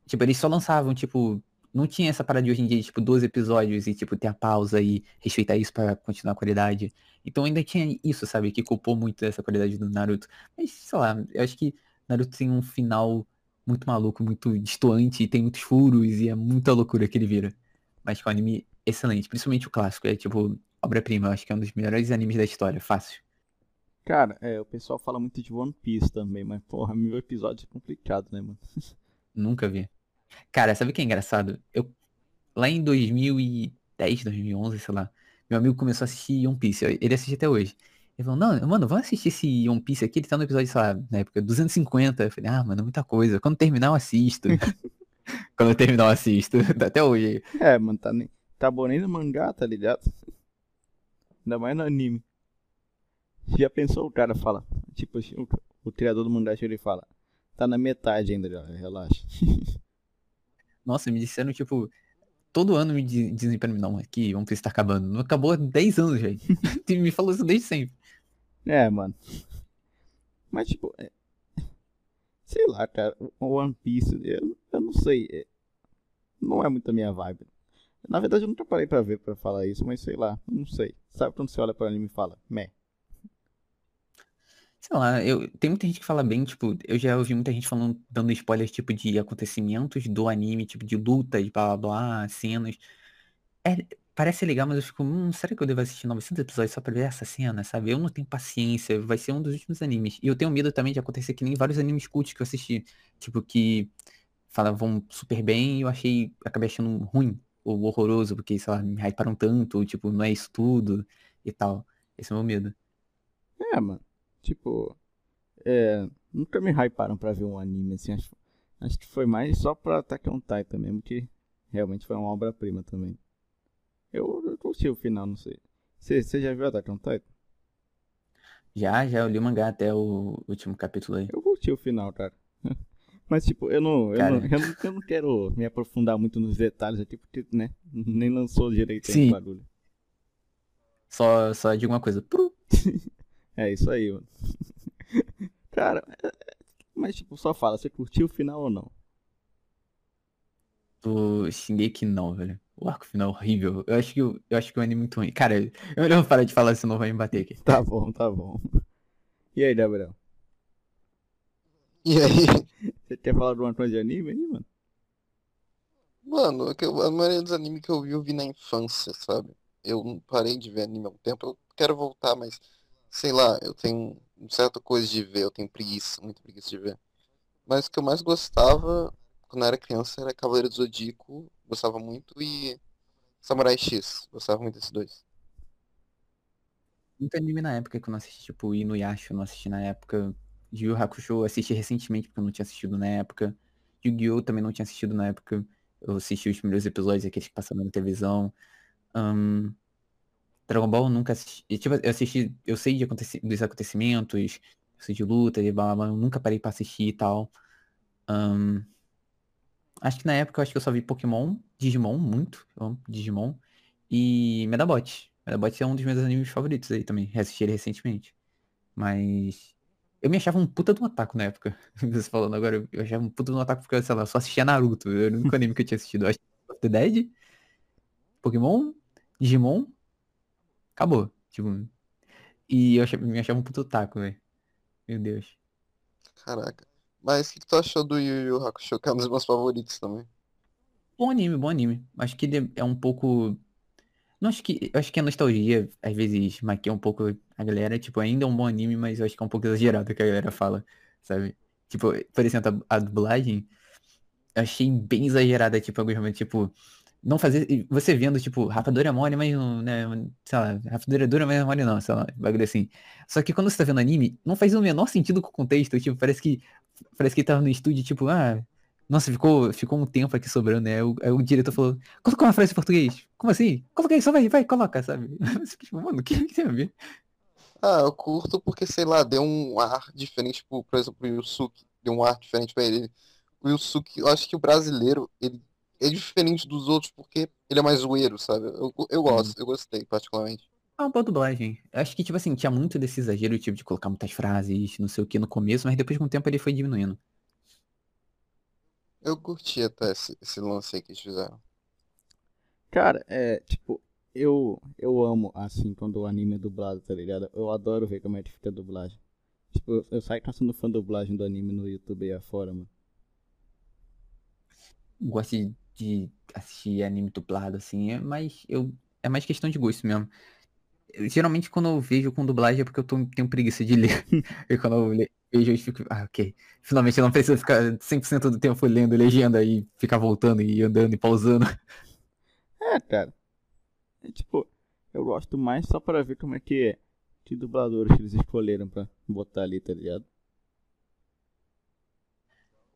Tipo, eles só lançavam, tipo. Não tinha essa parada de hoje em dia, tipo, 12 episódios e, tipo, ter a pausa e respeitar isso pra continuar a qualidade. Então ainda tinha isso, sabe? Que culpou muito dessa qualidade do Naruto. Mas, sei lá, eu acho que Naruto tem um final muito maluco, muito distoante, e tem muitos furos e é muita loucura que ele vira. Mas que é um anime excelente, principalmente o clássico. É tipo, obra-prima, eu acho que é um dos melhores animes da história, fácil. Cara, é, o pessoal fala muito de One Piece também, mas porra, mil episódios é complicado, né, mano? Nunca vi. Cara, sabe o que é engraçado? Eu, lá em 2010, 2011, sei lá, meu amigo começou a assistir One Piece. Ele assiste até hoje. Ele falou, não, mano, vamos assistir esse One Piece aqui, ele tá no episódio, sei lá, na época, 250. Eu falei, ah, mano, muita coisa. Quando terminar, eu assisto. Quando eu terminar, eu assisto. Até hoje. É, mano, tá, nem, tá bom nem no mangá, tá ligado? Ainda mais no anime. Já pensou o cara fala, tipo, o, o criador do mangá ele fala, tá na metade ainda, relaxa. Nossa, me disseram, tipo, todo ano me dizem pra mim, não, aqui, ver se tá acabando. Não acabou há 10 anos, já. me falou isso desde sempre. É, mano. Mas, tipo, é... sei lá, cara, One Piece, eu, eu não sei. É... Não é muito a minha vibe. Na verdade, eu nunca parei pra ver pra falar isso, mas sei lá, não sei. Sabe quando você olha pra anime e fala, meh. Sei lá, eu, tem muita gente que fala bem, tipo, eu já ouvi muita gente falando, dando spoilers, tipo, de acontecimentos do anime, tipo, de luta, de blá blá blá, cenas. É, parece legal, mas eu fico, hum, será que eu devo assistir 900 episódios só pra ver essa cena, sabe? Eu não tenho paciência, vai ser um dos últimos animes. E eu tenho medo também de acontecer que nem vários animes cults que eu assisti, tipo, que falavam super bem e eu achei, acabei achando ruim ou horroroso, porque, sei lá, me hyparam tanto, tipo, não é isso tudo e tal. Esse é o meu medo. É, mano. Tipo, é, nunca me hyparam pra ver um anime assim. Acho, acho que foi mais só pra Attack on Titan mesmo, que realmente foi uma obra-prima também. Eu, eu curti o final, não sei. Você já viu Attack on Titan? Já, já, eu li o mangá até o último capítulo aí. Eu curti o final, cara. Mas, tipo, eu não, eu, não, eu, não, eu não quero me aprofundar muito nos detalhes aqui, porque, né, nem lançou direito o bagulho. Só, só digo uma coisa. É isso aí, mano. Cara, mas tipo, só fala, você curtiu o final ou não? Do Shingeki não, velho. O arco final é horrível. Eu acho que eu, eu acho que o anime é muito ruim. Cara, eu não vou parar de falar, senão vai me bater aqui. Tá bom, tá bom. E aí, Gabriel? E aí? Você quer falar de uma coisa de anime aí, mano? Mano, é a maioria dos animes que eu vi, eu vi na infância, sabe? Eu parei de ver anime há um tempo. Eu quero voltar, mas sei lá, eu tenho certa coisa de ver, eu tenho preguiça, muita preguiça de ver. Mas o que eu mais gostava quando era criança era Cavaleiro do Zodíaco, gostava muito, e Samurai X, gostava muito desses dois. Muito anime na época que eu não assisti, tipo, Inuyasha eu não assisti na época. Yu Hakusho eu assisti recentemente porque eu não tinha assistido na época. Yu-Gi-Oh! também não tinha assistido na época. Eu assisti os primeiros episódios, aqueles que passaram na televisão. Um, Dragon Ball nunca assisti. Tipo, eu assisti, eu sei de aconteci, dos acontecimentos, eu sei de luta, de blá, blá, blá, eu nunca parei pra assistir e tal. Um, acho que na época eu acho que eu só vi Pokémon, Digimon, muito. Eu amo Digimon. E Medabot. Medabot é um dos meus animes favoritos aí também. Reassisti ele recentemente. Mas. Eu me achava um puta de um otaku na época. Você falando agora, eu achava um puta de um otaku porque, sei lá, eu só assistia Naruto. Era o único anime que eu tinha assistido. Eu acho The Dead, Pokémon, Digimon Acabou. Tipo. E eu achava, me achava um puto taco, velho. Meu Deus. Caraca. Mas o que, que tu achou do Yu Yu Hakusho, que é um dos meus favoritos também? Bom anime, bom anime. Acho que ele é um pouco. Não acho que. Eu acho que a nostalgia, às vezes, maquia um pouco a galera. Tipo, ainda é um bom anime, mas eu acho que é um pouco exagerado o que a galera fala, sabe? Tipo, por exemplo, a, a dublagem. Eu achei bem exagerada, tipo, alguns momentos, tipo não fazer. Você vendo, tipo, rapadura é mole, mas não, né? Sei lá, rapadura é dura, mas é mole, não, sei lá, bagulho assim. Só que quando você tá vendo anime, não faz o menor sentido com o contexto. Tipo, parece que. Parece que tava no estúdio, tipo, ah. Nossa, ficou, ficou um tempo aqui sobrando, né? O, aí o diretor falou, coloca uma frase em português. Como assim? Coloca aí, só vai, vai, coloca, sabe? tipo, mano, o que, que tem a ver? Ah, eu curto porque, sei lá, deu um ar diferente, tipo, por exemplo, o Yusuke, deu um ar diferente pra ele. O Yusuke, eu acho que o brasileiro, ele é diferente dos outros porque ele é mais zoeiro, sabe? Eu, eu gosto, eu gostei particularmente. É uma boa dublagem. Acho que, tipo assim, tinha muito desse exagero, tipo, de colocar muitas frases, não sei o que no começo, mas depois com o tempo ele foi diminuindo. Eu curti até esse, esse lance aí que eles fizeram. Cara, é, tipo, eu, eu amo, assim, quando o anime é dublado, tá ligado? Eu adoro ver como é que fica a dublagem. Tipo, eu, eu saio caçando fã dublagem do anime no YouTube aí afora, mano. Gosto de de assistir anime dublado, assim, é mais, eu, é mais questão de gosto mesmo. geralmente quando eu vejo com dublagem é porque eu tô, tenho preguiça de ler. e quando eu le- vejo, eu fico, ah, ok. Finalmente eu não preciso ficar 100% do tempo lendo legenda e ficar voltando e andando e pausando. É, cara. É tipo, eu gosto mais só pra ver como é que é. Que dubladores que eles escolheram pra botar ali, tá ligado?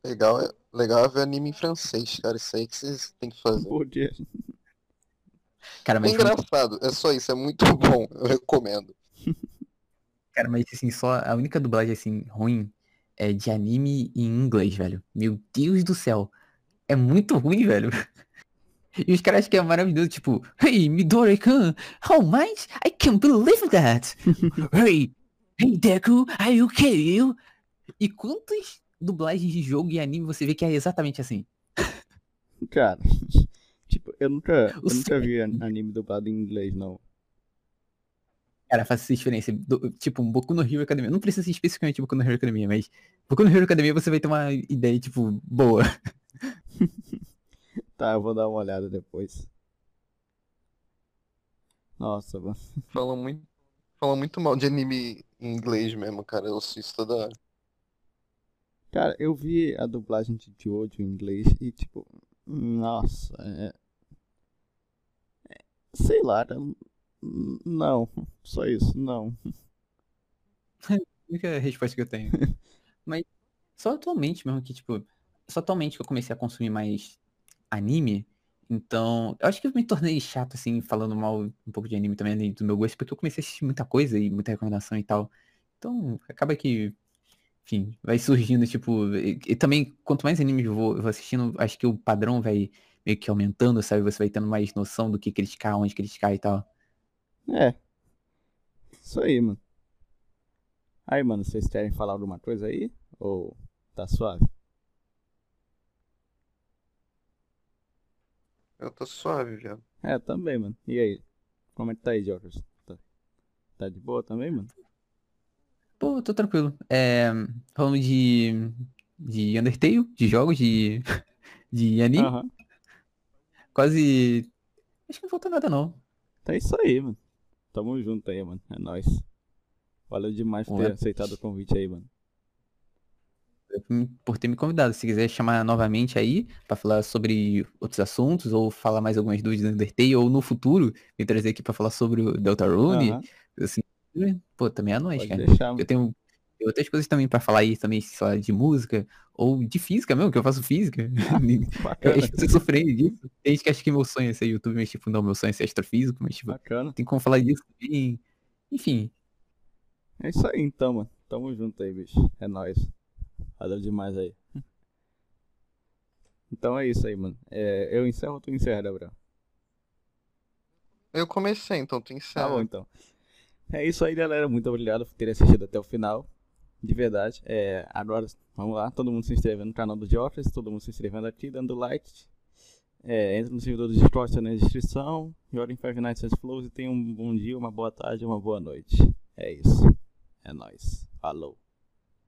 Legal, é- legal é ver anime em francês, cara. Isso aí que vocês têm que fazer. Porque. Cara, É mas, engraçado, é só isso, é muito bom, eu recomendo. cara, mas assim, só a única dublagem assim ruim é de anime em inglês, velho. Meu Deus do céu. É muito ruim, velho. E os caras que é maravilhoso, tipo, Hey, Midori-kun, how much? I can't believe that. hey, hey, Deku, are you okay? E quantas dublagens de jogo e anime você vê que é exatamente assim? Cara. Tipo, eu nunca, eu nunca vi an- anime dublado em inglês, não. Cara, faz essa diferença. Do- tipo, um Boku no Hero Academia. Não precisa ser especificamente Boku no Hero Academia, mas Boku no Hero Academia você vai ter uma ideia, tipo, boa. Tá, eu vou dar uma olhada depois. Nossa, mano. Falam muito, falam muito mal de anime em inglês mesmo, cara. Eu assisto toda hora. Cara, eu vi a dublagem de Jojo em inglês e tipo, nossa, é... é- Sei lá, não- só isso, não. A única resposta que eu tenho. Mas só atualmente mesmo que, tipo, só atualmente que eu comecei a consumir mais anime. Então, eu acho que eu me tornei chato, assim, falando mal um pouco de anime também, do meu gosto, porque eu comecei a assistir muita coisa e muita recomendação e tal. Então, acaba que, enfim, vai surgindo, tipo, e, e também, quanto mais animes eu vou, eu vou assistindo, acho que o padrão vai meio que aumentando, sabe? Você vai tendo mais noção do que criticar, onde criticar e tal. É, isso aí, mano. Aí, mano, vocês querem falar alguma coisa aí? Ou tá suave? Eu tô suave, viado. É, também, mano. E aí? Como é que tá aí, Jokers? Tá, tá de boa também, mano? Pô, tô tranquilo. É, falando de, de Undertale, de jogos, de, de anime, Aham. quase. Acho que não falta nada não. Tá isso aí, mano. Tamo junto aí, mano. É nóis. Valeu demais por ter Ué. aceitado o convite aí, mano. Por ter me convidado. Se quiser chamar novamente aí pra falar sobre outros assuntos, ou falar mais algumas dúvidas do Undertale, ou no futuro, me trazer aqui pra falar sobre o Deltarune, Aham, assim, pô, também é nóis, Pode cara. deixar. Eu tenho tem outras coisas também pra falar aí, também, sei lá, de música, ou de física mesmo, que eu faço física. Eu Bacana, acho que você surpreende disso. Tem gente que acha que meu sonho é ser YouTube, mas tipo, não, meu sonho é ser astrofísico, mas tipo, bacana. tem como falar disso também. Enfim, É isso aí então, mano. Tamo junto aí, bicho. É nóis. Valeu demais aí. Então é isso aí, mano. É, eu encerro ou tu encerra, Gabriel? Eu comecei, então tu Tá encerra. bom, então. É isso aí, galera. Muito obrigado por terem assistido até o final. De verdade. É, agora, vamos lá. Todo mundo se inscrevendo no canal do Geoffrey. Todo mundo se inscrevendo aqui, dando like. É, entra no servidor do Discord, tá na descrição. Joga em Five Nights at Flows e tenha um bom dia, uma boa tarde, uma boa noite. É isso. É nóis. Falou.